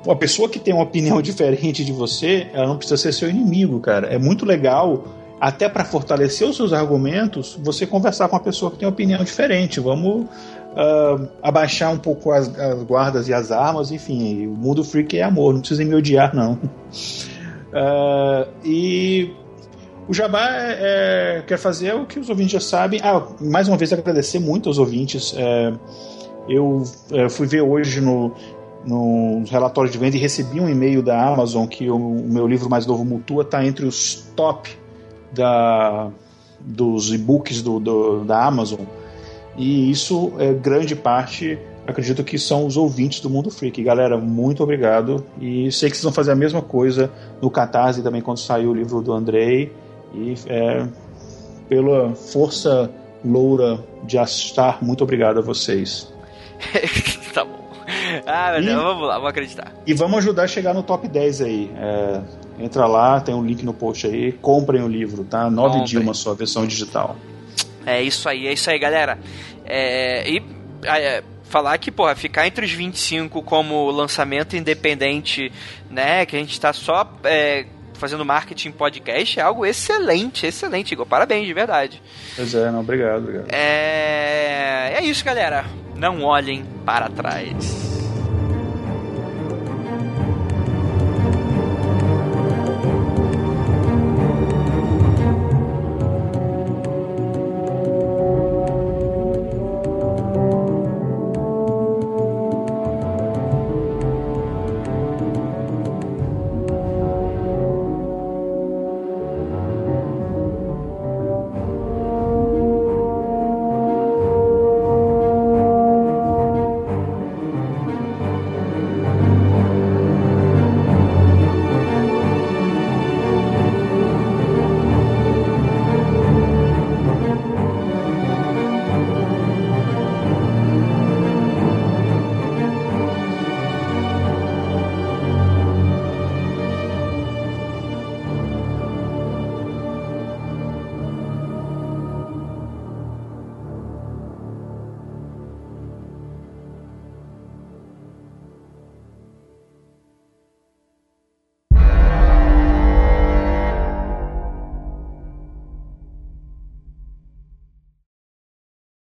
Uma pessoa que tem uma opinião *laughs* diferente de você, ela não precisa ser seu inimigo, cara. É muito legal até para fortalecer os seus argumentos, você conversar com uma pessoa que tem uma opinião diferente. Vamos uh, abaixar um pouco as, as, guardas e as armas, enfim, o mundo freak é amor, não precisa me odiar, não. Uh, *laughs* e o Jabá é, é, quer fazer o que os ouvintes já sabem. Ah, mais uma vez agradecer muito aos ouvintes. É, eu é, fui ver hoje no, no relatório de venda e recebi um e-mail da Amazon que o, o meu livro mais novo, Mutua, está entre os top da, dos e-books do, do, da Amazon. E isso é grande parte, acredito que são os ouvintes do Mundo Freak. Galera, muito obrigado. E sei que vocês vão fazer a mesma coisa no Catarse também quando sair o livro do Andrei. E é, pela força loura de estar, muito obrigado a vocês. *laughs* tá bom. Ah, meu e, Deus, vamos lá, vamos acreditar. E vamos ajudar a chegar no top 10 aí. É, entra lá, tem um link no post aí, comprem o livro, tá? 9 Dilma, sua versão digital. É isso aí, é isso aí, galera. É, e é, falar que, porra, ficar entre os 25 como lançamento independente, né? Que a gente tá só é, fazendo marketing podcast é algo excelente, excelente, Igor. Parabéns, de verdade. Pois é, não, obrigado, obrigado. É, é isso, galera. Não olhem para trás.